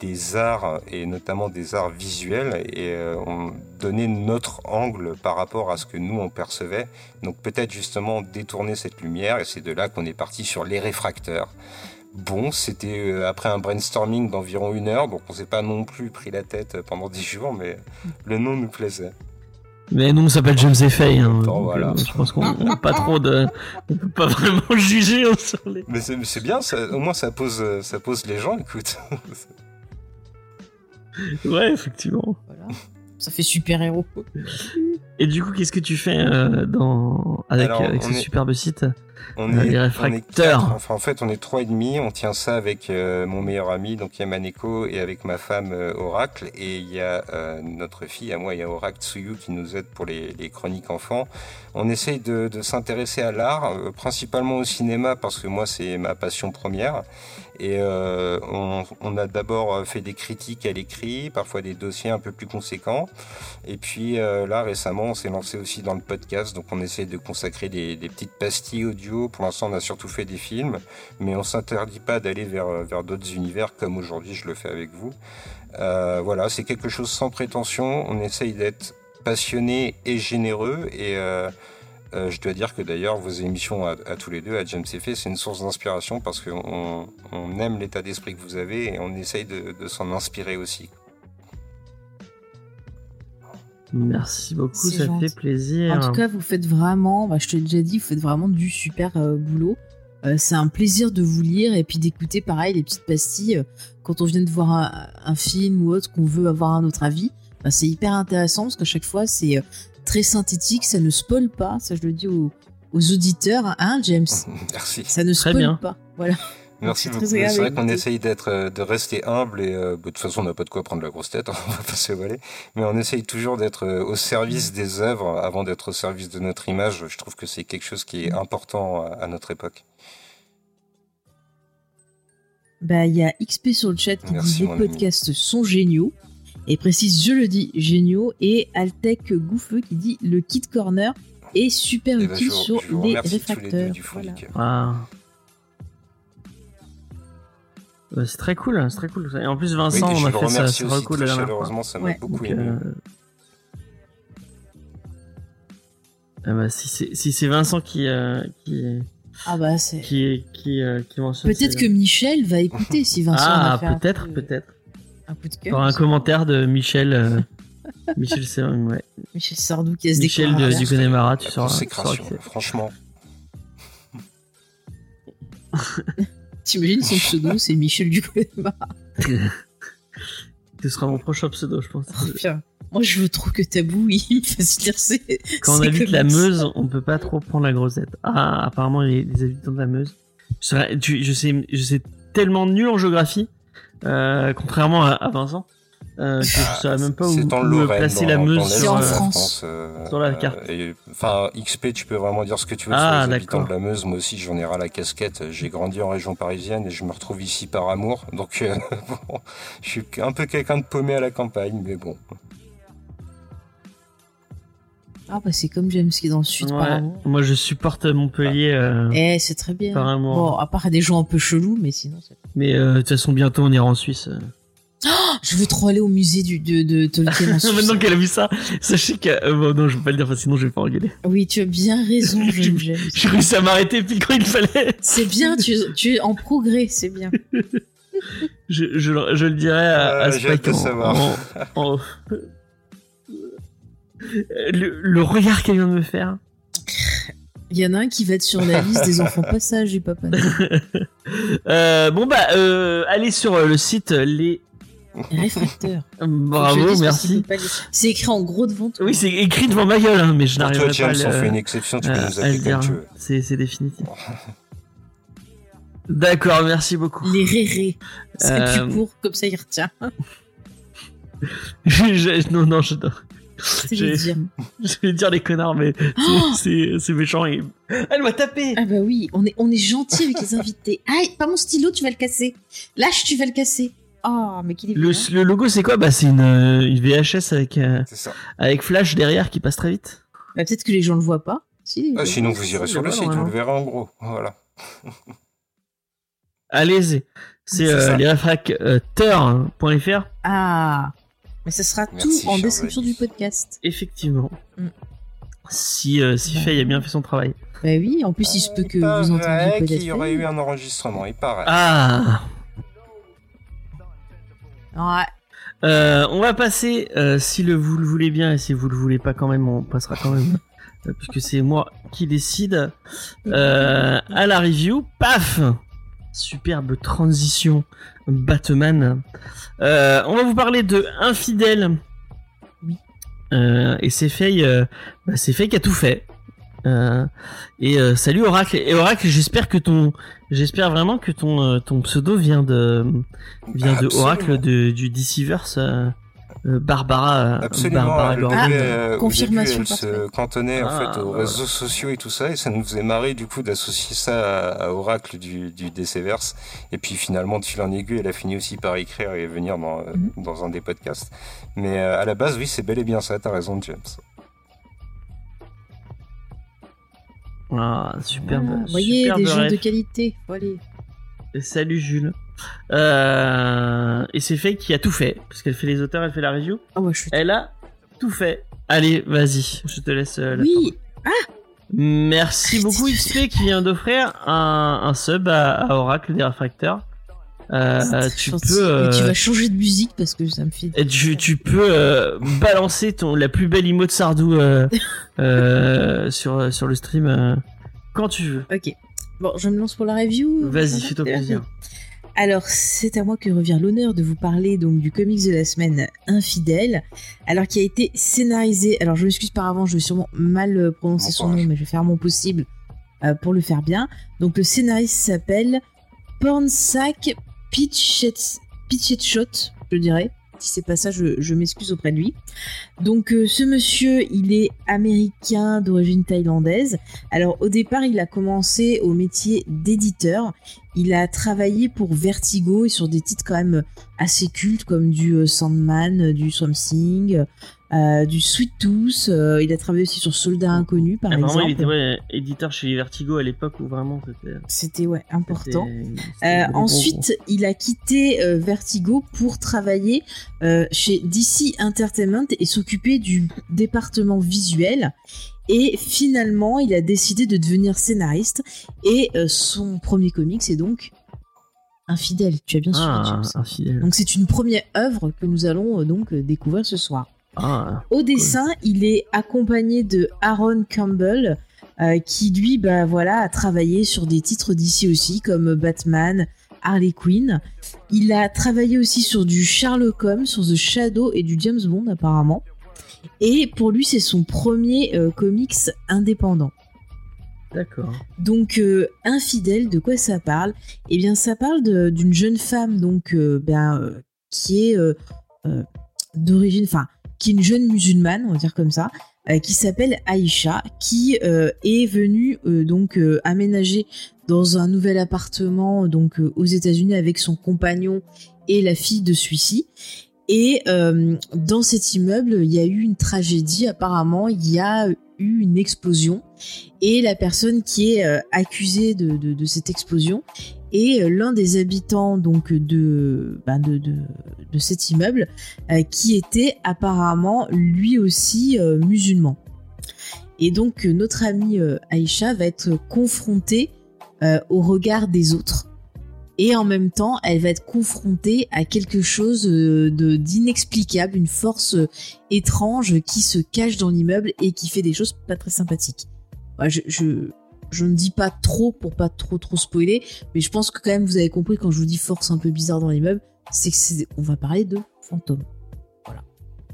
des arts et notamment des arts visuels et euh, on donnait notre angle par rapport à ce que nous on percevait. Donc peut-être justement détourner cette lumière et c'est de là qu'on est parti sur les réfracteurs. Bon, c'était euh, après un brainstorming d'environ une heure, donc on s'est pas non plus pris la tête pendant dix jours, mais le nom nous plaisait. Mais nous, on s'appelle James et Faye. Hein, voilà. euh, je pense qu'on n'a pas trop de. On peut pas [LAUGHS] vraiment juger hein, sur les. Mais c'est mais c'est bien, ça, au moins ça pose, ça pose les gens, écoute. [LAUGHS] Ouais, effectivement. Voilà. Ça fait super héros. Et du coup, qu'est-ce que tu fais euh, dans avec, Alors, avec on ce est- superbe site? On est, on est quatre. enfin, en fait, on est trois et demi. On tient ça avec euh, mon meilleur ami, donc Yamaneko, et avec ma femme euh, Oracle. Et il y a euh, notre fille, à moi, il y a Oracle Tsuyu qui nous aide pour les, les chroniques enfants. On essaye de, de s'intéresser à l'art, principalement au cinéma, parce que moi, c'est ma passion première. Et euh, on, on a d'abord fait des critiques à l'écrit, parfois des dossiers un peu plus conséquents. Et puis euh, là, récemment, on s'est lancé aussi dans le podcast, donc on essaie de consacrer des, des petites pastilles audio. Pour l'instant, on a surtout fait des films, mais on s'interdit pas d'aller vers, vers d'autres univers, comme aujourd'hui je le fais avec vous. Euh, voilà, c'est quelque chose sans prétention. On essaye d'être passionné et généreux et euh, euh, je dois dire que d'ailleurs vos émissions à, tous les deux, à James Effet, c'est une source d'inspiration parce qu'on on aime l'état d'esprit que vous avez et on essaye de s'en inspirer aussi. Merci beaucoup, ça gentil. fait plaisir. En tout cas, vous faites vraiment, bah, je te l'ai déjà dit, vous faites vraiment du super euh, boulot. Euh, c'est un plaisir de vous lire et puis d'écouter pareil les petites pastilles euh, quand on vient de voir un, un film ou autre qu'on veut avoir un autre avis. Bah, c'est hyper intéressant parce qu'à chaque fois c'est euh, très synthétique, ça ne spoil pas. Ça je le dis aux, aux auditeurs, hein James? [LAUGHS] Merci. Ça ne Très spoil bien. pas. Voilà. Merci c'est beaucoup. C'est vrai qu'on essaye d'être, euh, de rester humble et euh, bah, de toute façon on n'a pas de quoi prendre la grosse tête, [LAUGHS] on va pas se voiler. Mais on essaye toujours d'être euh, au service des œuvres avant d'être au service de notre image. Je trouve que c'est quelque chose qui est important à, à notre époque. Bah, il y a XP sur le chat qui Merci, dit les ami. podcasts sont géniaux. Et précise, je le dis, géniaux. Et Altec Gouffeux qui dit le kit corner est super Eh ben, utile je, sur je vous les remercie tous les deux réfracteurs. du fond Voilà. du c'est très cool, c'est très cool. Et en plus, Vincent, on a fait ça, c'est cool très fois. chaleureusement, ça m'a Ouais. beaucoup Donc, aimé. euh, ah bah, si c'est si Vincent qui euh, qui Ah bah c'est. qui qui euh, qui mentionne Peut-être que Michel va écouter si Vincent en ah a fait un peut-être peut-être un coup de cœur. Un commentaire de Michel euh, [LAUGHS] Michel c'est ouais. Michel Sardou qui a se Michel de, du Connemara tu c'est. franchement. [LAUGHS] T'imagines son pseudo, [LAUGHS] c'est Michel Ducolema. [LAUGHS] Ce sera mon prochain pseudo, je pense. Moi, je veux trop que Tabou, il fasse lire ses. Quand on habite la. Meuse, on peut pas trop prendre la grossette. Ah, apparemment, les, les habitants de la Meuse. Je, serais- tu- je sais, je sais tellement nul en géographie, euh, contrairement à, à Vincent, euh, je saurais même pas où, C'est en où Lorraine, placer dans, la dans Meuse C'est sur, en euh, la France. euh, Sur la euh, carte. et- Enfin, XP, tu peux vraiment dire ce que tu veux Ah, sur les habitants d'accord. de la Meuse. Moi aussi, j'en ai ras la casquette. J'ai grandi en région parisienne et je me retrouve ici par amour. Donc, euh, [LAUGHS] bon, je suis un peu quelqu'un de paumé à la campagne, mais bon. Ah, bah, c'est comme James qui est dans le sud, Ouais. par amour. Moi, je supporte Montpellier, euh, Eh, c'est très bien. par amour. Bon, à part des gens un peu chelous, mais sinon. Mais euh, de toute façon, bientôt, on ira en Suisse. Euh. Ah, je veux trop aller au musée du, de, de Tolkien. [LAUGHS] Maintenant qu'elle a vu ça, sachez que... euh, bon, non, je vais pas le dire, parce que sinon, je vais pas engueuler. Oui, tu as bien raison, [LAUGHS] jeune James. J'ai réussi à m'arrêter pile quand il fallait. C'est bien, tu, tu es en progrès, c'est bien. [LAUGHS] Je, je, le- je le dirai à, à Euh, Spike en, savoir. en- en- Le, le regard qu'elle vient de me faire. Il y en a un qui va être sur la liste des enfants pas sages et papa. Euh, bon bah, euh, allez sur euh, le site euh, les. Réfracteur. Bravo, merci. C'est écrit en gros devant toi. Oui, c'est écrit devant ma gueule, hein, mais je toi, n'arriverai pas James, à le- fait une exception. Tu peux euh, nous appeler comme tu veux. C'est définitif. [LAUGHS] D'accord, merci beaucoup. Les rérés. C'est Euh, plus court, comme ça il retient. [LAUGHS] Je- je- non, non, je, dire. [LAUGHS] je vais dire les connards, mais c'est- Oh méchant. Et... Elle m'a tapé. Ah bah oui, on est, on est gentil avec les invités. Aïe, pas mon stylo, tu vas le casser. Lâche, tu vas le casser. Oh, mais qu'il est Le, logo, c'est quoi? Bah, c'est une, euh, une VHS avec euh, avec flash derrière qui passe très vite. Bah, peut-être que les gens le voient pas. Si, Ah, sinon, vous irez sur le site, vous le verrez en gros. Voilà. [LAUGHS] Allez-y. C'est euh, lesrefracteurs.fr. Ah, mais ce sera Merci, tout en description du podcast. Effectivement. Mm. Si, euh, si Bah. Faye a bien fait son travail. Bah oui, en plus il se peut que Il vous entendiez peut-être. qu'il y aurait eu un enregistrement, il paraît. Ah Ouais. Euh, On va passer, euh, si le, vous le voulez bien, et si vous le voulez pas quand même, on passera quand même. euh, puisque c'est moi qui décide. À la review, paf Superbe transition Batman. On va vous parler de Infidèle. Oui. Et c'est euh, bah, c'est Faye qui a tout fait. Euh, et euh, salut Oracle. Et Oracle, j'espère que ton, j'espère vraiment que ton, euh, ton pseudo vient de, vient de. Oracle de, du DCverse. Euh, euh, Barbara, euh, Absolument. Barbara Gordon. Ah, euh, confirmation début, elle se cantonnait en Ah, fait aux voilà. réseaux sociaux et tout ça, et ça nous faisait marrer du coup d'associer ça à, à Oracle du, du DCverse. Et puis finalement, de fil en aiguille, elle a fini aussi par écrire et venir dans, euh, Mhm. dans un des podcasts. Mais euh, à la base, oui, c'est bel et bien ça. T'as raison, James. Ah, superbe. Voyez, superbe des gens ref. de qualité. Aller. Salut Jules. Euh, et c'est Faye qui a tout fait, parce qu'elle fait les auteurs, elle fait la review. Oh, moi je suis. Elle a tout fait. Allez, vas-y, je te laisse euh, la Oui, Merci Arrêtez beaucoup XP qui vient d'offrir un, un sub à, à Oracle des réfracteurs. Euh, euh, tu peux, tu euh, vas changer de musique parce que ça me fait. tu, tu peux euh, balancer ton la plus belle emo de Sardou euh, euh, [LAUGHS] sur sur le stream euh, quand tu veux. Ok. Bon, je me lance pour la review. Vas-y, fais-toi plaisir. Alors, c'est à moi que revient l'honneur de vous parler donc du comics de la semaine Infidèle, alors qui a été scénarisé. Alors, je m'excuse par avant, je vais sûrement mal euh, prononcer Bon son nom, mais je vais faire mon possible euh, pour le faire bien. Donc, le scénariste s'appelle Pornsack Pitchet- Pitchetshot, je dirais. Si c'est pas ça, je, m'excuse auprès de lui. Donc, euh, ce monsieur, il est américain d'origine thaïlandaise. Alors, au départ, il a commencé au métier d'éditeur. Il a travaillé pour Vertigo et sur des titres quand même assez cultes comme du euh, Sandman, du Swamp Thing, euh, du Sweet Tooth. euh, il a travaillé aussi sur Soldat Inconnu par Apparemment, exemple. il était ouais, éditeur chez Vertigo à l'époque où vraiment c'était. C'était ouais important. Euh, ensuite, il a quitté Vertigo pour travailler chez DC Entertainment et s'occuper du département visuel. Et finalement, il a décidé de devenir scénariste. Et son premier comic, c'est donc Infidèle. Tu as bien suivi, Ah, James. infidèle. Donc c'est une première œuvre que nous allons donc découvrir ce soir. Ah, Au dessin, il est accompagné de Aaron Campbell, euh, qui lui, bah voilà, a travaillé sur des titres d'ici aussi comme Batman, Harley Quinn. Il a travaillé aussi sur du Sherlock Holmes, sur The Shadow et du James Bond apparemment. Et pour lui, c'est son premier euh, comics indépendant. D'accord. Donc, euh, infidèle, de quoi ça parle? Eh bien, ça parle d'une jeune femme, donc, euh, ben, qui est d'origine, enfin, qui est une jeune musulmane, on va dire comme ça, euh, qui s'appelle Aïcha, qui euh, est venue euh, donc aménager dans un nouvel appartement donc aux États-Unis avec son compagnon et la fille de celui-ci. Et dans cet immeuble, il y a eu une tragédie. Apparemment, il y a eu une explosion et la personne qui est accusée de cette explosion est euh, l'un des habitants donc de, ben, de, de, cet immeuble euh, qui était apparemment lui aussi euh, musulman. Et donc notre amie euh, Aïcha va être confrontée au regard des autres. Et en même temps, elle va être confrontée à quelque chose d'inexplicable, une force étrange qui se cache dans l'immeuble et qui fait des choses pas très sympathiques. Je, je ne dis pas trop pour pas trop trop spoiler, mais je pense que quand même vous avez compris quand je vous dis force un peu bizarre dans l'immeuble, c'est que on va parler de fantômes.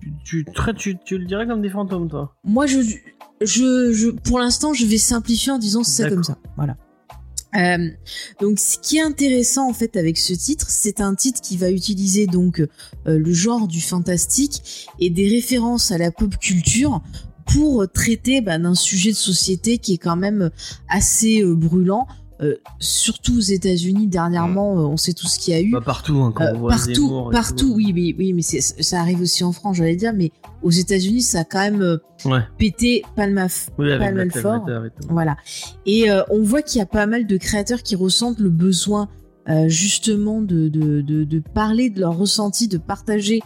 Tu, tu, traites- tu, tu le dirais comme des fantômes, toi Moi, je, je, je, pour l'instant, je vais simplifier en disant c'est comme ça. Voilà. Euh, donc, ce qui est intéressant en fait avec ce titre, c'est un titre qui va utiliser donc euh, le genre du fantastique et des références à la pop culture pour traiter bah, d'un sujet de société qui est quand même assez euh, brûlant. Euh, surtout aux États-Unis dernièrement, euh, on sait tout ce qu'il y a eu. Bah, partout, hein, quand Euh, on voit partout, partout, tout. oui, mais oui, mais ça arrive aussi en France, j'allais dire, mais aux États-Unis, ça a quand même euh, Ouais, pété palmaf, oui, avec pas mal Black fort. Et. Voilà. Et euh, on voit qu'il y a pas mal de créateurs qui ressentent le besoin euh, justement de, de, de, de parler de leur ressenti, de partager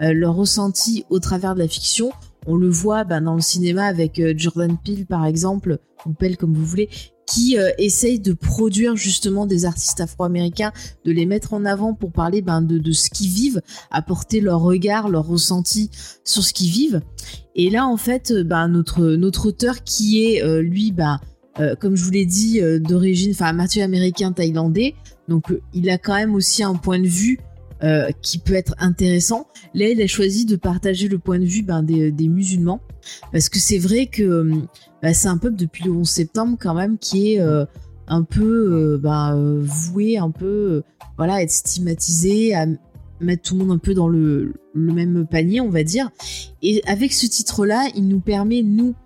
euh, leur ressenti au travers de la fiction. On le voit bah, dans le cinéma avec euh, Jordan Peele par exemple, ou Peele comme vous voulez, qui euh, essaye de produire justement des artistes afro-américains, de les mettre en avant pour parler ben, de, ce qu'ils vivent, apporter leur regard, leur ressenti sur ce qu'ils vivent. Et là, en fait, euh, ben, notre, auteur qui est, lui, ben, comme je vous l'ai dit, d'origine, enfin, Mathieu américain thaïlandais, donc il a quand même aussi un point de vue euh, qui peut être intéressant. Là, il a choisi de partager le point de vue ben, des, musulmans, parce que c'est vrai que euh, bah, c'est un peuple depuis le 11 septembre quand même qui est euh, un peu bah, voué, un peu voilà, à être stigmatisé, à mettre tout le monde un peu dans le, le même panier, on va dire. Et avec ce titre-là, il nous permet, nous,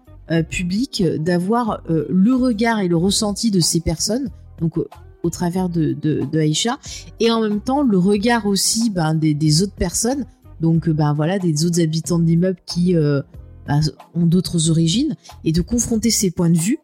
public, d'avoir le regard et le ressenti de ces personnes, donc au travers de, de, Aïcha, et en même temps le regard aussi ben, des, des autres personnes, donc ben, voilà, des autres habitants de l'immeuble qui euh, ben, ont d'autres origines, et de confronter ces points de vue.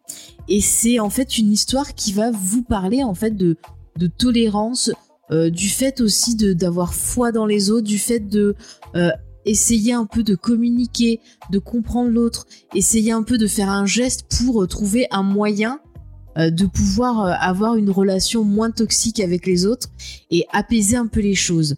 Et c'est en fait une histoire qui va vous parler en fait de, de tolérance, euh, du fait aussi d'avoir foi dans les autres, du fait de euh, essayer un peu de communiquer, de comprendre l'autre, essayer un peu de faire un geste pour trouver un moyen de pouvoir euh, avoir une relation moins toxique avec les autres et apaiser un peu les choses.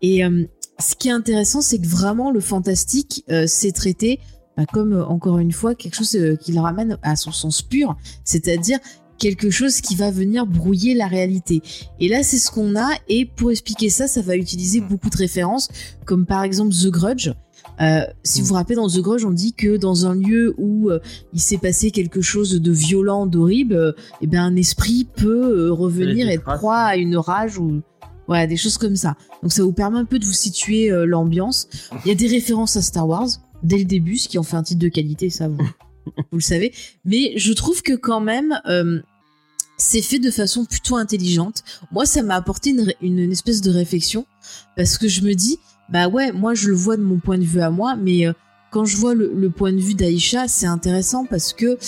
Et euh, ce qui est intéressant, c'est que vraiment le fantastique, euh, c'est traité bah, comme euh, encore une fois quelque chose euh, qui le ramène à son sens pur, c'est-à-dire quelque chose qui va venir brouiller la réalité. Et là, c'est ce qu'on a. Et pour expliquer ça, ça va utiliser beaucoup de références, comme par exemple The Grudge. Euh, si vous vous rappelez, dans The Grudge, on dit que dans un lieu où euh, il s'est passé quelque chose de violent, d'horrible, euh, eh ben un esprit peut euh, revenir des être proie à une rage ou voilà des choses comme ça. Donc ça vous permet un peu de vous situer l'ambiance. Il y a des références à Star Wars dès le début, ce qui en fait un titre de qualité, ça vous, vous le savez. Mais je trouve que quand même, c'est fait de façon plutôt intelligente. Moi, ça m'a apporté une, ré- une, une espèce de réflexion parce que je me dis, bah ouais, moi je le vois de mon point de vue à moi, mais euh, quand je vois le, le point de vue d'Aïcha, c'est intéressant parce que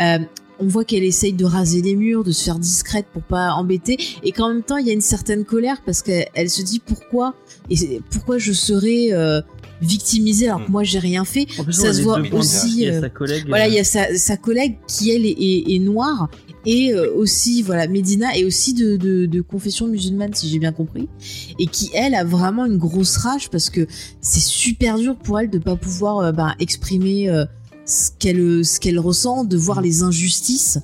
euh, on voit qu'elle essaye de raser les murs, de se faire discrète pour pas embêter, et qu'en même temps il y a une certaine colère parce qu'elle elle se dit pourquoi et pourquoi je serais euh, victimisée alors que moi j'ai rien fait. En plus, Ça se voit aussi, Il y a euh, sa collègue. Voilà, euh, il y a sa, sa collègue qui elle est, est- est noire et euh, aussi voilà Medina est aussi de, de, de confession musulmane si j'ai bien compris et qui elle a vraiment une grosse rage parce que c'est super dur pour elle de pas pouvoir euh, ben, exprimer euh, ce qu'elle ce qu'elle ressent, de voir les injustices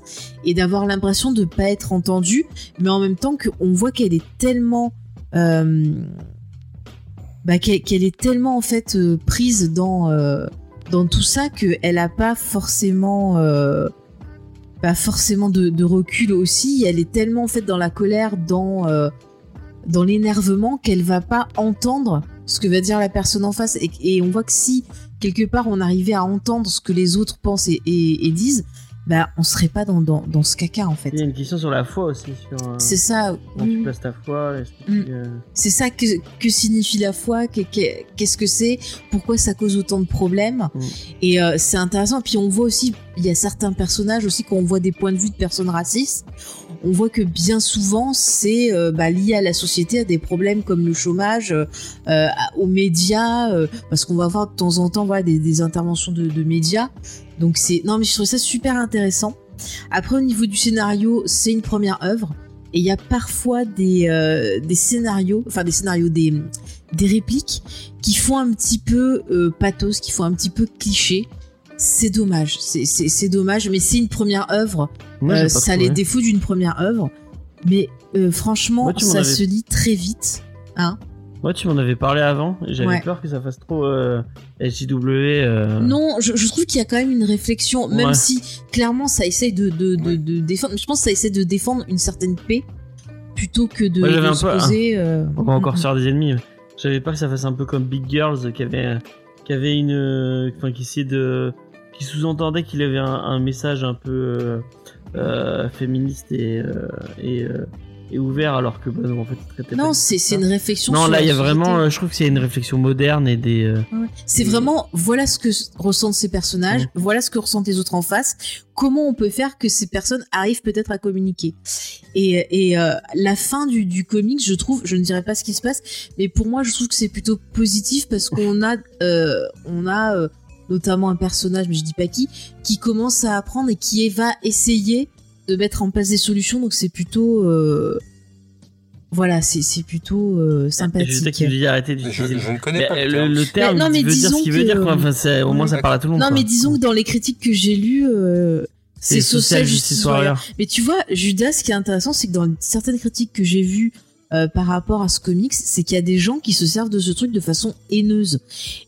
et d'avoir l'impression de pas être entendue, mais en même temps qu'on voit qu'elle est tellement euh, bah, qu'elle est tellement en fait euh, prise dans euh, dans tout ça qu'elle a pas forcément euh, pas forcément de, recul aussi. Elle est tellement en dans la colère, dans l'énervement qu'elle va pas entendre ce que va dire la personne en face et, on voit que si quelque part on arrivait à entendre ce que les autres pensent et disent, bah on serait pas dans, dans, dans ce caca en fait. Il y a une question sur la foi aussi. Sur, euh, C'est ça. oui. tu places ta foi Mm. euh, C'est ça que, que signifie la foi, que- que- qu'est-ce que c'est, pourquoi ça cause autant de problèmes. Mm. Et euh, c'est intéressant. Puis on voit aussi, il y a certains personnages aussi, quand on voit des points de vue de personnes racistes, on voit que bien souvent c'est euh, bah, lié à la société, à des problèmes comme le chômage, euh, euh, aux médias, parce qu'on va voir de temps en temps des, interventions de, médias. Donc c'est non mais je trouve ça super intéressant. Après au niveau du scénario, c'est une première œuvre. Et il y a parfois des, scénarios, enfin des scénarios, des, répliques qui font un petit peu pathos, qui font un petit peu cliché. C'est dommage, c'est- dommage, mais c'est une première œuvre. Moi, Euh, ça a les défauts d'une première œuvre, mais euh, franchement, Moi, ça avais- se lit très vite. Hein Moi, tu m'en avais parlé avant. J'avais Ouais. peur que ça fasse trop euh, SJW. euh, Non, je, je trouve qu'il y a quand même une réflexion, même Ouais. si clairement ça essaye de, de, de, de défendre. Je pense que ça essaie de défendre une certaine paix plutôt que de, Moi, se peu- poser. euh, On va encore mm, sur des ennemis. J'avais peur que ça fasse un peu comme Big Girls qui avait, qui avait une, enfin qui essayait de, qui sous-entendait qu'il avait un, un message un peu euh, euh, féministe et euh, et, et ouvert alors que bah, non, en fait il Non, c'est une réflexion. Non, sur là il y a vraiment, je trouve que c'est une réflexion moderne et des. Ouais. C'est vraiment, voilà ce que ressentent ces personnages, voilà ce que ressentent les autres en face, comment on peut faire que ces personnes arrivent peut-être à communiquer? Et, et euh, la fin du, du comics, je trouve, je ne dirais pas ce qui se passe, mais pour moi, je trouve que c'est plutôt positif parce qu'on a, euh, on a notamment un personnage, mais je dis pas qui, qui commence à apprendre et qui va essayer de mettre en place des solutions, donc c'est plutôt... euh, voilà, c'est c'est plutôt euh, sais sympathique. dit Je, je ne connais Mais, pas euh, le le, terme. terme non, mais veut dire ce disons qu'il veut que- dire quoi. Enfin, c'est- au moins ça parle à tout le monde. Non, quoi. mais disons que dans les critiques que j'ai lues, euh, c'est Social Justice Warrior. Mais tu vois, Judas, ce qui est intéressant, c'est que dans certaines critiques que j'ai vues euh, par rapport à ce comics, c'est qu'il y a des gens qui se servent de ce truc de façon haineuse.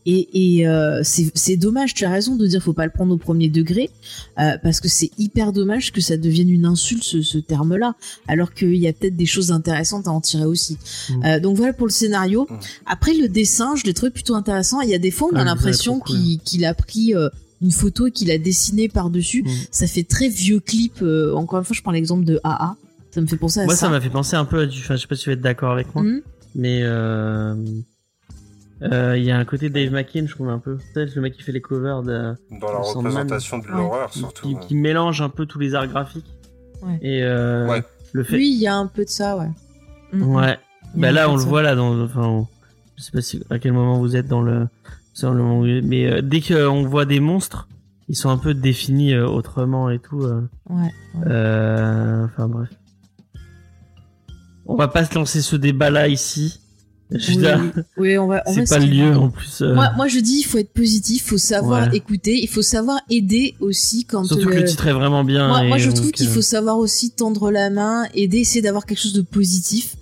Et, et euh, c'est dommage, tu as raison de dire faut pas le prendre au premier degré, euh, parce que c'est hyper dommage que ça devienne une insulte ce, ce terme-là, alors qu'il y a peut-être des choses intéressantes à en tirer aussi. Mm. Euh, donc voilà pour le scénario. Mm. Après le dessin, je l'ai trouvé plutôt intéressant. Il y a des fois où on Ah, a est l'impression qu'il qu'il a pris euh, une photo et qu'il a dessiné par-dessus. Mm. Ça fait très vieux clip. euh, encore une fois, je prends l'exemple de AA. Ça me fait penser à Moi, ça. ça m'a fait penser un peu à du. Enfin, je sais pas si tu vas être d'accord avec moi. Mhm. Mais euh, euh, il y a un côté Dave McKean, je trouve un peu. C'est le mec qui fait les covers de, Dans la Sandman. représentation de Ouais. l'horreur, surtout. qui- ouais. qui mélange un peu tous les arts graphiques. Ouais. Et euh, Ouais. le fait. Oui, il y a un peu de ça, ouais. Mhm. Ouais. Bah là, on le ça. voit là dans. Enfin, on- je sais pas si, à quel moment vous êtes dans le. sur le moment où- mais euh, dès qu'on voit des monstres, ils sont un peu définis euh, autrement et tout. euh, Ouais. euh, Enfin bref. On va pas se lancer ce débat là ici. Oui, oui, on va. [LAUGHS] c'est pas le lieu en plus. euh, Moi, moi, je dis, il faut être positif, il faut savoir Ouais. écouter, il faut savoir aider aussi quand. Surtout que le- titre est vraiment bien. Moi, je donc, trouve qu'il euh, faut savoir aussi tendre la main, aider, essayer d'avoir quelque chose de positif.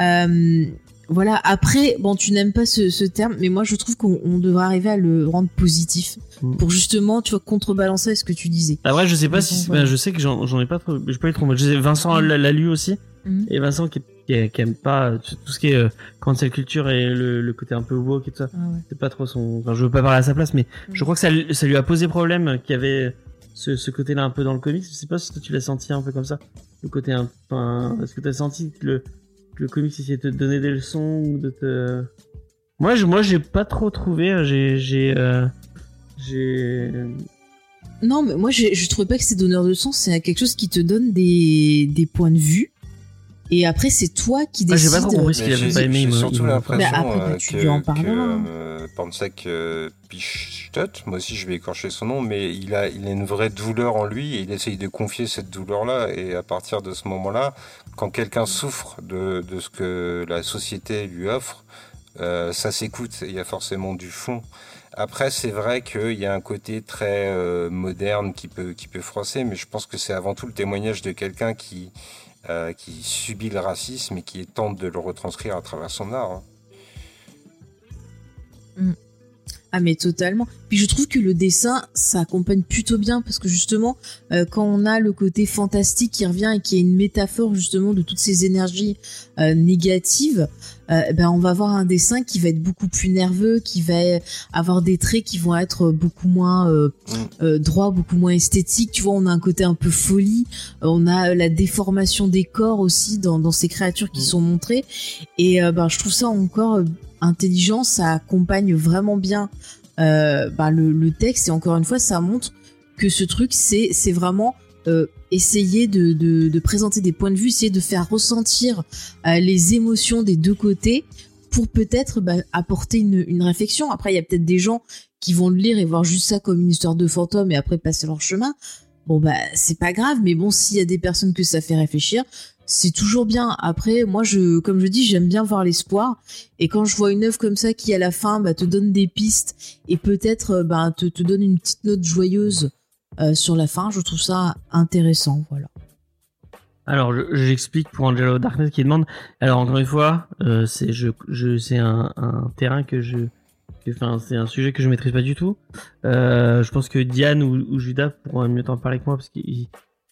Euh, voilà. Après, bon, tu n'aimes pas ce, ce terme, mais moi, je trouve qu'on on devrait arriver à le rendre positif Mm. pour justement, tu vois, contrebalancer ce que tu disais. Ah ouais, je sais pas Donc, si. voilà. ben, je sais que j'en j'en ai pas trop. J'ai pas eu trop. Vincent l'a l'a lu aussi. Mhm. Et Vincent qui, qui, qui aime pas euh, tout ce qui est euh, cancel culture et le, le côté un peu woke et tout ça. Ah ouais. C'est pas trop son. Enfin, je veux pas parler à sa place, mais je Mhm. crois que ça, lui- ça lui a posé problème qu'il y avait ce, ce côté-là un peu dans le comics. Je sais pas si toi tu l'as senti un peu comme ça. Le côté un. Enfin, est-ce que t'as senti que le, que le comics essayait de te donner des leçons ou de te. Moi, je, moi, j'ai pas trop trouvé. euh, J'ai, j'ai, euh, j'ai. Non, mais moi, je, je trouvais pas que c'est donneur de sens. C'est quelque chose qui te donne des, des points de vue. Et après, c'est toi qui Moi, j'ai décides. pas trop compris ce qu'il avait j'ai- pas aimé. J'ai surtout me- l'impression Bah, après, euh, bah, tu que, lui en parleras, que, hein. euh, Pansek euh, Pichtot, moi aussi je vais écorcher son nom, mais il a, il a une vraie douleur en lui et il essaye de confier cette douleur-là. Et à partir de ce moment-là, quand quelqu'un souffre de, de ce que la société lui offre, euh, ça s'écoute. Il y a forcément du fond. Après, c'est vrai qu'il y a un côté très euh, moderne qui peut qui peut froisser, mais je pense que c'est avant tout le témoignage de quelqu'un qui euh, qui subit le racisme et qui tente de le retranscrire à travers son art. hein. Ah mais totalement. Puis je trouve que le dessin, ça accompagne plutôt bien parce que justement, euh, quand on a le côté fantastique qui revient et qui est une métaphore justement de toutes ces énergies euh, négatives, euh, ben on va avoir un dessin qui va être beaucoup plus nerveux, qui va avoir des traits qui vont être beaucoup moins euh, Mm. euh, droits, beaucoup moins esthétiques. Tu vois, on a un côté un peu folie, euh, on a la déformation des corps aussi dans, dans ces créatures qui Mm. sont montrées. Et euh, ben je trouve ça encore intelligent, ça accompagne vraiment bien euh, bah, le, le texte et encore une fois ça montre que ce truc c'est c'est vraiment euh, essayer de, présenter des points de vue, essayer de faire ressentir euh, les émotions des deux côtés pour peut-être bah, apporter une, réflexion. Après, il y a peut-être des gens qui vont le lire et voir juste ça comme une histoire de fantôme et après passer leur chemin. Bon bah c'est pas grave, mais bon s'il y a des personnes que ça fait réfléchir, c'est toujours bien. Après, moi je, comme je dis, j'aime bien voir l'espoir. Et quand je vois une œuvre comme ça qui à la fin bah, te donne des pistes et peut-être euh, bah, te donne une petite note joyeuse euh, sur la fin, je trouve ça intéressant. Voilà. Alors, je- j'explique pour Angelo Darkness qui demande. Alors, encore une fois, euh, c'est un, terrain que je, enfin, c'est un sujet que je maîtrise pas du tout. Euh, je pense que Diane ou, ou Judas pourront mieux t'en parler que moi parce qu'ils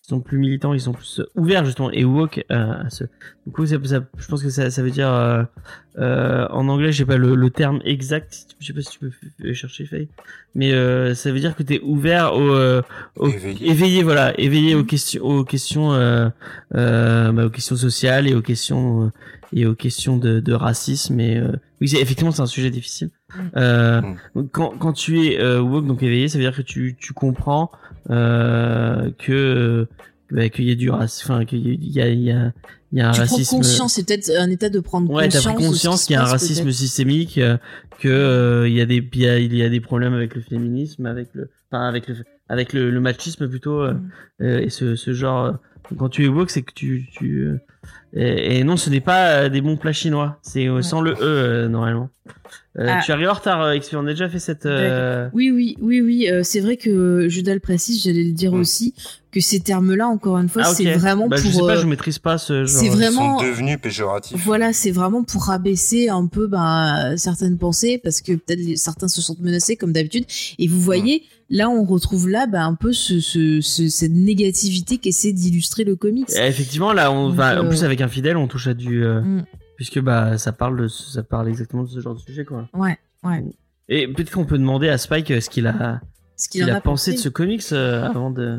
sont plus militants, ils sont plus ouverts justement et woke euh, à ce. Du coup, ça, ça- je pense que ça, ça veut dire euh, euh, en anglais, je sais pas le, le terme exact. tu- Je sais pas si tu peux chercher Faye, mais euh, ça veut dire que t'es ouvert au, euh, au Éveillé. éveillé, voilà, éveillé aux questions, aux questions, euh, euh, bah, aux questions sociales et aux questions euh, et aux questions de, de racisme. Et euh, oui, c'est effectivement c'est un sujet difficile. Euh, Mm. donc, quand quand tu es euh, woke, donc éveillé, ça veut dire que tu tu comprends euh, que bah, qu'il y a du racisme, enfin qu'il y a il y a il y a, il y a un tu racisme. prends conscience, c'est peut-être un état de prendre Ouais, t'as conscience. pris de ce conscience qui qu'il y a un racisme systémique, euh, que euh, il y a des il y a, il y a des problèmes avec le féminisme, avec le enfin avec le avec le, le machisme plutôt euh, Mm. euh, et ce, ce genre. quand tu es woke, c'est que tu tu euh, et, et non, ce n'est pas des bons plats chinois. C'est Ouais. sans le e euh, normalement. Euh, Ah. Tu arrives en retard, euh, XP. On a déjà fait cette. euh, Oui, oui, oui, oui. euh, c'est vrai que Judas le précise, j'allais le dire aussi, que ces termes-là, encore une fois, ah, c'est vraiment bah, pour. Je sais pas, je maîtrise pas ce genre. c'est Ils vraiment- sont devenus péjoratifs. Voilà, c'est vraiment pour rabaisser un peu ben, certaines pensées parce que peut-être certains se sentent menacés comme d'habitude. Et vous voyez, là on retrouve là ben, un peu ce, ce- ce- cette négativité qu'essaie d'illustrer le comics. Et effectivement, là, on Donc, va. En euh, plus, avec infidèle, on touche à du. euh, Mm. Puisque bah ça parle de ça parle exactement de ce genre de sujet quoi. Ouais, ouais. Et peut-être qu'on peut demander à Spike euh, ce qu'il a, Ce qu'il a pensé de ce comics euh, avant de.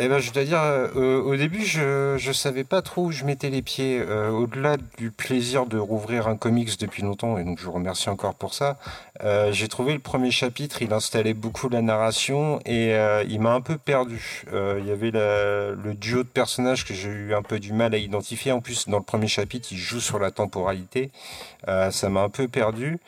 Eh ben, je dois dire, euh, au début, je je savais pas trop où je mettais les pieds. Euh, Au-delà du plaisir de rouvrir un comics depuis longtemps, et donc je vous remercie encore pour ça. euh, J'ai trouvé le premier chapitre, il installait beaucoup la narration et euh, il m'a un peu perdu. Euh, Il y avait la- le duo de personnages que j'ai eu un peu du mal à identifier. En plus, dans le premier chapitre, il joue sur la temporalité. Euh, ça m'a un peu perdu.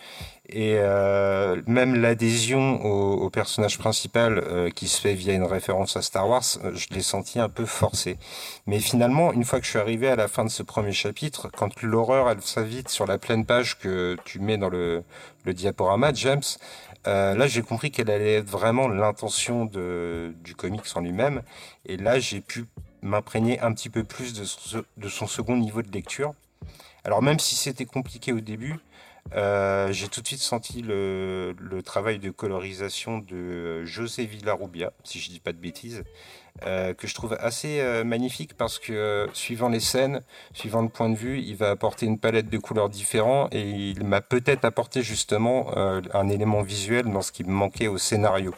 Et euh, même l'adhésion au, au personnage principal euh, qui se fait via une référence à Star Wars, euh, je l'ai senti un peu forcé. Mais finalement, une fois que je suis arrivé à la fin de ce premier chapitre, quand l'horreur elle s'invite sur la pleine page que tu mets dans le, le diaporama, James, euh, là j'ai compris quelle allait être vraiment l'intention du comics en lui-même. Et là j'ai pu m'imprégner un petit peu plus de son, de son second niveau de lecture. Alors même si c'était compliqué au début, euh, j'ai tout de suite senti le, travail de colorisation de José Villarubia, si je dis pas de bêtises, euh, que je trouve assez euh, magnifique parce que suivant les scènes, suivant le point de vue, il va apporter une palette de couleurs différentes et il m'a peut-être apporté justement un élément visuel dans ce qui me manquait au scénario.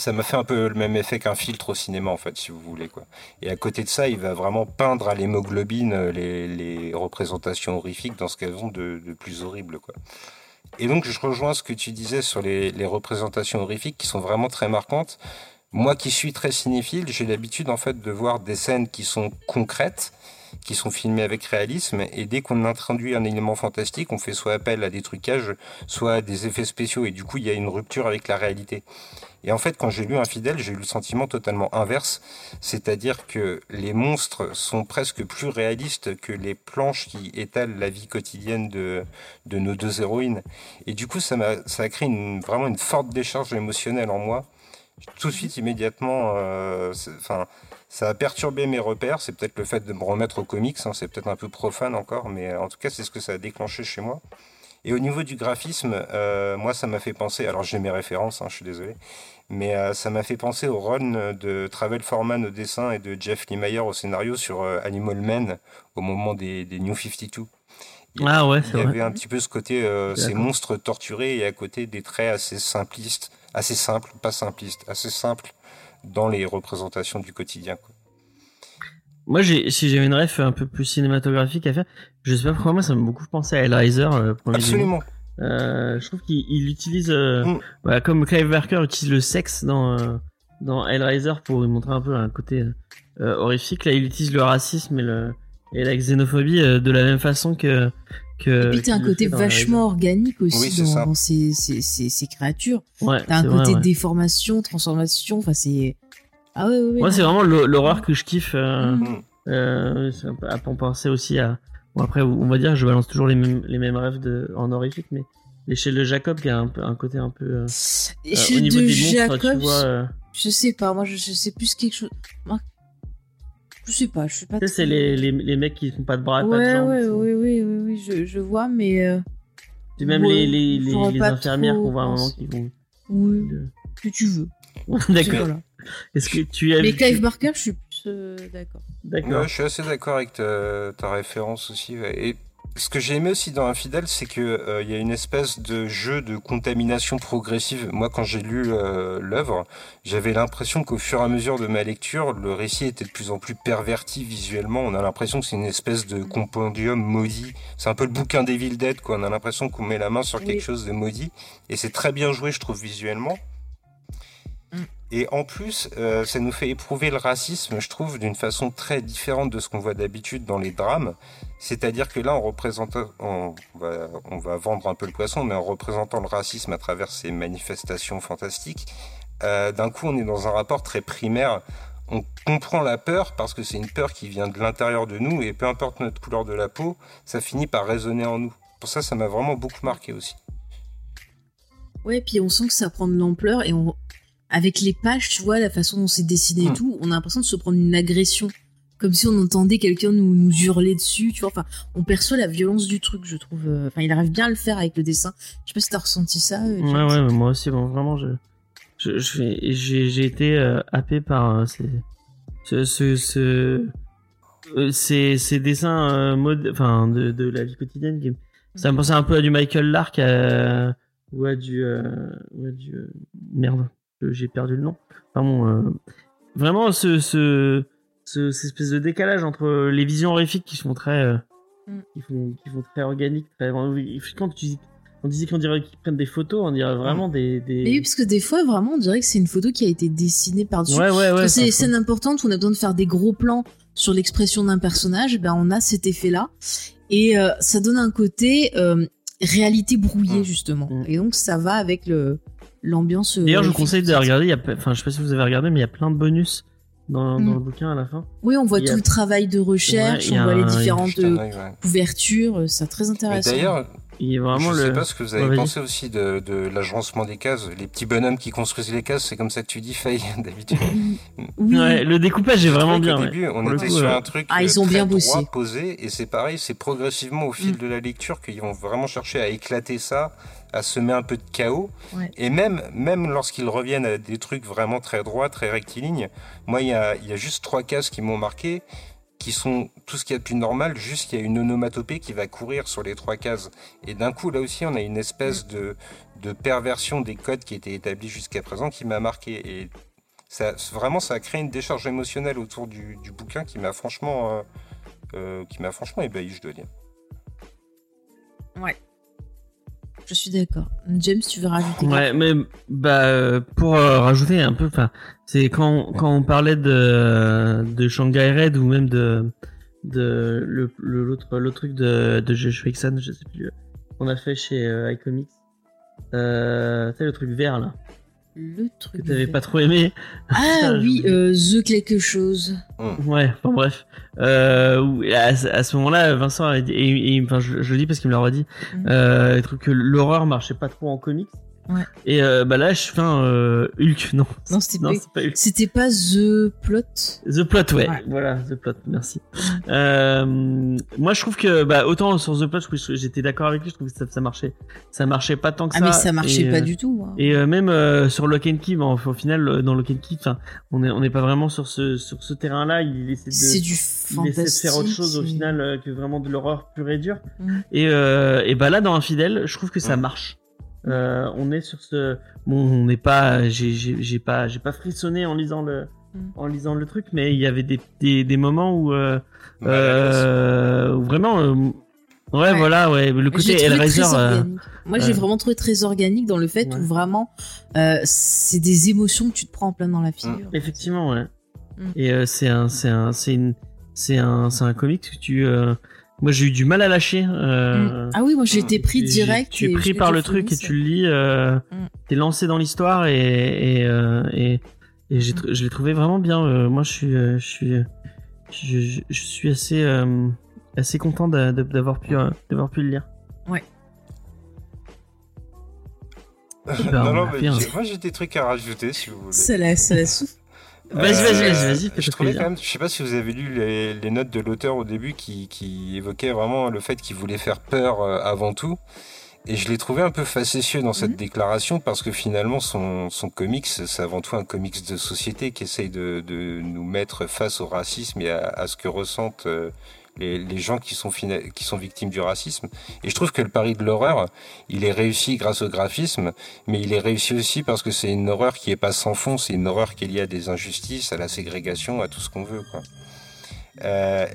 Ça m'a fait un peu le même effet qu'un filtre au cinéma en fait, si vous voulez quoi. Et à côté de ça, il va vraiment peindre à l'hémoglobine euh, les, représentations horrifiques dans ce qu'elles ont de, de plus horrible quoi. Et donc je rejoins ce que tu disais sur les, les représentations horrifiques qui sont vraiment très marquantes. Moi qui suis très cinéphile, j'ai l'habitude en fait de voir des scènes qui sont concrètes qui sont filmés avec réalisme. Et dès qu'on introduit un élément fantastique, on fait soit appel à des trucages, soit à des effets spéciaux. Et du coup, il y a une rupture avec la réalité. Et en fait, quand j'ai lu Infidèle, j'ai eu le sentiment totalement inverse, c'est-à-dire que les monstres sont presque plus réalistes que les planches qui étalent la vie quotidienne de, de nos deux héroïnes. Et du coup, ça m'a, ça a créé une, vraiment une forte décharge émotionnelle en moi. Tout de suite, immédiatement, euh, enfin, ça a perturbé mes repères. C'est peut-être le fait de me remettre aux comics, hein, c'est peut-être un peu profane encore, mais en tout cas, c'est ce que ça a déclenché chez moi. Et au niveau du graphisme, euh, moi, ça m'a fait penser, alors j'ai mes références, hein, je suis désolé, mais euh, ça m'a fait penser au run de Travel Foreman au dessin et de Jeff Lemire au scénario sur euh, Animal Man au moment des, des New 52. Il, ah ouais, il y avait un petit peu ce côté, euh, ces monstres torturés et à côté des traits assez simplistes, assez simples, pas simplistes, assez simples dans les représentations du quotidien. Quoi. Moi, si j'avais une ref un peu plus cinématographique à faire, je sais pas pourquoi moi ça m'a beaucoup pensé à Hellraiser. Euh, Absolument. Euh, je trouve qu'il utilise, euh, mm. voilà, comme Clive Barker utilise le sexe dans euh, dans Hellraiser pour montrer un peu un côté horrifique. Là, il utilise le racisme et le et la xénophobie de la même façon que que. Et puis t'as un côté vachement organique aussi oui, dans, dans ces, ces, ces, ces, créatures. Ouais, t'as un vrai, côté ouais. déformation, transformation. Enfin, c'est. Ah ouais, ouais, ouais. Moi, c'est vraiment l'horreur que je kiffe. Euh, Mm. euh, c'est un peu- à en penser aussi à. Bon, après, on va dire, je balance toujours les mêmes, les mêmes rêves de, en horrifique, mais l'échelle de Jacob qui a un, peu, un côté un peu. euh, Et euh, chez au niveau de des monstres, Jacobs, tu vois. euh, je sais pas, moi je, je sais plus quelque chose. Je sais pas, je suis pas. tu sais, c'est les, les, les mecs qui font pas de bras, pas de Ouais, jambes. ouais, tu sais. oui, oui, oui, oui, je, je vois, mais. euh, Puis même ouais, les, les, les, infirmières qu'on voit à un moment qui vont. Oui, de- que tu veux. [LAUGHS] D'accord. Voilà. Est-ce que tu as Mais Clive Barker, je suis plus euh, d'accord. D'accord. Ouais, je suis assez d'accord avec ta, ta référence aussi. Et ce que j'ai aimé aussi dans Infidèle, c'est que euh, il y a une espèce de jeu de contamination progressive. Moi, quand j'ai lu euh, l'œuvre, j'avais l'impression qu'au fur et à mesure de ma lecture, le récit était de plus en plus perverti visuellement. On a l'impression que c'est une espèce de compendium maudit. C'est un peu le bouquin d'Evil Dead, quoi. On a l'impression qu'on met la main sur quelque Oui. chose de maudit. Et c'est très bien joué, je trouve, visuellement. Et en plus, euh, ça nous fait éprouver le racisme, je trouve, d'une façon très différente de ce qu'on voit d'habitude dans les drames. C'est-à-dire que là, en représentant, on va, on va vendre un peu le poisson, mais en représentant le racisme à travers ces manifestations fantastiques, euh, d'un coup, on est dans un rapport très primaire. On comprend la peur parce que c'est une peur qui vient de l'intérieur de nous et peu importe notre couleur de la peau, ça finit par résonner en nous. Pour ça, ça m'a vraiment beaucoup marqué aussi. Ouais, puis on sent que ça prend de l'ampleur et on. Avec les pages, tu vois, la façon dont c'est dessiné et Mm. tout, on a l'impression de se prendre une agression. Comme si on entendait quelqu'un nous, nous hurler dessus, tu vois. Enfin, on perçoit la violence du truc, je trouve. euh, Enfin, il arrive bien à le faire avec le dessin. Je sais pas si t'as ressenti ça. euh, Ouais, ouais, mais moi aussi, bon, vraiment, je, je, je fais- j'ai, été euh, happé par euh, ces, ce, ce, ce, ces, ces dessins mode, enfin, de, de la vie quotidienne. Qui, ça me pensait un peu à du Michael Lark ou à du, ou à du, merde, j'ai perdu le nom. Pardon. Euh, vraiment, ce, ce, ce, cette espèce de décalage entre les visions horrifiques qui sont très, euh, Mm. qui font, qui font très organiques, très, quand tu on disait qu'on dirait qu'ils prennent des photos, on dirait vraiment des, des... Mais oui, parce que des fois, vraiment, on dirait que c'est une photo qui a été dessinée par-dessus. Ouais, ouais, ouais. C'est des scènes importantes où on a besoin de faire des gros plans sur l'expression d'un personnage, ben on a cet effet-là. Et euh, ça donne un côté euh, réalité brouillée, Mm. justement. Mm. Et donc, ça va avec le l'ambiance. euh, D'ailleurs, je vous conseille de regarder. Il y a, pe- enfin, je sais pas si vous avez regardé, mais il y a plein de bonus dans, Mm. dans le bouquin à la fin. Oui, on voit a- tout le travail de recherche, Ouais, on voit les différentes euh, couvertures, euh, c'est très intéressant. d'ailleurs, Il est vraiment je le. sais pas ce que vous avez Ouais, vas-y. pensé aussi de, de l'agencement des cases. Les petits bonhommes qui construisent les cases, c'est comme ça que tu dis, Faye, [LAUGHS] d'habitude. oui, Ouais, le découpage est vraiment bien. ouais. début, on Pour était coup, sur un truc Ah, ils euh, ont très bien droit, bossé. posé, et c'est pareil, c'est progressivement au fil Mm. de la lecture qu'ils vont vraiment chercher à éclater ça, à semer un peu de chaos. Ouais. Et même, même lorsqu'ils reviennent à des trucs vraiment très droits, très rectilignes, moi, il y a, il y a juste trois cases qui m'ont marqué, qui sont tout ce qu'il y a de plus normal, juste qu'il y a une onomatopée qui va courir sur les trois cases. Et d'un coup, là aussi, on a une espèce de, de perversion des codes qui étaient établis jusqu'à présent qui m'a marqué. Et ça, vraiment, ça a créé une décharge émotionnelle autour du, du bouquin qui m'a franchement, euh, euh, qui m'a franchement ébahi, je dois dire. je suis d'accord. James, tu veux rajouter Ouais, mais bah euh, pour euh, rajouter un peu, c'est quand quand on parlait de de Shanghai Red ou même de de le le- l'autre l'autre truc de de Joshua je sais plus. euh, qu'on a fait chez euh, iComics. Euh, c'est le truc vert là Le que truc. t'avais vert. pas trop aimé. Ah [LAUGHS] oui, euh, The quelque chose. Ouais, enfin bref. Euh, à, à ce moment-là, Vincent a dit, et, et- enfin, je, je le dis parce qu'il me l'a redit, Mhm. euh, le truc que l'horreur marchait pas trop en comics. Ouais. Et euh, bah là, je fais un euh, Hulk, non. Non, c'était pas- Hulk. C'était pas The Plot? The Plot, ouais. Ouais. Voilà, The Plot, merci. Euh, moi, je trouve que, bah, autant sur The Plot, j'étais d'accord avec lui, je trouve que ça, ça marchait, ça marchait pas tant que Ah, ça. mais ça marchait et, pas euh, du tout. hein. Et euh, même euh, sur Lock and Key, bah, au, final, dans Lock and Key, enfin, on est, on n'est pas vraiment sur ce, sur ce terrain-là. Il essaie de, C'est du il essaie de faire autre chose au final euh, que vraiment de l'horreur pure et dure. Mm. Et, euh, et bah là dans Infidèle, je trouve que ça marche. Euh, on est sur ce, bon, on n'est pas, j'ai, pas, j'ai pas frissonné en lisant le, Mm. en lisant le truc, mais il y avait des, des, des moments où, euh, l'aise. euh, où vraiment, euh, ouais, Ouais. voilà, ouais, le côté Hellraiser. euh. Moi, j'ai ouais. vraiment trouvé très organique dans le fait Ouais. où vraiment, euh, c'est des émotions que tu te prends en plein dans la figure. Effectivement, ouais. Mm. Et euh, c'est un, c'est un, c'est une, c'est un, c'est un comic que tu, euh, moi j'ai eu du mal à lâcher. Euh, Mm. Ah oui, moi j'ai été pris J'ai- direct. Tu es pris par le truc et tu le lis, euh, Mm. t'es lancé dans l'histoire et et euh, et, et j'ai tr- je l'ai trouvé vraiment bien. euh, moi, je suis je suis je, je- je suis assez euh, assez content d'a- d'a- d'avoir pu euh, d'avoir pu le lire. ben, [LAUGHS] non, on non, mais j'ai- moi j'ai des trucs à rajouter si vous voulez. Ça la, ça la souffle. Vas-y, vas-y, vas-y, Euh, Je trouvais quand même, je sais pas si vous avez lu les, les notes de l'auteur au début qui, qui évoquaient vraiment le fait qu'il voulait faire peur euh, avant tout. Et je l'ai trouvé un peu facétieux dans cette Mhm. déclaration parce que finalement son, son comics, c'est avant tout un comics de société qui essaye de, de nous mettre face au racisme et à, à ce que ressentent euh, les, les gens qui sont, qui sont victimes du racisme. Et je trouve que le pari de l'horreur, il est réussi grâce au graphisme, mais il est réussi aussi parce que c'est une horreur qui est pas sans fond, c'est une horreur qui est liée à des injustices, à la ségrégation, à tout ce qu'on veut. Quoi. Euh,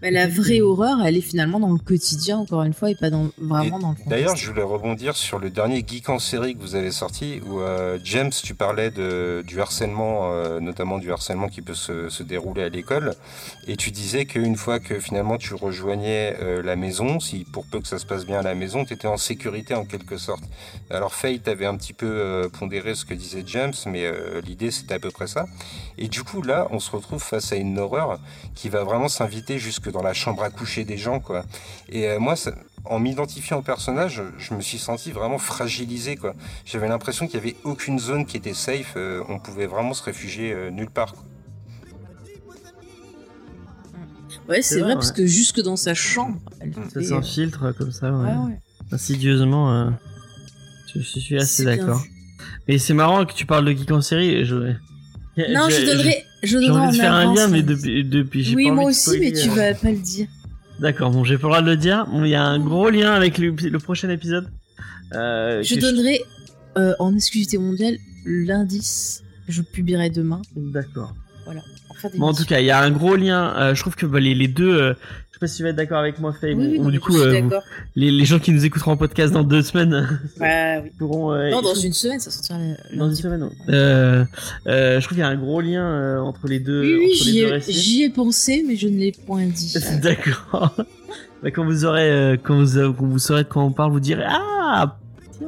Mais la vraie horreur, elle est finalement dans le quotidien, encore une fois, et pas dans, vraiment Et dans le D'ailleurs, je voulais rebondir sur le dernier geek en série que vous avez sorti, où euh, James, tu parlais de, du harcèlement, euh, notamment du harcèlement qui peut se, se dérouler à l'école, et tu disais qu'une fois que finalement tu rejoignais euh, la maison, si pour peu que ça se passe bien à la maison, tu étais en sécurité en quelque sorte. Alors Faye avait un petit peu pondéré ce que disait James, mais l'idée c'était à peu près ça. Et du coup là, on se retrouve face à une horreur qui va vraiment s'inviter jusque dans la chambre à coucher des gens, quoi. Et euh, moi, ça, en m'identifiant au personnage, je me suis senti vraiment fragilisé, quoi. J'avais l'impression qu'il y avait aucune zone qui était safe. euh, on pouvait vraiment se réfugier euh, nulle part. quoi. Ouais, C'est vrai, vrai, parce que jusque dans sa chambre, elle. Ça s'infiltre euh, comme ça, ouais. ouais, ouais. insidieusement. euh, je, je suis assez d'accord. Mais c'est marrant que tu parles de geek en série. Je... Non, je donnerai, je donnerai envie en de faire un lien, mais hein. depuis, depuis Oui, pas moi aussi, mais tu vas pas le dire. D'accord, bon, j'ai pas le droit de le dire. Bon, il y a un gros lien avec le, le prochain épisode. Euh, Je donnerai euh, en exclusivité mondiale l'indice. Je publierai demain. D'accord. En, fin Bon, en tout cas, il y a un gros lien. euh, je trouve que bah, les, les deux. Je sais pas si tu vas être d'accord avec moi, Faye. Oui, bon, du coup, euh, vous- les, les gens qui nous écouteront en podcast dans deux semaines [LAUGHS] Bah oui. pourront. euh, Non, dans une semaine, ça sortira le- Dans une semaine, non. Euh, euh, je trouve qu'il y a un gros lien euh, entre les deux. Oui, j'y ai, pensé, mais je ne l'ai point dit. [LAUGHS] D'accord. [LAUGHS] Bah, quand vous aurez, euh, quand vous, euh, quand vous saurez de quoi on parle, vous direz ah tiens.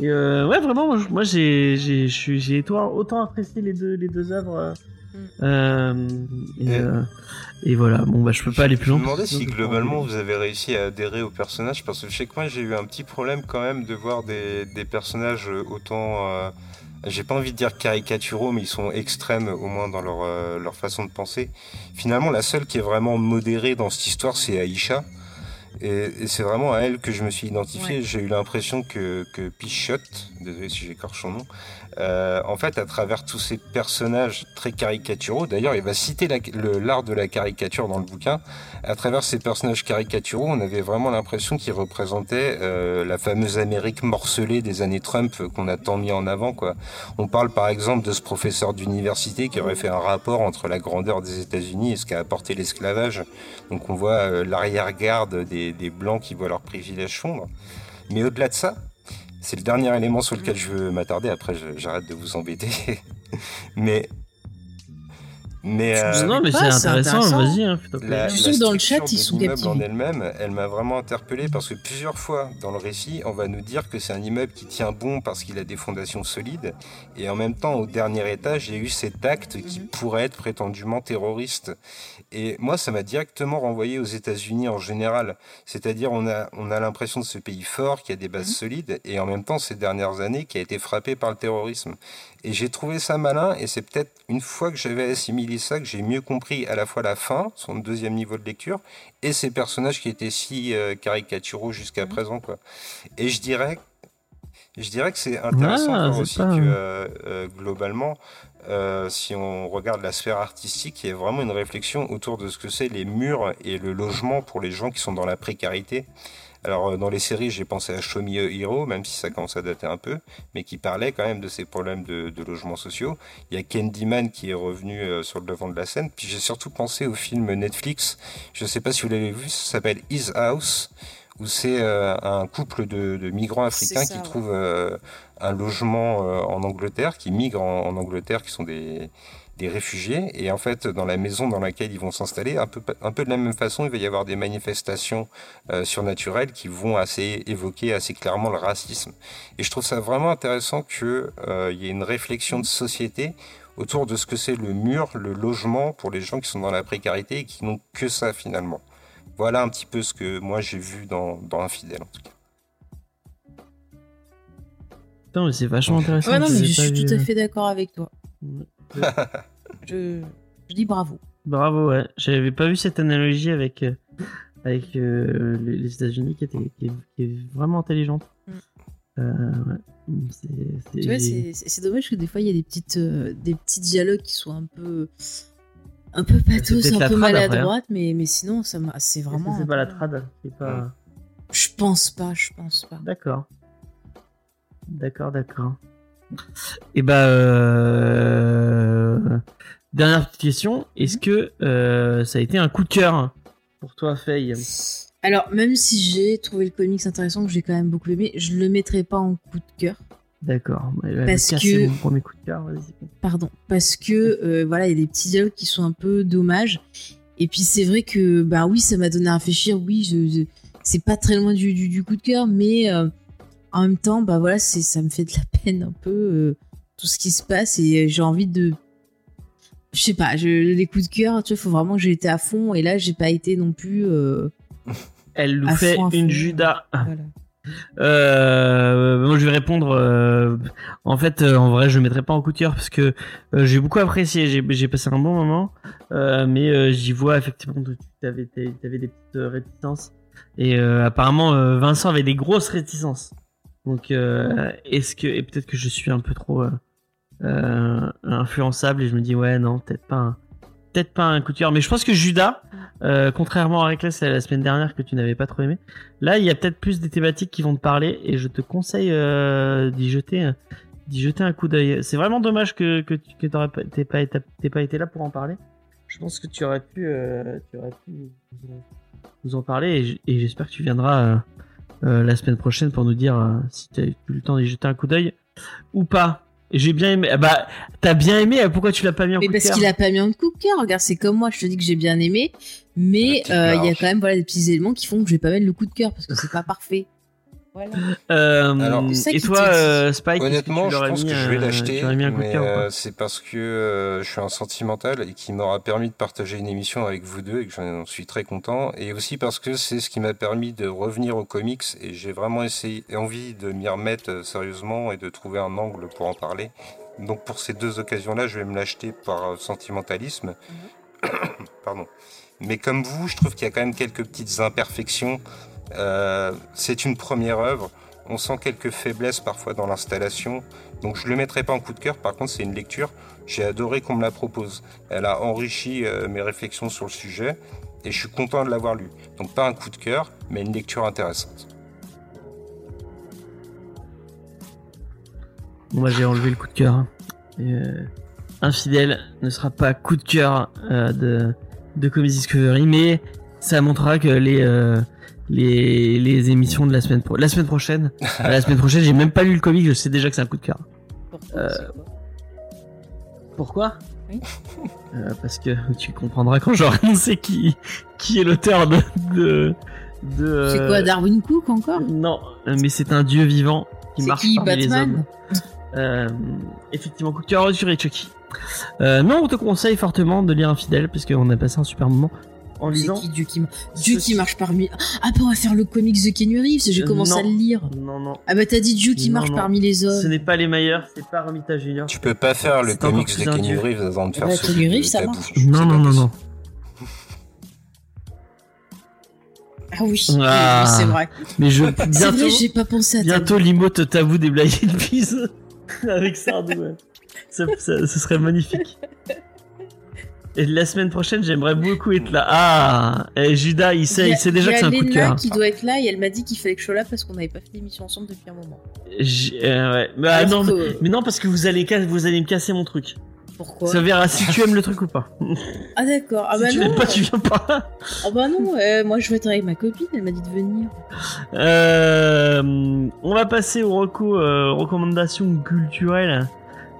Et euh, ouais, vraiment, moi, j'ai, j'ai, je suis- j'ai autant, autant apprécié les deux, les deux œuvres. euh, Mm. euh, et, Et- euh, voilà. Bon bah, je peux pas aller plus Je loin. me demandais si je globalement vous avez réussi à adhérer au personnage parce que je sais que moi j'ai eu un petit problème quand même de voir des, des personnages autant, euh, j'ai pas envie de dire caricaturaux, mais ils sont extrêmes au moins dans leur, euh, leur façon de penser. Finalement, la seule qui est vraiment modérée dans cette histoire, c'est Aïcha. Et, et c'est vraiment à elle que je me suis identifié. J'ai eu l'impression que, que Pichotte, désolé si j'écorche son nom, euh, en fait, à travers tous ces personnages très caricaturaux, d'ailleurs, il va citer l'art de la caricature dans le bouquin. À travers ces personnages caricaturaux, on avait vraiment l'impression qu'ils représentaient euh, la fameuse Amérique morcelée des années Trump euh, qu'on a tant mis en avant. Quoi. On parle par exemple de ce professeur d'université qui aurait fait un rapport entre la grandeur des États-Unis et ce qu'a apporté l'esclavage. Donc on voit euh, l'arrière-garde des, des blancs qui voient leurs privilèges fondre. Mais au-delà de ça, c'est le dernier élément sur lequel je veux m'attarder. Après, j'arrête de vous embêter. [LAUGHS] Mais Mais Je euh, non, mais pas, c'est intéressant, intéressant. vas-y. Hein, la, dans le structure chat, ils de sont l'immeuble en elle-même, elle m'a vraiment interpellé parce que plusieurs fois dans le récit, on va nous dire que c'est un immeuble qui tient bon parce qu'il a des fondations solides, et en même temps, au dernier étage, il y a eu cet acte qui pourrait être prétendument terroriste. Et moi, ça m'a directement renvoyé aux États-Unis en général. C'est-à-dire, on a, on a l'impression de ce pays fort qui a des bases Mhm. solides, et en même temps, ces dernières années, qui a été frappé par le terrorisme. Et j'ai trouvé ça malin, et c'est peut-être une fois que j'avais assimilé ça que j'ai mieux compris à la fois la fin, son deuxième niveau de lecture, et ces personnages qui étaient si euh, caricaturaux jusqu'à Mhm. présent, quoi. Et je dirais, je dirais que c'est intéressant Ah, aussi que euh, euh, globalement, euh, si on regarde la sphère artistique, il y a vraiment une réflexion autour de ce que c'est les murs et le logement pour les gens qui sont dans la précarité. Alors euh, dans les séries, j'ai pensé à Show Me a Hero, même si ça commence à dater un peu, mais qui parlait quand même de ces problèmes de, de logements sociaux. Il y a Candyman qui est revenu euh, sur le devant de la scène. Puis j'ai surtout pensé au film Netflix. Je ne sais pas si vous l'avez vu, ça s'appelle His House, où c'est euh, un couple de, de migrants africains ça, qui ouais. trouvent euh, un logement euh, en Angleterre, qui migrent en, Angleterre, qui sont des, des réfugiés. Et en fait, dans la maison dans laquelle ils vont s'installer, un peu, un peu de la même façon, il va y avoir des manifestations euh, surnaturelles qui vont assez évoquer assez clairement le racisme. Et je trouve ça vraiment intéressant que euh, y ait une réflexion de société autour de ce que c'est le mur, le logement pour les gens qui sont dans la précarité et qui n'ont que ça finalement. Voilà un petit peu ce que moi j'ai vu dans, dans Infidèle en tout cas. Putain, mais c'est vachement intéressant. Ouais, non, mais je suis vu, tout à euh, fait d'accord avec toi. [LAUGHS] Je, je dis bravo. Bravo, ouais. J'avais pas vu cette analogie avec, euh, avec euh, les, États-Unis qui, était, qui, est, qui est vraiment intelligente. Mm. Euh, ouais. C'est- c'est- Tu vois, c'est c'est- c'est dommage que des fois, il y a des, petites, euh, des petits dialogues qui sont un peu. Un peu pathos, un peu après, hein. maladroite, mais, mais sinon, ça m'a- c'est vraiment. C'est pas la trad. C'est pas. Je pense pas, je pense pas. D'accord. D'accord, d'accord. Et bah, euh... dernière petite question. Est-ce que euh, ça a été un coup de cœur pour toi, Faye? Alors, même si j'ai trouvé le comics intéressant, que j'ai quand même beaucoup aimé, je le mettrai pas en coup de cœur. D'accord. Bah, va Parce casser que- mon premier coup de cœur. Vas-y. Pardon. Parce que, euh, voilà, il y a des petits dialogues qui sont un peu dommages. Et puis, c'est vrai que, bah oui, ça m'a donné à réfléchir. Oui, je, c'est pas très loin du, du, du coup de cœur, mais en même temps, bah voilà, c'est, ça me fait de la [LAUGHS] peine un peu, euh, tout ce qui se passe. Et j'ai envie de. Je sais pas, je, les coups de cœur, tu vois, faut vraiment que j'ai été à fond. Et là, j'ai pas été non plus. euh, [LAUGHS] Elle nous fait fond, une fond. Judas. voilà. Euh, moi, je vais répondre. euh, en fait, euh, en vrai, je mettrai pas en coup de cœur parce que euh, j'ai beaucoup apprécié. J'ai, j'ai passé un bon moment, euh, mais euh, j'y vois effectivement que tu avais, des petites euh, réticences. Et euh, apparemment, euh, Vincent avait des grosses réticences. Donc, euh, est-ce que et peut-être que je suis un peu trop euh, euh, influençable et je me dis ouais non peut-être pas un, peut-être pas un coup de cœur. Mais je pense que Judas, contrairement à Reckless la semaine dernière que tu n'avais pas trop aimé, Là, il y a peut-être plus des thématiques qui vont te parler et je te conseille d'y jeter, jeter un coup d'œil. C'est vraiment dommage que que tu que pas, pas, pas été là pour en parler. Je pense que tu aurais pu, tu aurais pu nous en- parler et j'espère que tu viendras la semaine prochaine pour nous dire euh, si tu as eu le temps d'y jeter un coup d'œil ou pas. J'ai bien aimé. Ah bah, t'as bien aimé. euh, Pourquoi tu l'as pas mis en Mais coup de parce cœur qu'il a pas mis en coup de cœur. Regarde, c'est comme moi, je te dis que j'ai bien aimé, mais euh, il y a quand même voilà des petits éléments qui font que je vais pas mettre le coup de cœur parce que c'est pas parfait. Voilà. Euh, Alors- et toi, euh, Spike, Honnêtement, tu je pense mis, que je vais euh, l'acheter, euh, c'est parce que euh, je suis un sentimental et qui m'aura permis de partager une émission avec vous deux et que j'en suis très content. Et aussi parce que c'est ce qui m'a permis de revenir aux comics et j'ai vraiment essayé, envie de m'y remettre sérieusement et de trouver un angle pour en parler. Donc pour ces deux occasions-là, je vais me l'acheter par sentimentalisme. [COUGHS] Pardon. Mais comme vous, je trouve qu'il y a quand même quelques petites imperfections. Euh, c'est une première œuvre. On sent quelques faiblesses parfois dans l'installation. Donc je le mettrai pas en coup de cœur. Par contre, c'est une lecture. J'ai adoré qu'on me la propose. Elle a enrichi euh, mes réflexions sur le sujet et je suis content de l'avoir lu. Donc pas un coup de cœur, mais une lecture intéressante. Moi, j'ai enlevé le coup de cœur. hein. Euh, Infidèle ne sera pas coup de cœur euh, de, de Comedy Discovery, mais ça montrera que les, euh, les, les émissions de la semaine, pro la semaine prochaine, [LAUGHS] la semaine prochaine, j'ai même pas lu le comic, je sais déjà que c'est un coup de cœur. Pourquoi, Euh, Pourquoi Oui. [LAUGHS] Euh, parce que tu comprendras quand j'aurai annoncé qui, qui est l'auteur de. de, de C'est euh, quoi, Darwin Cook encore? Non, mais c'est un dieu vivant qui marche qui, parmi les hommes. Batman Euh, effectivement, coup de cœur sur Chucky. Euh, non, on te conseille fortement de lire Infidèle parce qu'on a passé un super moment en lisant. qui Dieu qui, Dieu Ceci- qui marche parmi. Ah, bah on va faire le comics de Kenny Reeves, j'ai Euh, commencé non. à le lire. Non, non. Ah bah t'as dit Dieu qui Non, marche non. parmi les Ce hommes. n'est pas les meilleurs, c'est pas Romita Junior. Tu peux pas faire le un Kenny dieu. Reeves avant de faire Bah, celui Reeves, ça marche. Non, non, non, non. Ah oui, Ah. oui, c'est vrai. Mais je [LAUGHS] bientôt, vrai, j'ai pas pensé à ça. bientôt l'imote tabou des Blind Peas [LAUGHS] avec Sardou. ouais. Ça, ça- ce serait magnifique. [LAUGHS] Et la semaine prochaine, j'aimerais beaucoup être là. Ah, et Judas, il sait, il sait déjà que c'est un coup de cœur. qui doit être là et elle m'a dit qu'il fallait que je sois là parce qu'on n'avait pas fait d'émission ensemble depuis un moment. J- euh, ouais. Mais, ah, Alors non, mais, mais non, parce que vous allez, vous allez me casser mon truc. Pourquoi Ça verra si tu aimes le truc ou pas. Ah d'accord. Ah si bah tu non. pas, tu viens pas. Ah bah non. euh, moi je vais être avec ma copine. Elle m'a dit de venir. Euh, on va passer aux reco- euh, recommandations culturelles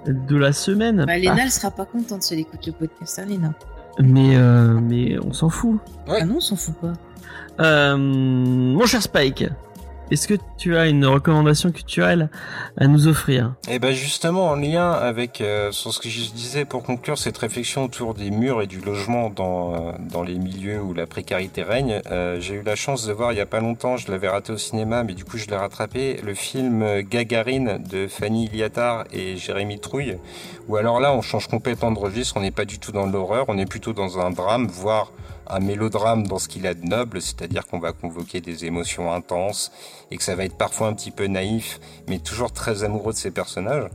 de la semaine. Bah Léna elle sera pas contente si elle écoute le podcast, hein, Léna. Ah, mais, euh, mais on s'en fout. Ouais. Ah non, on s'en fout pas. Euh, mon cher Spike, est-ce que tu as une recommandation culturelle à nous offrir Et ben justement en lien avec euh, sur ce que je disais pour conclure cette réflexion autour des murs et du logement dans euh, dans les milieux où la précarité règne, euh, j'ai eu la chance de voir il y a pas longtemps, je l'avais raté au cinéma mais du coup je l'ai rattrapé, le film Gagarine de Fanny Iliatar et Jérémy Trouille. Où alors là on change complètement de registre, on n'est pas du tout dans l'horreur, on est plutôt dans un drame, voire un mélodrame dans ce qu'il a de noble, c'est-à-dire qu'on va convoquer des émotions intenses et que ça va être parfois un petit peu naïf, mais toujours très amoureux de ses personnages.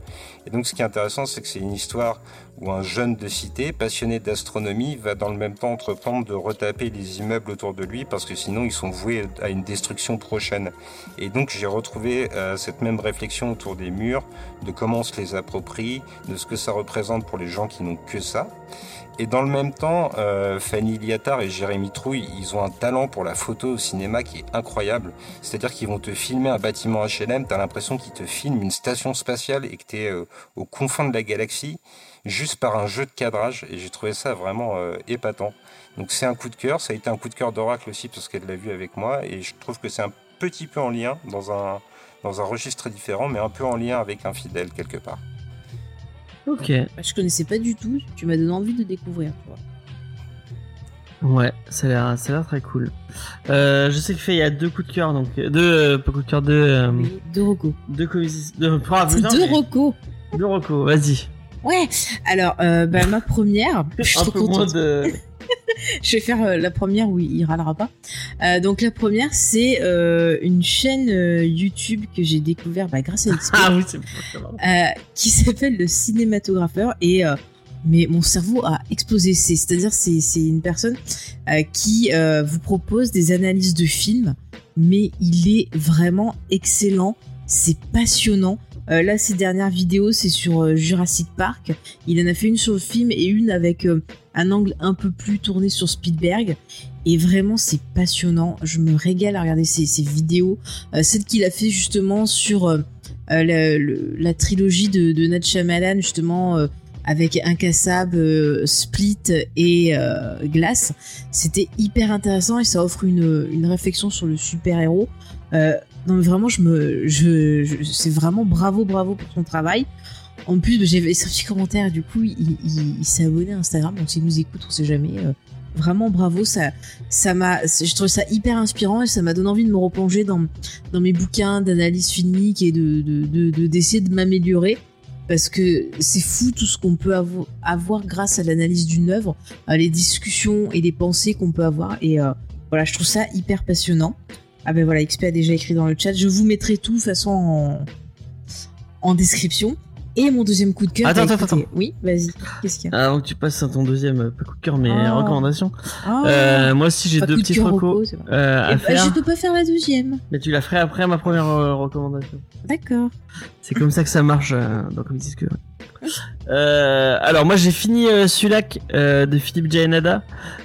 Et donc ce qui est intéressant, c'est que c'est une histoire où un jeune de cité, passionné d'astronomie, va dans le même temps entreprendre de retaper les immeubles autour de lui parce que sinon ils sont voués à une destruction prochaine. Et donc j'ai retrouvé euh, cette même réflexion autour des murs, de comment on se les approprie, de ce que ça représente pour les gens qui n'ont que ça. Et dans le même temps, euh, Fanny Liattard et Jérémy Trouille, ils ont un talent pour la photo au cinéma qui est incroyable. C'est-à-dire qu'ils vont te filmer un bâtiment HLM, t'as l'impression qu'ils te filment une station spatiale et que t'es euh, au confin de la galaxie, juste par un jeu de cadrage. Et j'ai trouvé ça vraiment euh, épatant. Donc c'est un coup de cœur. Ça a été un coup de cœur d'Oracle aussi parce qu'elle l'a vu avec moi. Et je trouve que c'est un petit peu en lien dans un dans un registre différent, mais un peu en lien avec un fidèle quelque part. Ok, Bah, je connaissais pas du tout. Tu m'as donné envie de découvrir. Ouais, ça a l'air, ça a l'air très cool. Euh, je sais qu'il fait, il y a deux coups de cœur, donc euh, deux, euh, pas coups de cœur, deux, euh, Oui, deux recos. deux deux, ah, putain, deux recos. deux recos, vas-y. Ouais. Alors, euh, bah, ma première. [LAUGHS] Je suis Un trop peu moins contente. de. [LAUGHS] Je vais faire euh, la première où il râlera pas. Euh, donc la première, c'est euh, une chaîne YouTube que j'ai découvert bah, grâce à XP, [LAUGHS] Ah oui, qui s'appelle le cinématographeur et mais mon cerveau a explosé. C'est- C'est-à-dire c'est c'est une personne qui vous propose des analyses de films, mais il est vraiment excellent. C'est passionnant. Euh, là, ces dernières vidéos, c'est sur euh, Jurassic Park. Il en a fait une sur le film et une avec euh, un angle un peu plus tourné sur Spielberg. Et vraiment, c'est passionnant. Je me régale à regarder ces vidéos. Celle qu'il a fait justement sur la, trilogie de, de Nat justement, avec Incassable, Split et Glace. C'était hyper intéressant et ça offre une, réflexion sur le super-héros. Non, mais vraiment, je me, je, c'est vraiment bravo, bravo pour son travail. En plus, bah, j'avais un petit commentaire, du coup, il, il- s'est abonné à Instagram, donc s'il nous écoute, on sait jamais. euh, vraiment bravo, ça, ça m'a, je trouve ça hyper inspirant et ça m'a donné envie de me replonger dans, dans mes bouquins d'analyse filmique et de, de, de- de- d'essayer de m'améliorer. Parce que c'est fou tout ce qu'on peut avo- avoir grâce à l'analyse d'une œuvre, les discussions et les pensées qu'on peut avoir. Et euh, voilà, je trouve ça hyper passionnant. Ah ben voilà, XP a déjà écrit dans le chat. Je vous mettrai tout de toute façon en, en description. Et mon deuxième coup de cœur. Attends, attends, écoutez- Oui, vas-y. Qu'est-ce qu'il y a Ah, donc tu passes à ton deuxième, euh, pas coup de cœur, mais Oh. recommandation. Ah, Euh, moi aussi, j'ai deux petits recos euh, à Eh ben, faire. je peux pas faire la deuxième. Mais tu la ferais après ma première euh, recommandation. D'accord. C'est comme ça que ça marche dans que. Euh, alors moi j'ai fini euh, euh, de Philippe Jaenada.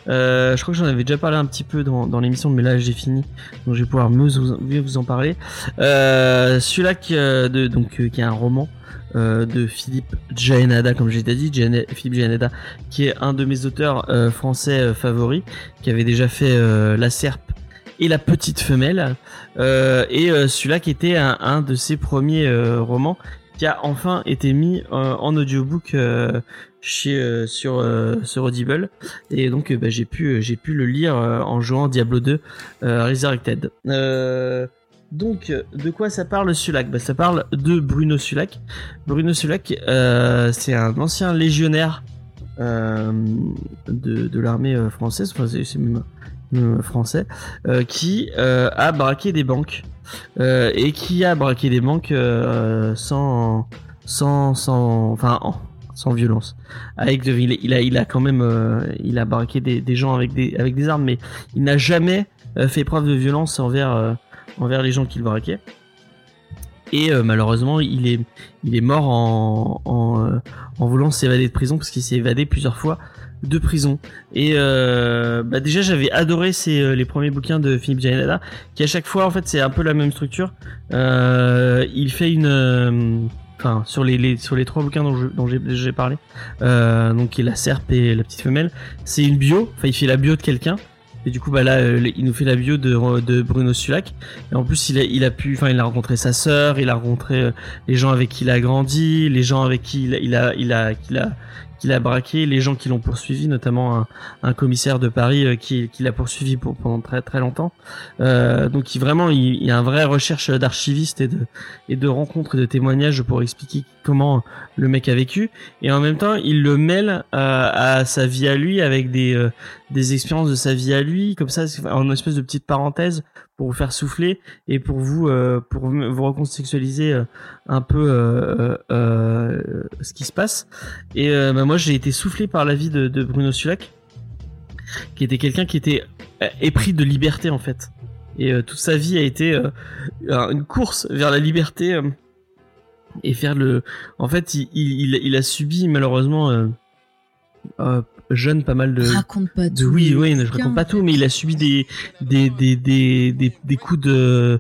Euh, je crois que j'en avais déjà parlé un petit peu dans, dans l'émission, mais là j'ai fini, donc je vais pouvoir mieux vous, mieux vous en parler. Euh, de, donc qui est un roman euh, de Philippe Jaenada, comme j'ai déjà dit, Philippe Jaenada, qui est un de mes auteurs euh, français euh, favoris, qui avait déjà fait La Serpe et La Petite Femelle, et celui-là qui était un, de ses premiers romans qui a enfin été mis en audiobook chez sur sur Audible et donc bah, j'ai pu j'ai pu le lire en jouant Diablo 2 euh, Resurrected. Donc de quoi ça parle Sulac? Bah, ça parle de Bruno Sulac. Bruno Sulac euh, c'est un ancien légionnaire euh, de, l'armée euh, française, enfin c'est même, français, euh, qui euh, a braqué des banques euh, et qui a braqué des banques euh, sans, sans, sans, enfin, en- sans violence. Avec, il, il a, il a quand même, euh, il a braqué des, des gens avec des, avec des armes, mais il n'a jamais euh, fait preuve de violence envers, euh, envers les gens qu'il braquait. Et euh, malheureusement, il est, il est mort en, euh, en voulant s'évader de prison parce qu'il s'est évadé plusieurs fois de prison. Et euh, bah déjà, j'avais adoré ces, les premiers bouquins de Philippe Jaenada, qui à chaque fois, en fait, c'est un peu la même structure. Il fait une, enfin, sur les, sur les trois bouquins dont j'ai parlé, donc qui est la serpe et la petite femelle, c'est une bio. Enfin, il fait la bio de quelqu'un. Et du coup, bah là, euh, il nous fait la bio de, Bruno Sulac. Et en plus, il a, pu, enfin, il a rencontré sa sœur, il a rencontré euh, les gens avec qui il a grandi, les gens avec qui il a, il a, il a, qu'il a braqué, les gens qui l'ont poursuivi, notamment un, commissaire de Paris euh, qui, l'a poursuivi pour, pendant très très longtemps. Euh, donc, il, vraiment, il, il y a une vraie recherche d'archiviste et de, rencontres et de témoignages pour expliquer comment le mec a vécu. Et en même temps, il le mêle euh, à sa vie à lui avec des, des expériences de sa vie à lui, comme ça, en espèce de petite parenthèse pour vous faire souffler et pour vous euh, pour vous recontextualiser euh, un peu euh, euh, ce qui se passe. Et euh, bah, moi, j'ai été soufflé par la vie de, de Bruno Sulac, qui était quelqu'un qui était euh, épris de liberté en fait. Et euh, toute sa vie a été euh, une course vers la liberté euh, et faire le. En fait, il, il, il a subi malheureusement euh, euh, jeune pas mal de Raconte pas de tout. oui oui je raconte pas tout mais il a subi des des des des des, des coups de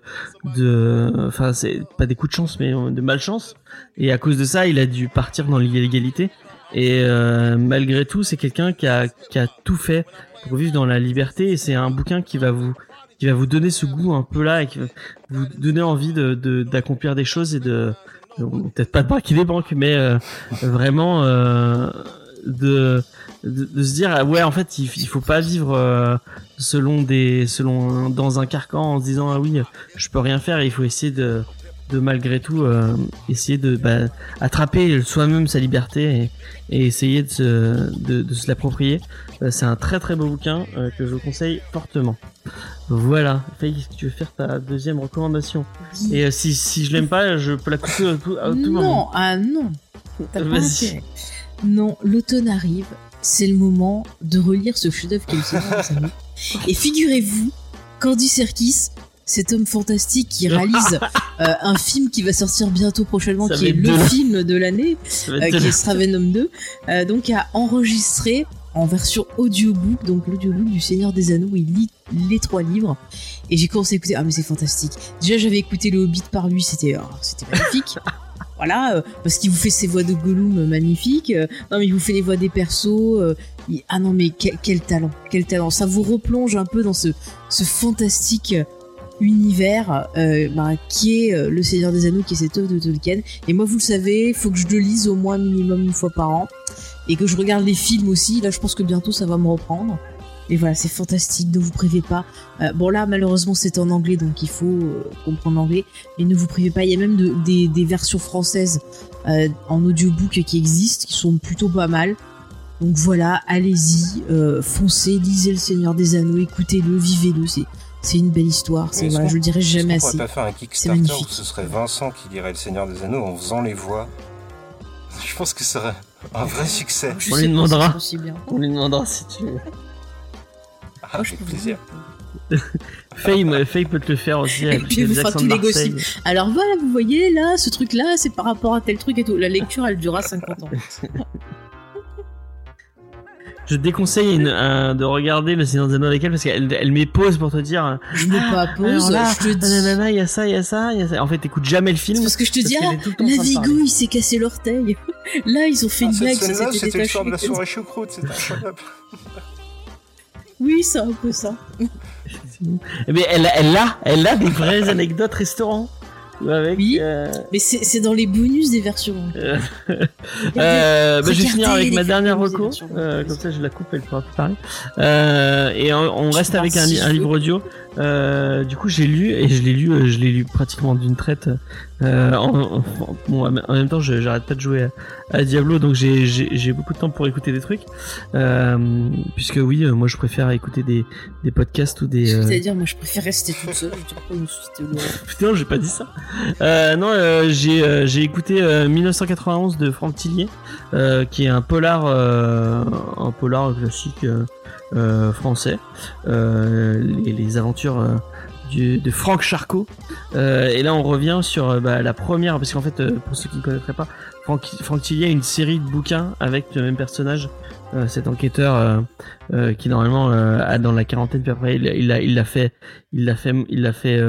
de enfin c'est pas des coups de chance mais euh, de malchance. Et à cause de ça il a dû partir dans l'illégalité. Et euh, malgré tout c'est quelqu'un qui a qui a tout fait pour vivre dans la liberté. Et c'est un bouquin qui va vous qui va vous donner ce goût un peu là et qui va vous donner envie de de- d'accomplir des choses et de de- peut-être pas de braquer des banques mais euh, vraiment euh, de, de de se dire ah ouais en fait il, il faut pas vivre euh, selon des selon dans un carcan en se disant ah oui je peux rien faire il faut essayer de de malgré tout euh, essayer de bah, attraper soi-même sa liberté et, et essayer de se, de, de se l'approprier. Euh, c'est un très très beau bouquin euh, que je vous conseille fortement. Voilà. Faye tu veux faire ta deuxième recommandation? Et euh, si, si je l'aime pas je peux la couper à tout, tout non, moment ah non. Pas. Non, l'automne arrive. C'est le moment de relire ce chef-d'œuvre qu'est le Seigneur des Anneaux. Et figurez-vous, Candy Serkis, cet homme fantastique qui réalise [LAUGHS] euh, un film qui va sortir bientôt prochainement, Ça qui est le film de l'année, euh, qui est Stravenom 2, euh, donc a enregistré en version audiobook, donc l'audiobook du Seigneur des Anneaux, où il lit les trois livres. Et j'ai commencé à écouter, ah mais c'est fantastique. Déjà j'avais écouté le Hobbit par lui, c'était oh, c'était magnifique. [LAUGHS] voilà, euh, parce qu'il vous fait ses voix de Gollum euh, magnifiques. euh, non mais il vous fait les voix des persos. ah non mais quel, talent, quel talent. Ça vous replonge un peu dans ce, fantastique univers bah, qui est le Seigneur des Anneaux, qui est cette œuvre de Tolkien. Et moi, vous le savez, faut que je le lise au moins minimum une fois par an. Et que je regarde les films aussi. Là, je pense que bientôt, ça va me reprendre. Et voilà, c'est fantastique, ne vous privez pas. Euh, bon là, malheureusement, c'est en anglais, donc il faut euh, comprendre l'anglais. Mais ne vous privez pas, il y a même de- des, des versions françaises euh, en audiobook qui existent, qui sont plutôt pas mal. Donc voilà, allez-y, euh, foncez, lisez Le Seigneur des Anneaux, écoutez-le, vivez-le, c'est c'est une belle histoire. C'est voilà, je le dirai jamais assez. pourrait pas faire un Kickstarter où ce serait Vincent qui dirait Le Seigneur des Anneaux en faisant les voix? Je pense que ce serait un vrai succès. Je On lui si demandera. hein. on lui demandera si tu veux Ah, Moi, je avec peux vous plaisir. dire. [LAUGHS] Faye, peut te le faire aussi. puis vous fera gossips. Alors voilà, vous voyez là, ce truc-là, c'est par rapport à tel truc et tout. La lecture, elle durera 50 ans. [LAUGHS] Je déconseille une- de regarder le Seigneur des Anneaux avec elle parce qu'elle elle met pause pour te dire. Je mets pas à pause, là, je te dis. il y a ça, il y a ça, il y a ça. En fait, t'écoutes jamais le film. C'est parce que je te dis, ah, la. Vigo, il s'est cassé l'orteil. [LAUGHS] Là, ils ont fait Ah, une blague, c'était le soir de la soirée choucroute, c'était. Oui, c'est un peu ça. Eh bien, elle, a- elle a, elle a des vraies [LAUGHS] anecdotes restaurants. Avec, Oui. euh, Mais c'est c'est dans les bonus des versions. [LAUGHS] euh, Euh, bah, je vais finir avec ma dernière photos, reco, c'est sur euh, comme ça je la coupe, elle pourra plus parler. Euh, et on, reste avec un, un livre audio. Euh, du coup j'ai lu et je l'ai lu, je l'ai lu pratiquement d'une traite. Euh, en, en- bon, en même temps j'arrête pas de jouer à, à Diablo, donc j'ai- j'ai j'ai beaucoup de temps pour écouter des trucs. Euh, puisque oui, euh, moi je préfère écouter des, des podcasts ou des. euh, C'est-à-dire, moi, je préfère rester toute seule. [LAUGHS] Putain, j'ai pas dit ça. Euh, non, euh, j'ai euh, j'ai écouté euh, 1991 de Franck Tillier, euh, qui est un polar, euh, un polar classique euh, euh, français. Euh, les, les aventures euh, du, de Franck Charcot. Euh, et là, on revient sur euh, bah, la première, parce qu'en fait, euh, pour ceux qui ne connaîtraient pas, Franck, Franck Tillier a une série de bouquins avec le même personnage. euh, cet enquêteur euh, euh, qui normalement a dans la quarantaine puis après il l'a il l'a fait il l'a fait il l'a fait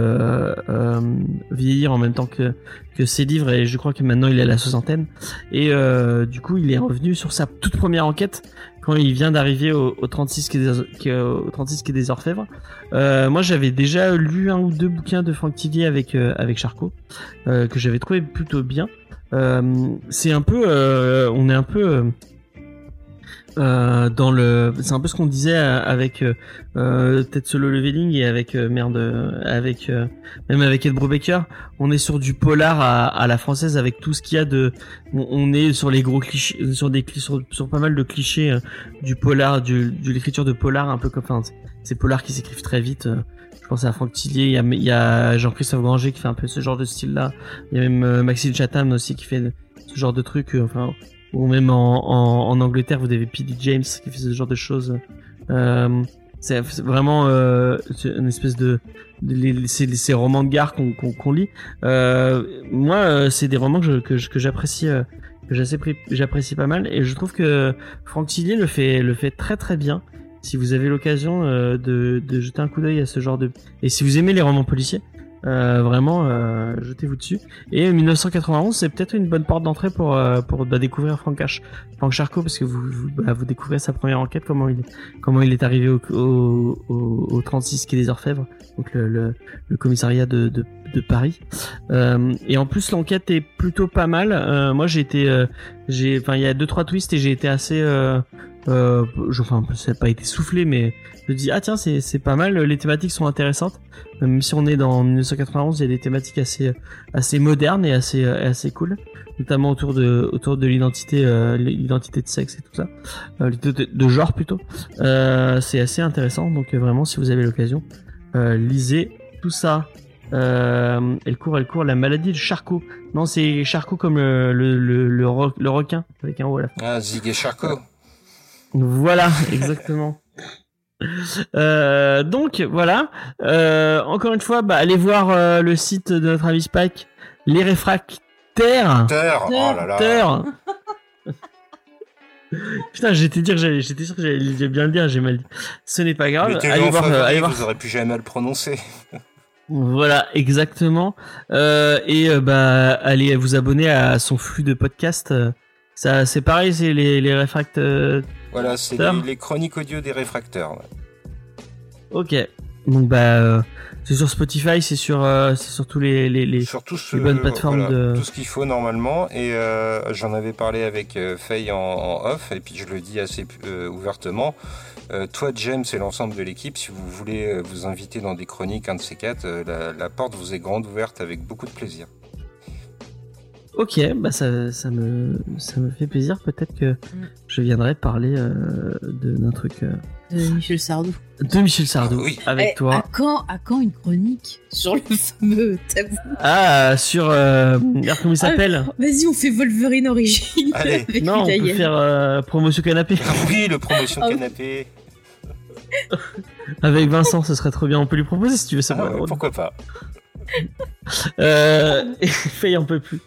vieillir en même temps que que ses livres et je crois que maintenant il est à la soixantaine et du coup il est revenu sur sa toute première enquête quand il vient d'arriver au, au 36 qui est des, qui est au 36 qui est des orfèvres. Euh, moi j'avais déjà lu un ou deux bouquins de Franck Tillier avec euh, avec Charcot euh, que j'avais trouvé plutôt bien. C'est un peu on est un peu euh, dans le c'est un peu ce qu'on disait euh, avec euh, peut-être solo leveling et avec euh, merde euh, avec euh, même avec Ed Brubaker on est sur du polar à, à la française avec tout ce qu'il y a de on, est sur les gros clichés sur des sur, sur pas mal de clichés du polar du, de l'écriture de polar un peu comme enfin, ces polars qui s'écrivent très vite je pense à Franck Tillier il y a, a Jean-Christophe Granger qui fait un peu ce genre de style là il y a même Maxime Chatham aussi qui fait ce genre de truc enfin ou même en, en, en Angleterre vous avez P.D. James qui fait ce genre de choses. Euh, c'est c'est vraiment euh, c'est une espèce de, de les- ces, romans de gare qu'on qu'on qu'on lit. Euh, moi euh, c'est des romans que que que j'apprécie euh, que j'apprécie j'apprécie pas mal. Et je trouve que Franck Tillier le fait le fait très très bien. Si vous avez l'occasion euh, de, de jeter un coup d'œil à ce genre de et si vous aimez les romans policiers euh, vraiment euh, jetez-vous dessus. Et 1991 c'est peut-être une bonne porte d'entrée pour euh, pour bah, découvrir Franck H Franck Charcot parce que vous vous, bah, vous découvrez sa première enquête comment il comment il est arrivé au, au, au, au 36 quai des Orfèvres donc le, le, le commissariat de, de, de Paris. Euh, et en plus l'enquête est plutôt pas mal. Euh, moi j'ai été euh, j'ai enfin il y a deux trois twists et j'ai été assez euh, je- enfin ça n'a pas été soufflé mais je dis ah tiens c'est pas mal les thématiques sont intéressantes. Même si on est dans 1991 il y a des thématiques assez assez modernes et assez euh, assez cool. Notamment autour de autour de l'identité euh, l'identité de sexe et tout ça. Euh, l'identité de, genre plutôt. Euh, c'est assez intéressant. Donc euh, vraiment si vous avez l'occasion lisez tout ça. Elle court elle court la maladie de Charcot. Non c'est Charcot comme le le, le, le requin avec un O à la fin. Ah, Zig et Charcot. Voilà, [LAUGHS] exactement. Euh, donc voilà. Euh, encore une fois, bah, allez voir euh, le site de notre ami Spike, les réfractaires. Terre. Oh là là. Terre. [LAUGHS] Putain, j'étais dire, que j'allais- j'étais sûr que j'allais bien le dire, j'ai mal dit. Ce n'est pas grave. Allez voir, favori, allez voir. vous aurez plus jamais à le prononcer. Voilà, exactement. Et bah, allez vous abonner à son flux de podcasts. Euh, Ça, c'est pareil, c'est les les réfracts. Voilà, c'est les, les chroniques audio des réfracteurs. ouais. Ok. Donc bah euh, c'est sur Spotify, c'est sur euh, c'est sur tous les les, les... Sur tout ce, les bonnes plateformes voilà, de- tout ce qu'il faut normalement. Et euh, j'en avais parlé avec euh, Faye en, en off, et puis je le dis assez ouvertement. Toi, James, et l'ensemble de l'équipe, si vous voulez vous inviter dans des chroniques, un de ces quatre, la, la porte vous est grande ouverte avec beaucoup de plaisir. Ok, bah ça ça me ça me fait plaisir. Peut-être que je viendrai parler euh, de d'un truc euh, De Michel Sardou. de Michel Sardou Ah oui. avec Eh, toi. À quand, à quand une chronique sur le fameux tabou Ah sur euh, comment il s'appelle Vas-y, on fait Wolverine origine Allez. avec Non, on peut faire euh, promotion canapé. oui, le promotion Ah canapé. Avec Vincent, ce serait trop bien. On peut lui proposer si tu veux. Ah, drôle. pourquoi pas Euh, Faye en peut plus.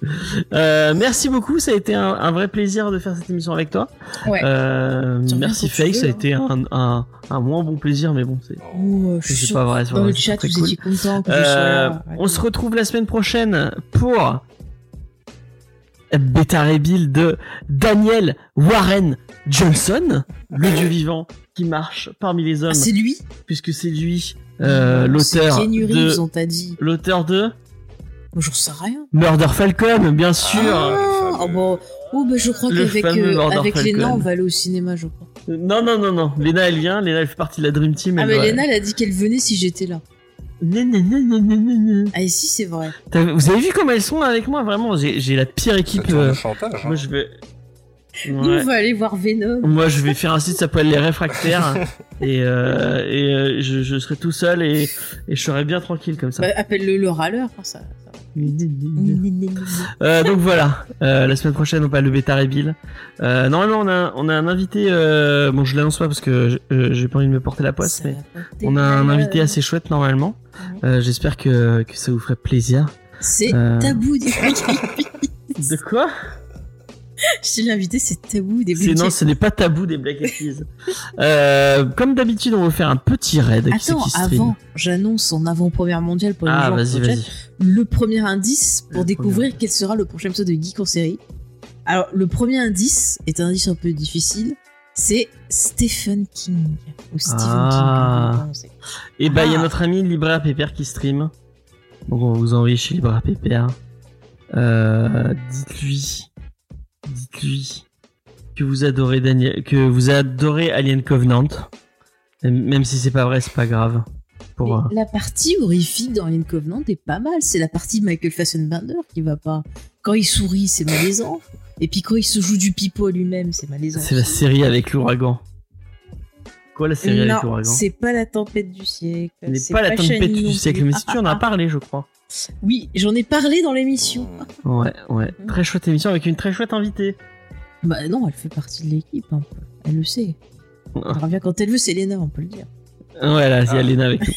Euh, merci beaucoup, ça a été un, un vrai plaisir de faire cette émission avec toi. Ouais. Euh, merci Faye, ça a hein. été un, un, un moins bon plaisir, mais bon, c'est Oh, pas vrai. Dans le chat, vous cool. Euh, on se retrouve la semaine prochaine pour Beta Rebuild de Daniel Warren Johnson, le dieu vivant qui marche parmi les hommes, Ah, c'est lui? Puisque c'est lui euh, Non, c'est l'auteur de on t'a dit. l'auteur de Moi, J'en sais rien. Murder Falcon, bien sûr. Ah, ah fameux- bon. Oh, bah, je crois qu'avec euh, avec Falcon. Léna, on va aller au cinéma, je crois. Non, non, non, non. Léna, elle vient. Léna, elle fait partie de la Dream Team. Ah, mais Léna, elle a dit qu'elle venait si j'étais là. Nan, nan, nan, nan, nan, nan. Ah, si, c'est vrai. Vous avez vu comment elles sont avec moi? Vraiment, j'ai j'ai la pire équipe. euh, chantage. hein. Moi, je vais. Nous, Ouais. on va aller voir Venom. Moi, je vais faire un site qui s'appelle Les Réfractaires. [LAUGHS] et euh, et euh, je, je serai tout seul et, et je serai bien tranquille comme ça. Bah, Appelle-le le râleur. hein, ça, ça. Euh, donc voilà, euh, la semaine prochaine on parle de Beta Rebill. Euh, normalement on a, on a un invité, euh, bon je l'annonce pas parce que euh, j'ai pas envie de me porter la poisse, Ça mais on a un invité assez chouette normalement. Euh, J'espère que, que ça vous ferait plaisir. C'est tabou des [LAUGHS] Black De quoi? [LAUGHS] Je l'invité, c'est tabou des Black non, ce n'est pas tabou des Black Peas. [LAUGHS] euh, comme d'habitude, on va faire un petit raid. Attends, avant, j'annonce en avant-première mondiale pour les Ah, gens vas-y, sur le chat, vas-y. le premier indice pour Le découvrir quel sera le prochain épisode de Geek en série. Alors, le premier indice est un indice un peu difficile. C'est Stephen King. Ou Stephen Ah. King. Et bah, il y a Ah. notre ami Libraire Pépère qui stream. Donc, on vous envoyer chez Libraire Pépère. Euh, dites-lui, dites-lui que vous adorez Daniel, que vous adorez Alien Covenant. Même si c'est pas vrai, c'est pas grave. Pour, euh, La partie horrifique dans Alien Covenant est pas mal. C'est la partie de Michael Fassbender qui va pas. Quand il sourit, c'est malaisant. Et puis quand il se joue du pipeau à lui-même, c'est malaisant. c'est la série avec l'ouragan. Quoi la série avec l'ouragan c'est pas la tempête du siècle. C'est pas la tempête du siècle, mais Ah, si tu en ah, as ah. parlé, je crois. Oui, j'en ai parlé dans l'émission. Ouais, ouais. Très chouette émission avec une très chouette invitée. Bah non, elle fait partie de l'équipe peu. Elle le sait. Elle revient quand elle veut, c'est Lena, on peut le dire. Ouais, là, il y a Ah. Lena avec nous.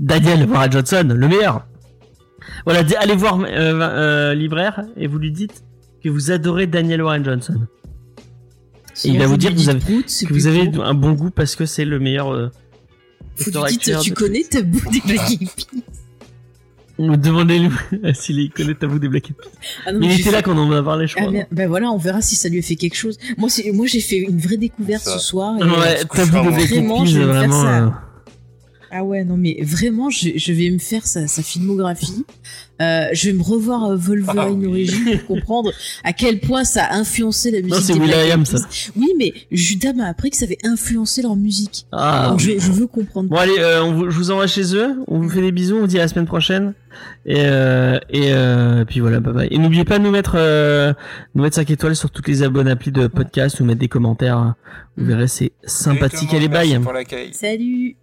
Daniel [LAUGHS] Warren Johnson, le meilleur. Voilà, allez voir euh, euh, Libraire et vous lui dites que vous adorez Daniel Warren Johnson. Sinon, il va vous dire que vous avez- Prout, c'est Que vous plus avez court. un bon goût parce que c'est le meilleur. Euh, lui dites, tu de- connais Tabou des Black Eyed Peas Demandez-lui [LAUGHS] s'il y connaît Tabou des Black Eyed Peas. Ah non, Mais il était fait- là quand on en a parlé, je Ah, crois. ben voilà, on verra si ça lui a fait quelque chose. Moi, moi j'ai fait une vraie découverte ce soir. et- ouais, Tabou des. Black Eyed Vraiment, Peas, je vais me faire vraiment. ça. euh, Ah ouais, non, mais vraiment, je, je vais me faire sa, sa filmographie. Euh, je vais me revoir euh, Wolverine Ah oui. Pour comprendre à quel point ça a influencé la musique. Non, c'est Will.i.am, ça. Oui, mais Judas m'a appris que ça avait influencé leur musique. Ah. Donc je veux comprendre. Bon allez, euh, on vous- je vous envoie chez eux, on vous fait des bisous, on vous dit à la semaine prochaine. Et, euh, et euh, puis voilà, bye bye. Et n'oubliez pas de nous mettre, euh, nous mettre 5 étoiles sur toutes les abonnes applis de podcast ou mettre des commentaires. Vous Mm. verrez, c'est sympathique. Allez, bye. merci pour l'accueil. Salut